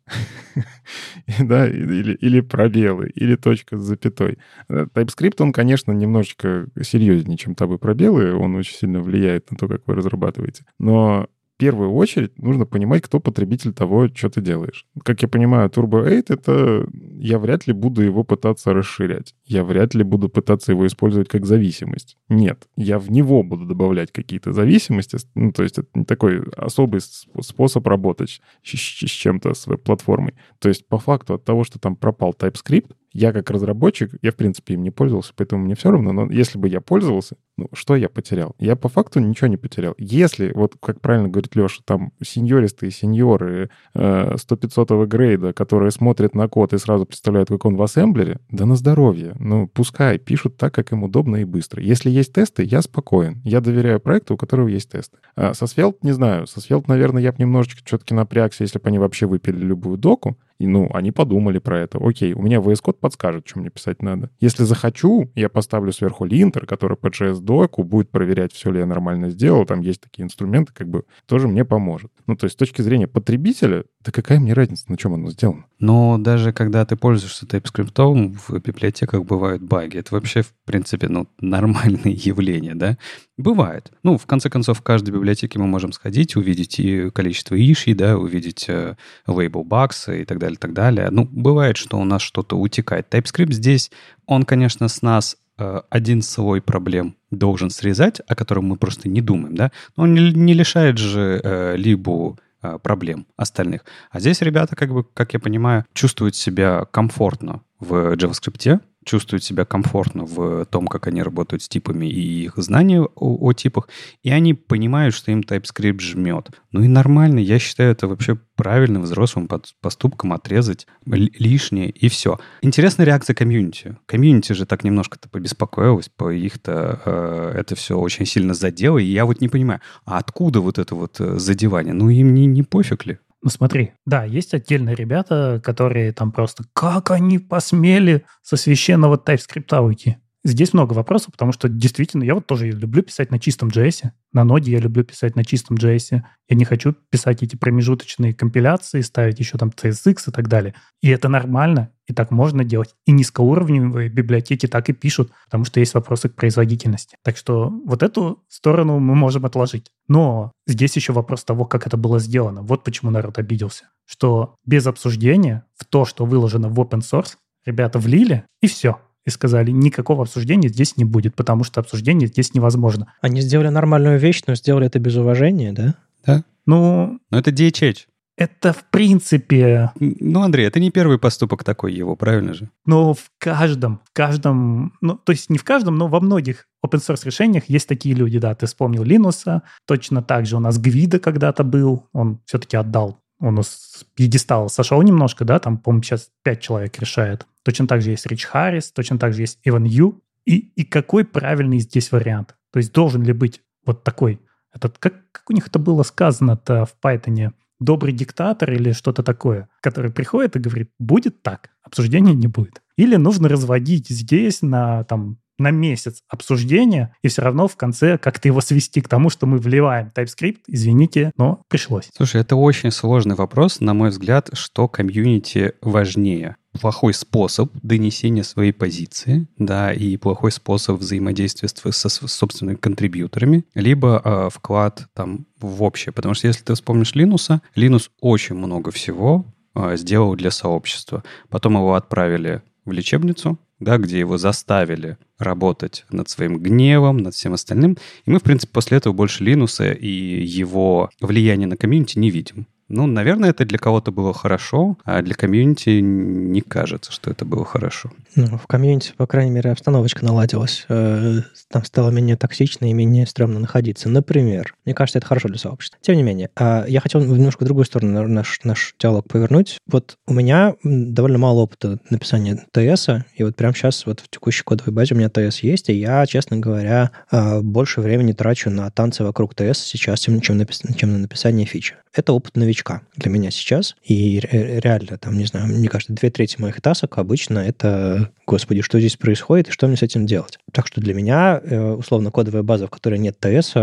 да, или, или пробелы, или точка с запятой. Э, TypeScript, он, конечно, немножечко серьезнее, чем табы пробелы, он очень сильно влияет на то, как вы разрабатываете. Но первую очередь нужно понимать, кто потребитель того, что ты делаешь. Как я понимаю, Turbo 8 — это я вряд ли буду его пытаться расширять. Я вряд ли буду пытаться его использовать как зависимость. Нет, я в него буду добавлять какие-то зависимости. Ну, то есть это не такой особый способ работать с, чем-то, с веб-платформой. То есть по факту от того, что там пропал TypeScript, Я как разработчик, я в принципе им не пользовался, поэтому мне все равно, но если бы я пользовался, ну, что я потерял? Я по факту ничего не потерял. Если, вот как правильно говорит Леша, там сеньористые сеньоры э, 100-500 грейда, которые смотрят на код и сразу представляют, как он в ассемблере, да на здоровье. Ну, пускай пишут так, как им удобно и быстро. Если есть тесты, я спокоен. Я доверяю проекту, у которого есть тесты. А со Svelte не знаю. Со Svelte, наверное, я бы немножечко все-таки напрягся, если бы они вообще выпили любую доку. И, ну, они подумали про это. Окей, у меня VS Code подскажет, что мне писать надо. Если захочу, я поставлю сверху линтер, который по JS-доку будет проверять, все ли я нормально сделал. Там есть такие инструменты, как бы тоже мне поможет. Ну, то есть с точки зрения потребителя, да какая мне разница, на чем оно сделано? Но даже когда ты пользуешься TypeScript, в библиотеках бывают баги. Это вообще, в принципе, ну, нормальное явление, да? Бывает. Ну, в конце концов, в каждой библиотеке мы можем сходить, увидеть и количество ишей, да, увидеть э, bugs и так далее, так далее. Ну, бывает, что у нас что-то утекает. TypeScript здесь, он, конечно, с нас э, один слой проблем должен срезать, о котором мы просто не думаем, да? Но он не, не лишает же э, либо э, проблем остальных. А здесь ребята, как бы, как я понимаю, чувствуют себя комфортно в JavaScript, чувствуют себя комфортно в том, как они работают с типами и их знания о, о типах, и они понимают, что им TypeScript жмет. Ну и нормально, я считаю это вообще правильным взрослым поступком отрезать лишнее и все. Интересная реакция комьюнити. Комьюнити же так немножко-то побеспокоилась, по их-то э, это все очень сильно задело, и я вот не понимаю, а откуда вот это вот э, задевание? Ну им не, не пофиг ли? Ну смотри, да, есть отдельные ребята, которые там просто, как они посмели со священного TypeScript уйти? Здесь много вопросов, потому что действительно я вот тоже люблю писать на чистом JS. На ноде я люблю писать на чистом JS. Я не хочу писать эти промежуточные компиляции, ставить еще там CSX и так далее. И это нормально, и так можно делать. И низкоуровневые библиотеки так и пишут, потому что есть вопросы к производительности. Так что вот эту сторону мы можем отложить. Но здесь еще вопрос того, как это было сделано. Вот почему народ обиделся. Что без обсуждения в то, что выложено в open source, ребята влили, и все и сказали, никакого обсуждения здесь не будет, потому что обсуждение здесь невозможно. Они сделали нормальную вещь, но сделали это без уважения, да? Да. Ну... Но это DHH. Это в принципе... Ну, Андрей, это не первый поступок такой его, правильно же? Но в каждом, в каждом, ну, то есть не в каждом, но во многих open source решениях есть такие люди, да, ты вспомнил Линуса, точно так же у нас Гвида когда-то был, он все-таки отдал он с пьедестала сошел немножко, да, там, по-моему, сейчас пять человек решает. Точно так же есть Рич Харрис, точно так же есть Иван Ю. И, и какой правильный здесь вариант? То есть должен ли быть вот такой, этот, как, как у них это было сказано-то в Python, добрый диктатор или что-то такое, который приходит и говорит, будет так, обсуждения не будет. Или нужно разводить здесь на там на месяц обсуждения, и все равно в конце как-то его свести к тому, что мы вливаем TypeScript, извините, но пришлось. Слушай, это очень сложный вопрос, на мой взгляд, что комьюнити важнее плохой способ донесения своей позиции, да, и плохой способ взаимодействия со, со собственными контрибьюторами, либо э, вклад там в общее. Потому что если ты вспомнишь Линуса, Линус очень много всего э, сделал для сообщества. Потом его отправили в лечебницу, да, где его заставили работать над своим гневом, над всем остальным. И мы, в принципе, после этого больше Линуса и его влияния на комьюнити не видим. Ну, наверное, это для кого-то было хорошо, а для комьюнити не кажется, что это было хорошо. Ну, в комьюнити, по крайней мере, обстановочка наладилась. Э, там стало менее токсично и менее стрёмно находиться. Например, мне кажется, это хорошо для сообщества. Тем не менее, а, я хотел немножко в другую сторону наш, наш диалог повернуть. Вот у меня довольно мало опыта написания ТС, и вот прямо сейчас вот в текущей кодовой базе у меня ТС есть, и я, честно говоря, а, больше времени трачу на танцы вокруг ТС сейчас, чем, чем, чем на написание фичи. Это опыт новичка для меня сейчас. И реально, там, не знаю, мне кажется, две трети моих тасок обычно это, господи, что здесь происходит и что мне с этим делать. Так что для меня, э, условно, кодовая база, в которой нет ТС,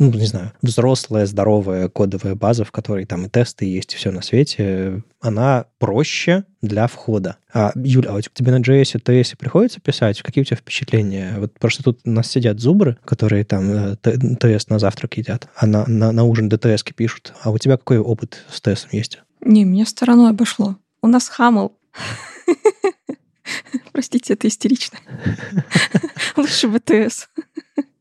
ну, не знаю, взрослая, здоровая кодовая база, в которой там и тесты есть, и все на свете, она проще для входа. А, Юля, а у тебя на JS и TS приходится писать? Какие у тебя впечатления? Вот просто тут у нас сидят зубры, которые там TS э, на завтрак едят, а на, на, на ужин DTS пишут. А у тебя какой опыт с TS есть? Не, меня стороной обошло. У нас хамл. Простите, это истерично. Лучше БТС.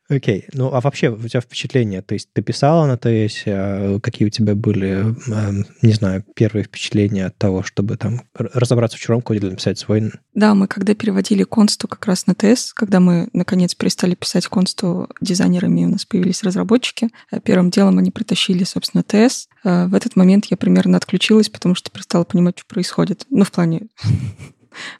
Окей. Ну, а вообще, у тебя впечатления? То есть ты писала на ТС, а какие у тебя были, эм, не знаю, первые впечатления от того, чтобы там разобраться в чужом коде или написать свой? Да, мы когда переводили консту как раз на ТС, когда мы, наконец, перестали писать консту дизайнерами, у нас появились разработчики, э, первым делом они притащили, собственно, ТС. Э, в этот момент я примерно отключилась, потому что перестала понимать, что происходит. Ну, в плане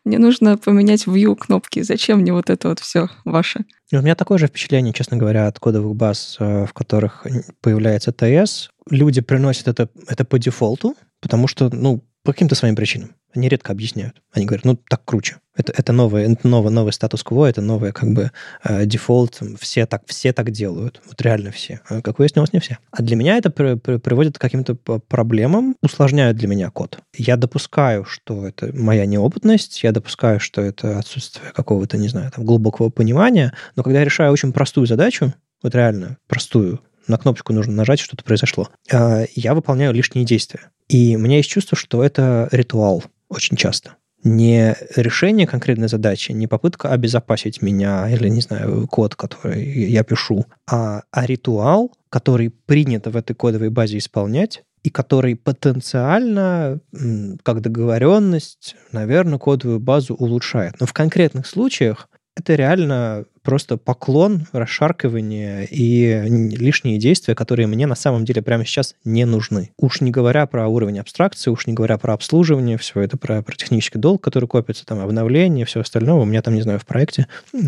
мне нужно поменять view кнопки. Зачем мне вот это вот все ваше? У меня такое же впечатление, честно говоря, от кодовых баз, э, в которых появляется TS. Люди приносят это, это по дефолту, потому что, ну, по каким-то своим причинам. Они редко объясняют. Они говорят, ну, так круче. Это, это, новый, это новый, новый статус-кво, это новый как бы э, дефолт. Все так, все так делают. Вот реально все. А, как выяснилось, не все. А для меня это при, при, приводит к каким-то проблемам, усложняют для меня код. Я допускаю, что это моя неопытность, я допускаю, что это отсутствие какого-то, не знаю, там, глубокого понимания, но когда я решаю очень простую задачу, вот реально простую, на кнопочку нужно нажать, что-то произошло, э, я выполняю лишние действия. И у меня есть чувство, что это ритуал очень часто. Не решение конкретной задачи, не попытка обезопасить меня или, не знаю, код, который я пишу, а, а ритуал, который принято в этой кодовой базе исполнять, и который потенциально, как договоренность, наверное, кодовую базу улучшает. Но в конкретных случаях это реально просто поклон, расшаркивание и лишние действия, которые мне на самом деле прямо сейчас не нужны. Уж не говоря про уровень абстракции, уж не говоря про обслуживание, все это про, про технический долг, который копится, там, обновление, все остальное. У меня там, не знаю, в проекте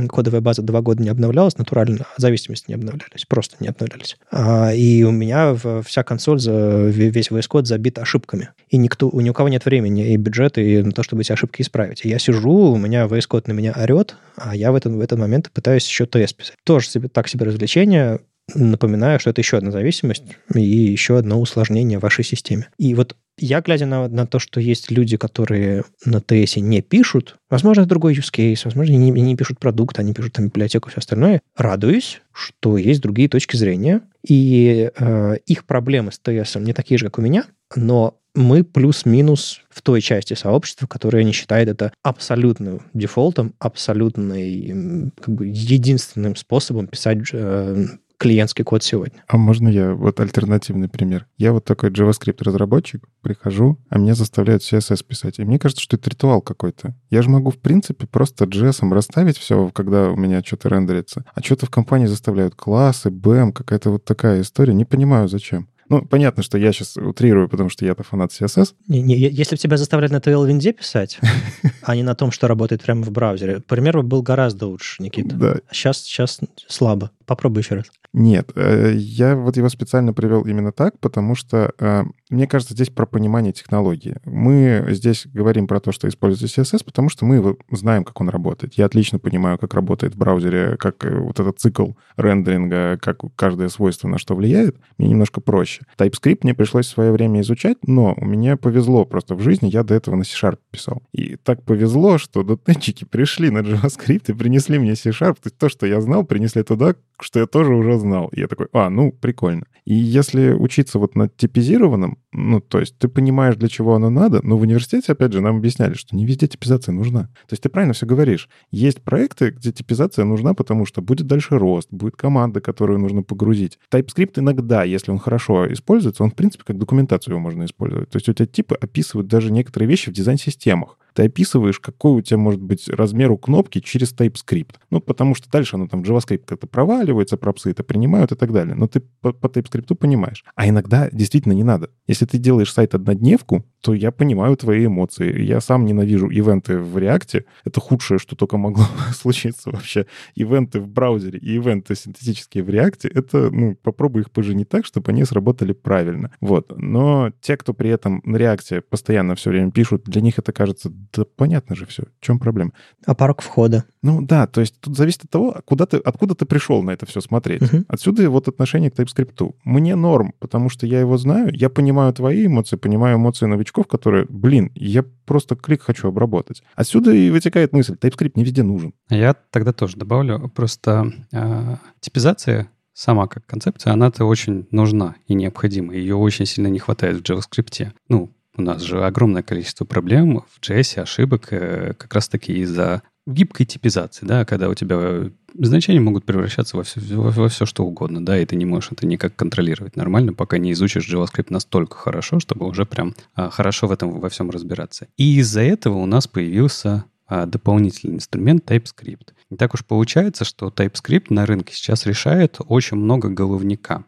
кодовая база два года не обновлялась, натурально, зависимости не обновлялись, просто не обновлялись. А, и у меня вся консоль, за, весь VS Code забит ошибками. И никто, у ни у кого нет времени и бюджета и на то, чтобы эти ошибки исправить. И я сижу, у меня VS Code на меня орет, а я в этот, в этот момент пытаюсь еще TS писать. Тоже себе, так себе развлечение. Напоминаю, что это еще одна зависимость и еще одно усложнение в вашей системе. И вот я, глядя на, на то, что есть люди, которые на ТС не пишут, возможно, это другой use case, возможно, они не, не пишут продукт, они пишут там библиотеку и все остальное, радуюсь, что есть другие точки зрения, и э, их проблемы с ТС не такие же, как у меня, но мы плюс-минус в той части сообщества, которая не считает это абсолютным дефолтом, абсолютным как бы, единственным способом писать э, клиентский код сегодня. А можно я вот альтернативный пример? Я вот такой JavaScript-разработчик, прихожу, а меня заставляют CSS писать. И мне кажется, что это ритуал какой-то. Я же могу, в принципе, просто JS расставить все, когда у меня что-то рендерится. А что-то в компании заставляют классы, BEM, какая-то вот такая история. Не понимаю, зачем. Ну, понятно, что я сейчас утрирую, потому что я-то фанат CSS. Не, не, если бы тебя заставляли на Tailwind писать, а не на том, что работает прямо в браузере, пример был гораздо лучше, Никита. Да. Сейчас, сейчас слабо. Попробуй еще раз. Нет, э, я вот его специально привел именно так, потому что, э, мне кажется, здесь про понимание технологии. Мы здесь говорим про то, что используется CSS, потому что мы знаем, как он работает. Я отлично понимаю, как работает в браузере, как э, вот этот цикл рендеринга, как каждое свойство на что влияет. Мне немножко проще. TypeScript мне пришлось в свое время изучать, но у меня повезло просто в жизни, я до этого на C-Sharp писал. И так повезло, что дотнетчики пришли на JavaScript и принесли мне C-Sharp. То есть то, что я знал, принесли туда, что я тоже уже знал. И я такой, а, ну, прикольно. И если учиться вот на типизированном, ну, то есть ты понимаешь, для чего оно надо, но в университете, опять же, нам объясняли, что не везде типизация нужна. То есть ты правильно все говоришь. Есть проекты, где типизация нужна, потому что будет дальше рост, будет команда, которую нужно погрузить. TypeScript иногда, если он хорошо используется, он, в принципе, как документацию его можно использовать. То есть у тебя типы описывают даже некоторые вещи в дизайн-системах ты описываешь, какой у тебя может быть размер у кнопки через TypeScript. Ну, потому что дальше оно там JavaScript как-то проваливается, пропсы это принимают и так далее. Но ты по, по TypeScript понимаешь. А иногда действительно не надо. Если ты делаешь сайт-однодневку, то я понимаю твои эмоции. Я сам ненавижу ивенты в React. Это худшее, что только могло случиться вообще. Ивенты в браузере и ивенты синтетические в React, это, ну, попробуй их поженить так, чтобы они сработали правильно. Вот. Но те, кто при этом на React постоянно все время пишут, для них это кажется, да понятно же все, в чем проблема. А порог входа? Ну да, то есть тут зависит от того, куда ты, откуда ты пришел на это все смотреть. Uh-huh. Отсюда вот отношение к TypeScript. Мне норм, потому что я его знаю, я понимаю твои эмоции, понимаю эмоции новичков, которые, блин, я просто клик хочу обработать. Отсюда и вытекает мысль, TypeScript не везде нужен. Я тогда тоже добавлю, просто э, типизация сама как концепция, она-то очень нужна и необходима. Ее очень сильно не хватает в JavaScript. Ну, у нас же огромное количество проблем в JS, ошибок, э, как раз-таки из-за гибкой типизации, да, когда у тебя значения могут превращаться во все, во, во все что угодно, да, и ты не можешь это никак контролировать нормально, пока не изучишь JavaScript настолько хорошо, чтобы уже прям а, хорошо в этом во всем разбираться. И из-за этого у нас появился а, дополнительный инструмент TypeScript. Не так уж получается, что TypeScript на рынке сейчас решает очень много головника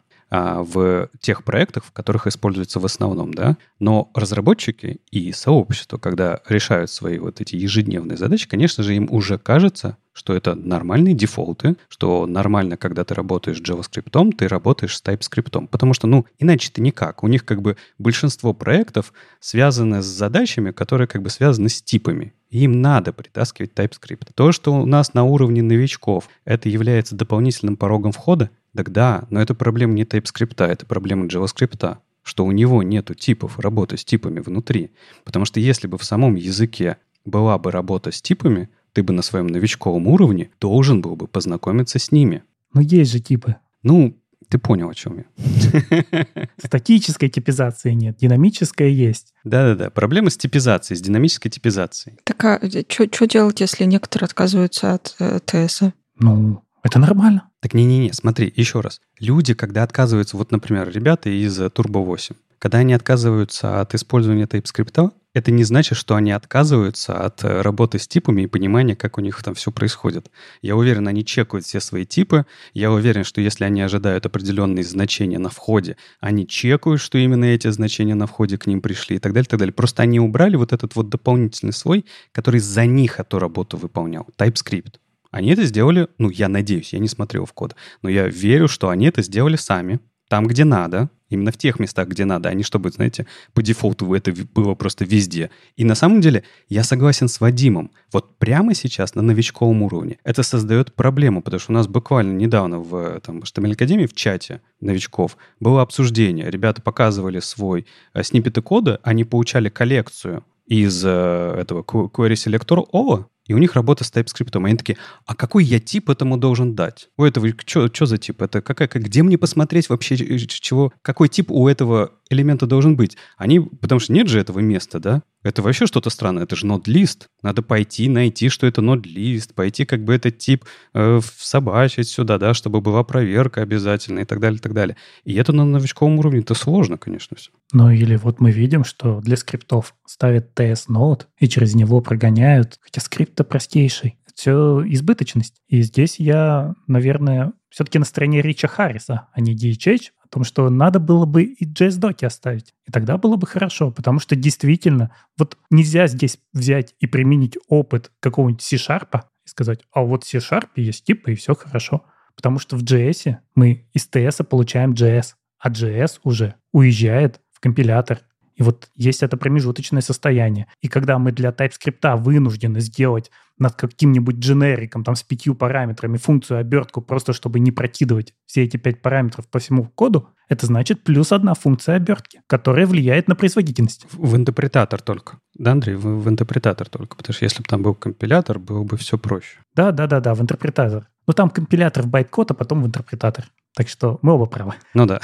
в тех проектах, в которых используется в основном, да. Но разработчики и сообщество, когда решают свои вот эти ежедневные задачи, конечно же, им уже кажется, что это нормальные дефолты, что нормально, когда ты работаешь с JavaScript, ты работаешь с TypeScript. Потому что, ну, иначе-то никак. У них как бы большинство проектов связаны с задачами, которые как бы связаны с типами. Им надо притаскивать TypeScript. То, что у нас на уровне новичков это является дополнительным порогом входа, так да, но это проблема не TypeScript, это проблема JavaScript, что у него нету типов работы с типами внутри. Потому что если бы в самом языке была бы работа с типами, ты бы на своем новичковом уровне должен был бы познакомиться с ними. Но есть же типы. Ну, ты понял, о чем я. Статической типизации нет, динамическая есть. Да-да-да, проблема с типизацией, с динамической типизацией. Так а что делать, если некоторые отказываются от э, ТС? Ну, это нормально. Так не-не-не, смотри, еще раз. Люди, когда отказываются, вот, например, ребята из Turbo 8, когда они отказываются от использования TypeScript, это не значит, что они отказываются от э, работы с типами и понимания, как у них там все происходит. Я уверен, они чекают все свои типы. Я уверен, что если они ожидают определенные значения на входе, они чекают, что именно эти значения на входе к ним пришли и так далее, и так далее. Просто они убрали вот этот вот дополнительный слой, который за них эту работу выполнял. TypeScript. Они это сделали, ну, я надеюсь, я не смотрел в код, но я верю, что они это сделали сами, там, где надо, именно в тех местах, где надо, а не чтобы, знаете, по дефолту это было просто везде. И на самом деле я согласен с Вадимом. Вот прямо сейчас на новичковом уровне это создает проблему, потому что у нас буквально недавно в там, HTML Академии в чате новичков было обсуждение. Ребята показывали свой э, сниппеты кода, они получали коллекцию из э, этого query selector OVA, и у них работа с TypeScript. Они такие, а какой я тип этому должен дать? У этого, что за тип? Это какая, где мне посмотреть вообще, чего, какой тип у этого элемента должен быть? Они, потому что нет же этого места, да? Это вообще что-то странное, это же node-лист. Надо пойти, найти, что это node-лист, пойти как бы этот тип э, собачить сюда, да, чтобы была проверка обязательно и так далее, и так далее. И это на новичковом уровне это сложно, конечно, все. Ну или вот мы видим, что для скриптов ставят TS-нод и через него прогоняют, хотя скрипт-то простейший. Все избыточность. И здесь я, наверное, все-таки на стороне Рича Харриса, а не DHH, о том, что надо было бы и JS-доки оставить. И тогда было бы хорошо, потому что действительно, вот нельзя здесь взять и применить опыт какого-нибудь C-Sharp и сказать, а вот C-Sharp есть типы, и все хорошо. Потому что в JS мы из TS получаем JS, а JS уже уезжает в компилятор. И вот есть это промежуточное состояние. И когда мы для TypeScript вынуждены сделать над каким-нибудь дженериком, там, с пятью параметрами, функцию обертку, просто чтобы не прокидывать все эти пять параметров по всему коду, это значит плюс одна функция обертки, которая влияет на производительность. В, интерпретатор только. Да, Андрей, в, в интерпретатор только. Потому что если бы там был компилятор, было бы все проще. Да, да, да, да, в интерпретатор. Но там компилятор в байткод, а потом в интерпретатор. Так что мы оба правы. Ну да.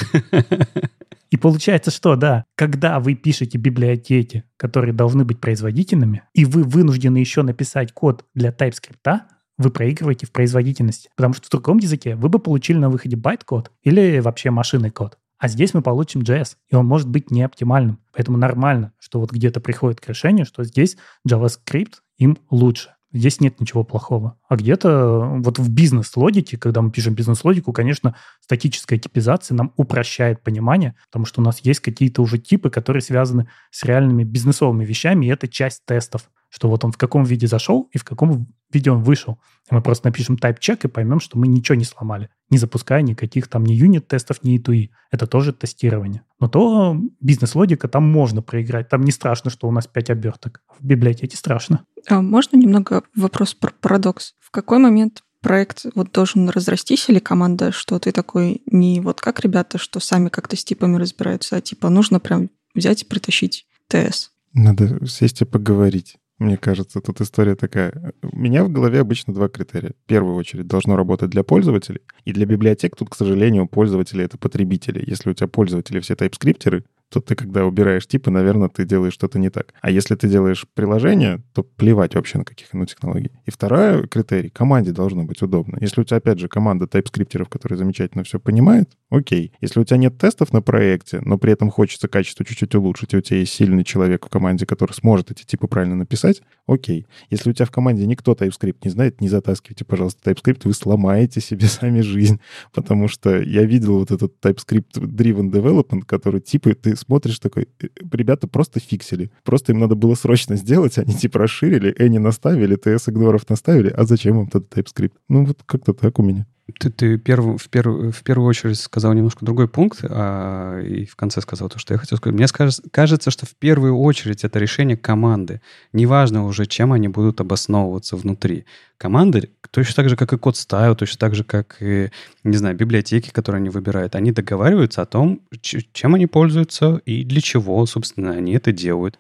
И получается, что, да, когда вы пишете библиотеки, которые должны быть производительными, и вы вынуждены еще написать код для TypeScript, вы проигрываете в производительности. Потому что в другом языке вы бы получили на выходе байт-код или вообще машинный код. А здесь мы получим JS, и он может быть не оптимальным. Поэтому нормально, что вот где-то приходит к решению, что здесь JavaScript им лучше. Здесь нет ничего плохого. А где-то вот в бизнес-логике, когда мы пишем бизнес-логику, конечно, статическая типизация нам упрощает понимание, потому что у нас есть какие-то уже типы, которые связаны с реальными бизнесовыми вещами, и это часть тестов что вот он в каком виде зашел и в каком виде он вышел. И мы просто напишем type-check и поймем, что мы ничего не сломали, не запуская никаких там ни юнит-тестов, ни E2E. Это тоже тестирование. Но то бизнес-логика там можно проиграть. Там не страшно, что у нас 5 оберток. В библиотеке страшно. А можно немного вопрос про парадокс? В какой момент проект вот должен разрастись или команда, что ты такой не вот как ребята, что сами как-то с типами разбираются, а типа нужно прям взять и притащить ТС? Надо сесть и поговорить. Мне кажется, тут история такая. У меня в голове обычно два критерия. В первую очередь должно работать для пользователей. И для библиотек тут, к сожалению, пользователи — это потребители. Если у тебя пользователи все тайпскриптеры, то ты, когда убираешь типы, наверное, ты делаешь что-то не так. А если ты делаешь приложение, то плевать вообще на каких ну, технологий. И второй критерий — команде должно быть удобно. Если у тебя, опять же, команда тайп-скриптеров, которые замечательно все понимает, окей. Если у тебя нет тестов на проекте, но при этом хочется качество чуть-чуть улучшить, и у тебя есть сильный человек в команде, который сможет эти типы правильно написать, окей. Если у тебя в команде никто TypeScript не знает, не затаскивайте, пожалуйста, TypeScript, вы сломаете себе сами жизнь. Потому что я видел вот этот TypeScript-driven development, который типы, ты смотришь такой, «Э, ребята просто фиксили. Просто им надо было срочно сделать, они типа расширили, Any наставили, TS игноров наставили, а зачем им этот TypeScript? Ну вот как-то так у меня. Ты, ты перв, в, перв, в первую очередь сказал немножко другой пункт, а, и в конце сказал то, что я хотел сказать. Мне скажется, кажется, что в первую очередь это решение команды. Неважно уже, чем они будут обосновываться внутри. Команды, точно так же, как и код стайл, точно так же, как и, не знаю, библиотеки, которые они выбирают, они договариваются о том, чем они пользуются и для чего, собственно, они это делают.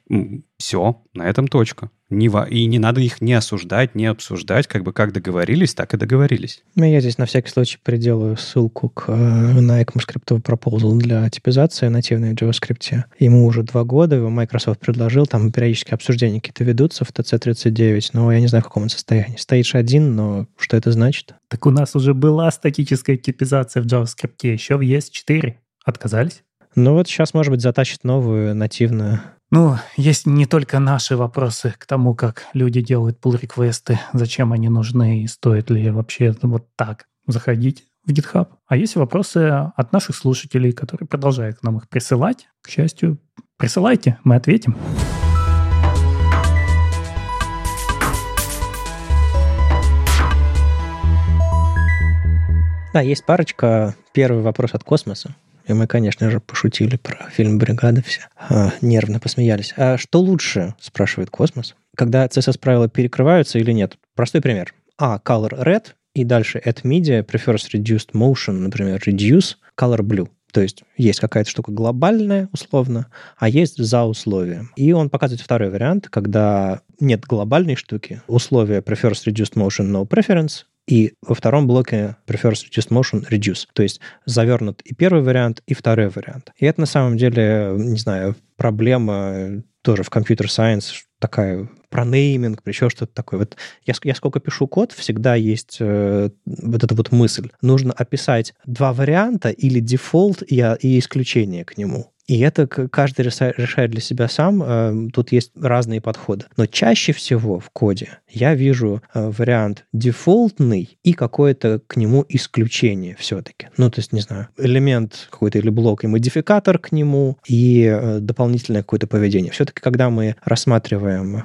Все, на этом точка. И не надо их не осуждать, не обсуждать, как бы как договорились, так и договорились. Ну, я здесь на всякий случай приделаю ссылку к, э, на ECMAScript Proposal для типизации нативной JavaScript. Ему уже два года, его Microsoft предложил, там периодически обсуждения какие-то ведутся в TC39, но я не знаю, в каком он состоянии. Stage один, но что это значит? Так у нас уже была статическая типизация в JavaScript, еще в ES4. Отказались? Ну вот сейчас, может быть, затащит новую нативную ну, есть не только наши вопросы к тому, как люди делают pull-реквесты, зачем они нужны и стоит ли вообще вот так заходить в GitHub. А есть вопросы от наших слушателей, которые продолжают нам их присылать. К счастью, присылайте, мы ответим. Да, есть парочка. Первый вопрос от космоса. И мы, конечно же, пошутили про фильм «Бригада» все. А, нервно посмеялись. А что лучше, спрашивает Космос, когда CSS-правила перекрываются или нет? Простой пример. А, color red, и дальше at media prefers reduced motion, например, reduce color blue. То есть есть какая-то штука глобальная, условно, а есть за условием. И он показывает второй вариант, когда нет глобальной штуки, условие prefers reduced motion no preference, и во втором блоке prefers reduced motion reduce. То есть завернут и первый вариант, и второй вариант. И это на самом деле, не знаю, проблема тоже в computer science такая про нейминг, еще что-то такое. Вот я, я сколько пишу код, всегда есть э, вот эта вот мысль. Нужно описать два варианта или дефолт и, и исключение к нему. И это каждый решает для себя сам. Э, тут есть разные подходы. Но чаще всего в коде я вижу э, вариант дефолтный и какое-то к нему исключение все-таки. Ну, то есть, не знаю, элемент какой-то или блок и модификатор к нему, и э, дополнительное какое-то поведение. Все-таки, когда мы рассматриваем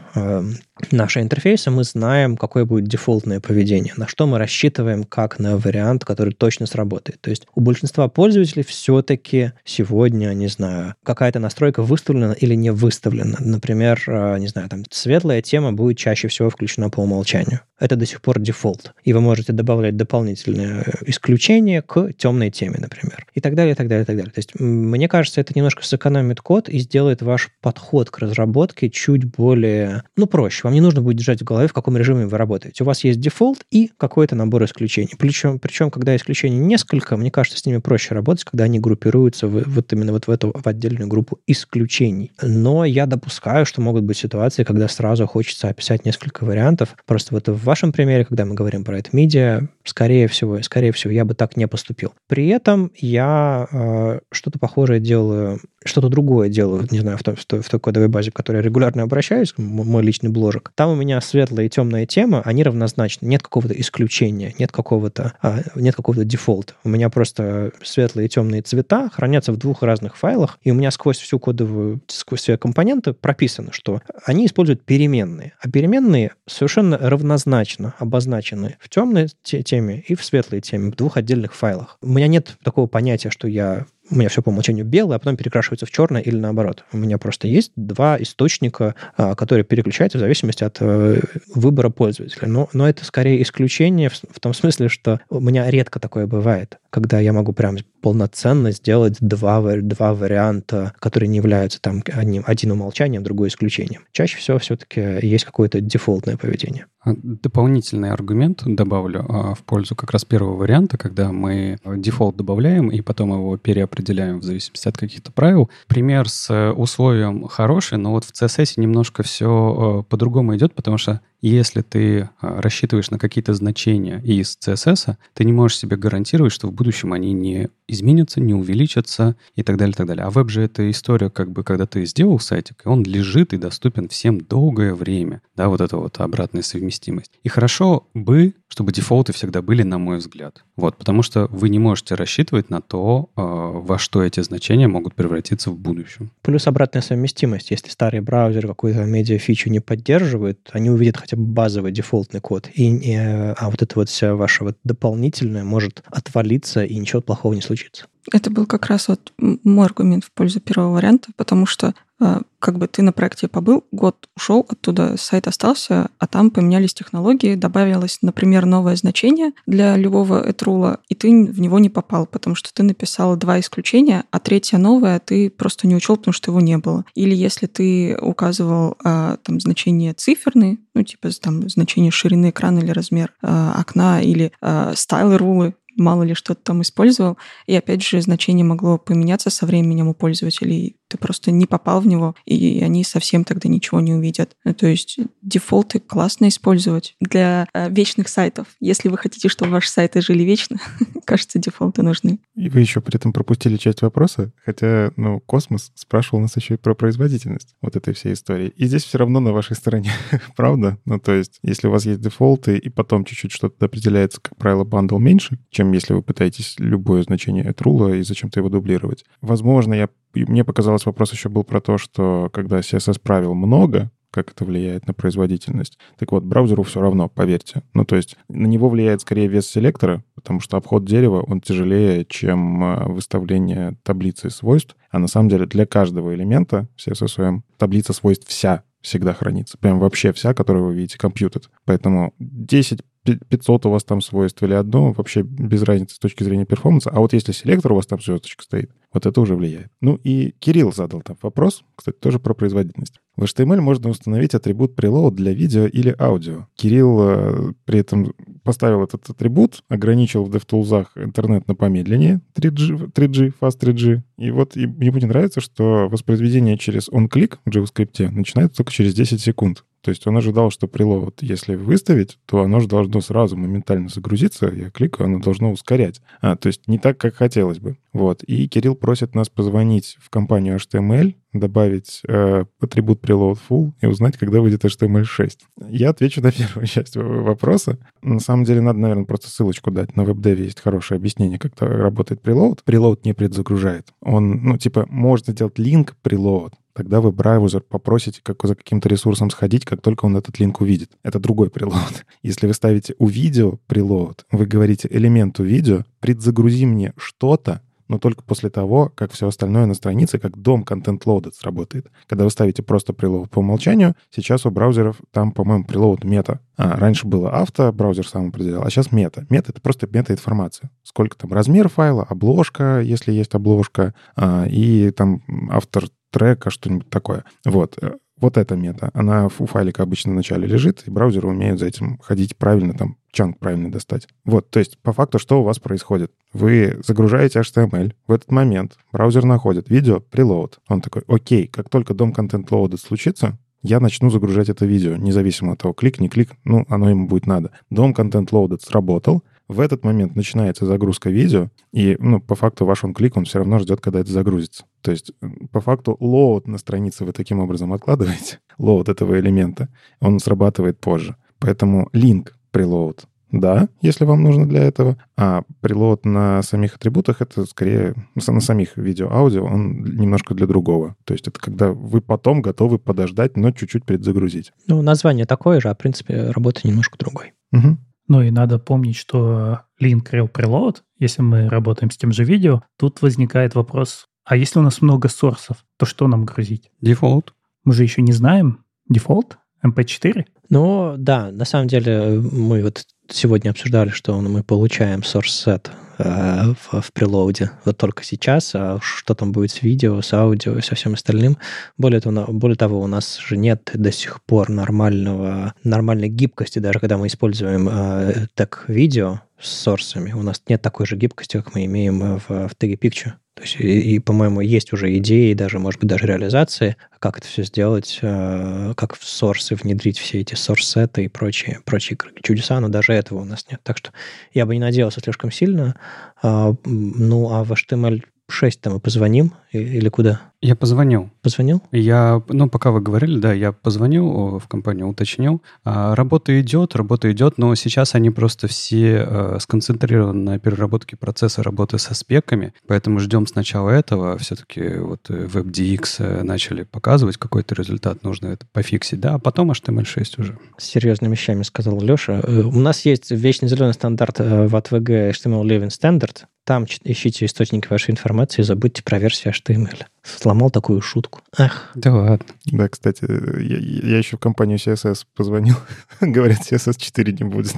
наши интерфейсы, мы знаем, какое будет дефолтное поведение, на что мы рассчитываем как на вариант, который точно сработает. То есть у большинства пользователей все-таки сегодня, не знаю, какая-то настройка выставлена или не выставлена. Например, э, не знаю, там светлая тема будет чаще всего включена по умолчанию. Это до сих пор дефолт. И вы можете добавлять дополнительные исключения к темной теме, например. И так далее, и так далее, и так далее. То есть мне кажется, это немножко сэкономит код и сделает ваш подход к разработке чуть более, ну, проще вам не нужно будет держать в голове, в каком режиме вы работаете. У вас есть дефолт и какой-то набор исключений. Причем, причем когда исключений несколько, мне кажется, с ними проще работать, когда они группируются в, вот именно вот в эту в отдельную группу исключений. Но я допускаю, что могут быть ситуации, когда сразу хочется описать несколько вариантов. Просто вот в вашем примере, когда мы говорим про это медиа, скорее всего, скорее всего, я бы так не поступил. При этом я э, что-то похожее делаю что-то другое делаю, не знаю, в той, в той, в той кодовой базе, в которой я регулярно обращаюсь, мой личный бложек, там у меня светлая и темная тема, они равнозначны. Нет какого-то исключения, нет какого-то, а, нет какого-то дефолта. У меня просто светлые и темные цвета хранятся в двух разных файлах, и у меня сквозь всю кодовую, сквозь все компоненты прописано, что они используют переменные. А переменные совершенно равнозначно обозначены в темной теме и в светлой теме, в двух отдельных файлах. У меня нет такого понятия, что я у меня все по умолчанию белое, а потом перекрашивается в черное или наоборот. У меня просто есть два источника, а, которые переключаются в зависимости от э, выбора пользователя. Но, но это скорее исключение в, в том смысле, что у меня редко такое бывает, когда я могу прям полноценно сделать два, два варианта, которые не являются там одним, один умолчанием, другой исключением. Чаще всего все-таки есть какое-то дефолтное поведение. А, дополнительный аргумент добавлю а, в пользу как раз первого варианта, когда мы дефолт добавляем и потом его переопределяем определяем в зависимости от каких-то правил. Пример с э, условием хороший, но вот в CSS немножко все э, по-другому идет, потому что если ты э, рассчитываешь на какие-то значения из CSS, ты не можешь себе гарантировать, что в будущем они не изменятся, не увеличатся и так далее, и так далее. А веб же это история, как бы, когда ты сделал сайтик, и он лежит и доступен всем долгое время. Да, вот это вот обратная совместимость. И хорошо бы, чтобы дефолты всегда были, на мой взгляд. Вот, потому что вы не можете рассчитывать на то, э, во что эти значения могут превратиться в будущем. Плюс обратная совместимость. Если старый браузер какую-то медиа-фичу не поддерживает, они увидят хотя бы базовый дефолтный код. И, и, а вот это вот вся ваша вот дополнительная может отвалиться, и ничего плохого не случится. Это был как раз вот мой аргумент в пользу первого варианта, потому что э, как бы ты на проекте побыл, год ушел оттуда, сайт остался, а там поменялись технологии, добавилось, например, новое значение для любого этрула, и ты в него не попал, потому что ты написал два исключения, а третье новое ты просто не учел, потому что его не было. Или если ты указывал э, там значение циферные, ну типа там значение ширины экрана или размер э, окна, или э, стайл рулы, мало ли что-то там использовал. И опять же, значение могло поменяться со временем у пользователей ты просто не попал в него, и они совсем тогда ничего не увидят. Ну, то есть дефолты классно использовать для э, вечных сайтов. Если вы хотите, чтобы ваши сайты жили вечно, кажется, дефолты нужны. И вы еще при этом пропустили часть вопроса, хотя, ну, Космос спрашивал нас еще и про производительность вот этой всей истории. И здесь все равно на вашей стороне, правда? Ну, то есть, если у вас есть дефолты, и потом чуть-чуть что-то определяется, как правило, бандл меньше, чем если вы пытаетесь любое значение at-rule а и зачем-то его дублировать. Возможно, я мне показалось, вопрос еще был про то, что когда CSS правил много, как это влияет на производительность. Так вот, браузеру все равно, поверьте. Ну, то есть на него влияет скорее вес селектора, потому что обход дерева, он тяжелее, чем а, выставление таблицы свойств. А на самом деле для каждого элемента в CSSOM таблица свойств вся всегда хранится. Прям вообще вся, которую вы видите, компьютер. Поэтому 10 500 у вас там свойств или одно, вообще без разницы с точки зрения перформанса. А вот если селектор у вас там звездочка стоит, вот это уже влияет. Ну и Кирилл задал там вопрос, кстати, тоже про производительность. В HTML можно установить атрибут preload для видео или аудио. Кирилл э, при этом поставил этот атрибут, ограничил в DevTools интернет на помедленнее 3G, 3G, Fast 3G. И вот мне будет нравится, что воспроизведение через onClick в JavaScript начинается только через 10 секунд. То есть он ожидал, что прилот, если выставить, то оно же должно сразу моментально загрузиться, я кликаю, оно должно ускорять. А, то есть не так, как хотелось бы. Вот. И Кирилл просит нас позвонить в компанию HTML, добавить э, атрибут preload full и узнать, когда выйдет HTML6. Я отвечу на первую часть вопроса. На самом деле надо, наверное, просто ссылочку дать. На веб-деве есть хорошее объяснение, как работает preload. Preload не предзагружает. Он, ну, типа, можно сделать линк preload, тогда вы браузер попросите как за каким-то ресурсом сходить, как только он этот линк увидит. Это другой прилод. Если вы ставите у видео прилод, вы говорите элементу видео, предзагрузи мне что-то, но только после того, как все остальное на странице, как дом Content Loaded сработает. Когда вы ставите просто preload по умолчанию, сейчас у браузеров там, по-моему, preload мета. А, раньше было авто, браузер сам определял, а сейчас мета. Мета — это просто мета-информация. Сколько там размер файла, обложка, если есть обложка, а, и там автор трека, что-нибудь такое. Вот. Вот эта мета. Она у файлика обычно в начале лежит, и браузеры умеют за этим ходить правильно, там, чанк правильно достать. Вот, то есть, по факту, что у вас происходит? Вы загружаете HTML, в этот момент браузер находит видео, preload. Он такой, окей, как только дом контент loaded случится, я начну загружать это видео, независимо от того, клик, не клик, ну, оно ему будет надо. Дом контент loaded сработал, в этот момент начинается загрузка видео, и, ну, по факту ваш он клик, он все равно ждет, когда это загрузится. То есть, по факту, load на странице вы таким образом откладываете, load этого элемента, он срабатывает позже. Поэтому link preload да, если вам нужно для этого. А preload на самих атрибутах — это скорее на самих видео-аудио, он немножко для другого. То есть это когда вы потом готовы подождать, но чуть-чуть предзагрузить. Ну, название такое же, а, в принципе, работа немножко другой. Угу. Ну и надо помнить, что link rel preload, если мы работаем с тем же видео, тут возникает вопрос, а если у нас много source ов, то что нам грузить? Дефолт. Мы же еще не знаем. Дефолт? MP4? Ну, да, на самом деле мы вот сегодня обсуждали, что мы получаем source set э, в, в прилоуде вот только сейчас, а что там будет с видео, с аудио и со всем остальным. Более того, более того, у нас же нет до сих пор нормального, нормальной гибкости, даже когда мы используем э, так видео с сорсами, у нас нет такой же гибкости, как мы имеем в, в теге Picture. То есть, и, и, по-моему, есть уже идеи, даже, может быть, даже реализации, как это все сделать, э, как в сорсы внедрить все эти сорс-сеты и прочие, прочие чудеса, но даже этого у нас нет. Так что я бы не надеялся слишком сильно. А, ну, а в HTML 6 мы позвоним или куда? Я позвонил. Позвонил? Я, ну, пока вы говорили, да, я позвонил в компанию, уточнил. А, работа идет, работа идет, но сейчас они просто все э, сконцентрированы на переработке процесса работы со спеками, поэтому ждем сначала этого. Все-таки вот WebDX э, начали показывать какой-то результат, нужно это пофиксить, да, а потом HTML6 уже. С серьезными вещами сказал Леша. Э, у нас есть вечно зеленый стандарт в ATVG HTML Living Standard, там ищите источники вашей информации и забудьте про версию HTML. Сломал такую шутку. Ах. Да ладно. Да, кстати, я, я еще в компанию CSS позвонил. Говорят, CSS 4 не будет.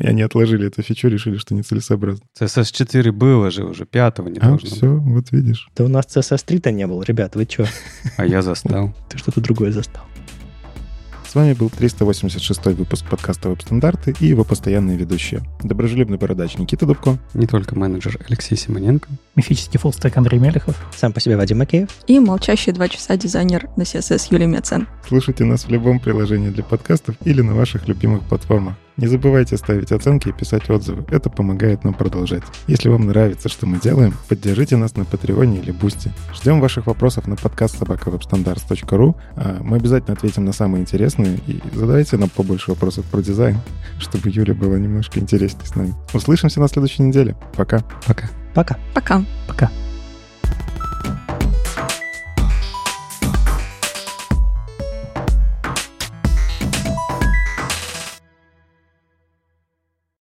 Они отложили эту фичу, решили, что нецелесообразно. CSS 4 было же уже, пятого не а, должно все, быть. вот видишь. Да у нас CSS 3-то не было, ребят, вы что? А я застал. Ты что-то другое застал. С вами был 386 выпуск подкаста «Веб-стандарты» и его постоянные ведущие. Доброжелюбный бородач Никита Дубко. Не только менеджер Алексей Симоненко. Мифический fullstack Андрей Мелехов. Сам по себе Вадим Макеев. И молчащий два часа дизайнер на CSS Юлия Мецен. Слушайте нас в любом приложении для подкастов или на ваших любимых платформах. Не забывайте ставить оценки и писать отзывы. Это помогает нам продолжать. Если вам нравится, что мы делаем, поддержите нас на Патреоне или Бусти. Ждем ваших вопросов на podcast собака web-standards.ru. А мы обязательно ответим на самые интересные и задавайте нам побольше вопросов про дизайн, чтобы Юля была немножко интереснее с нами. Услышимся на следующей неделе. Пока. Пока. Пока. Пока. Пока.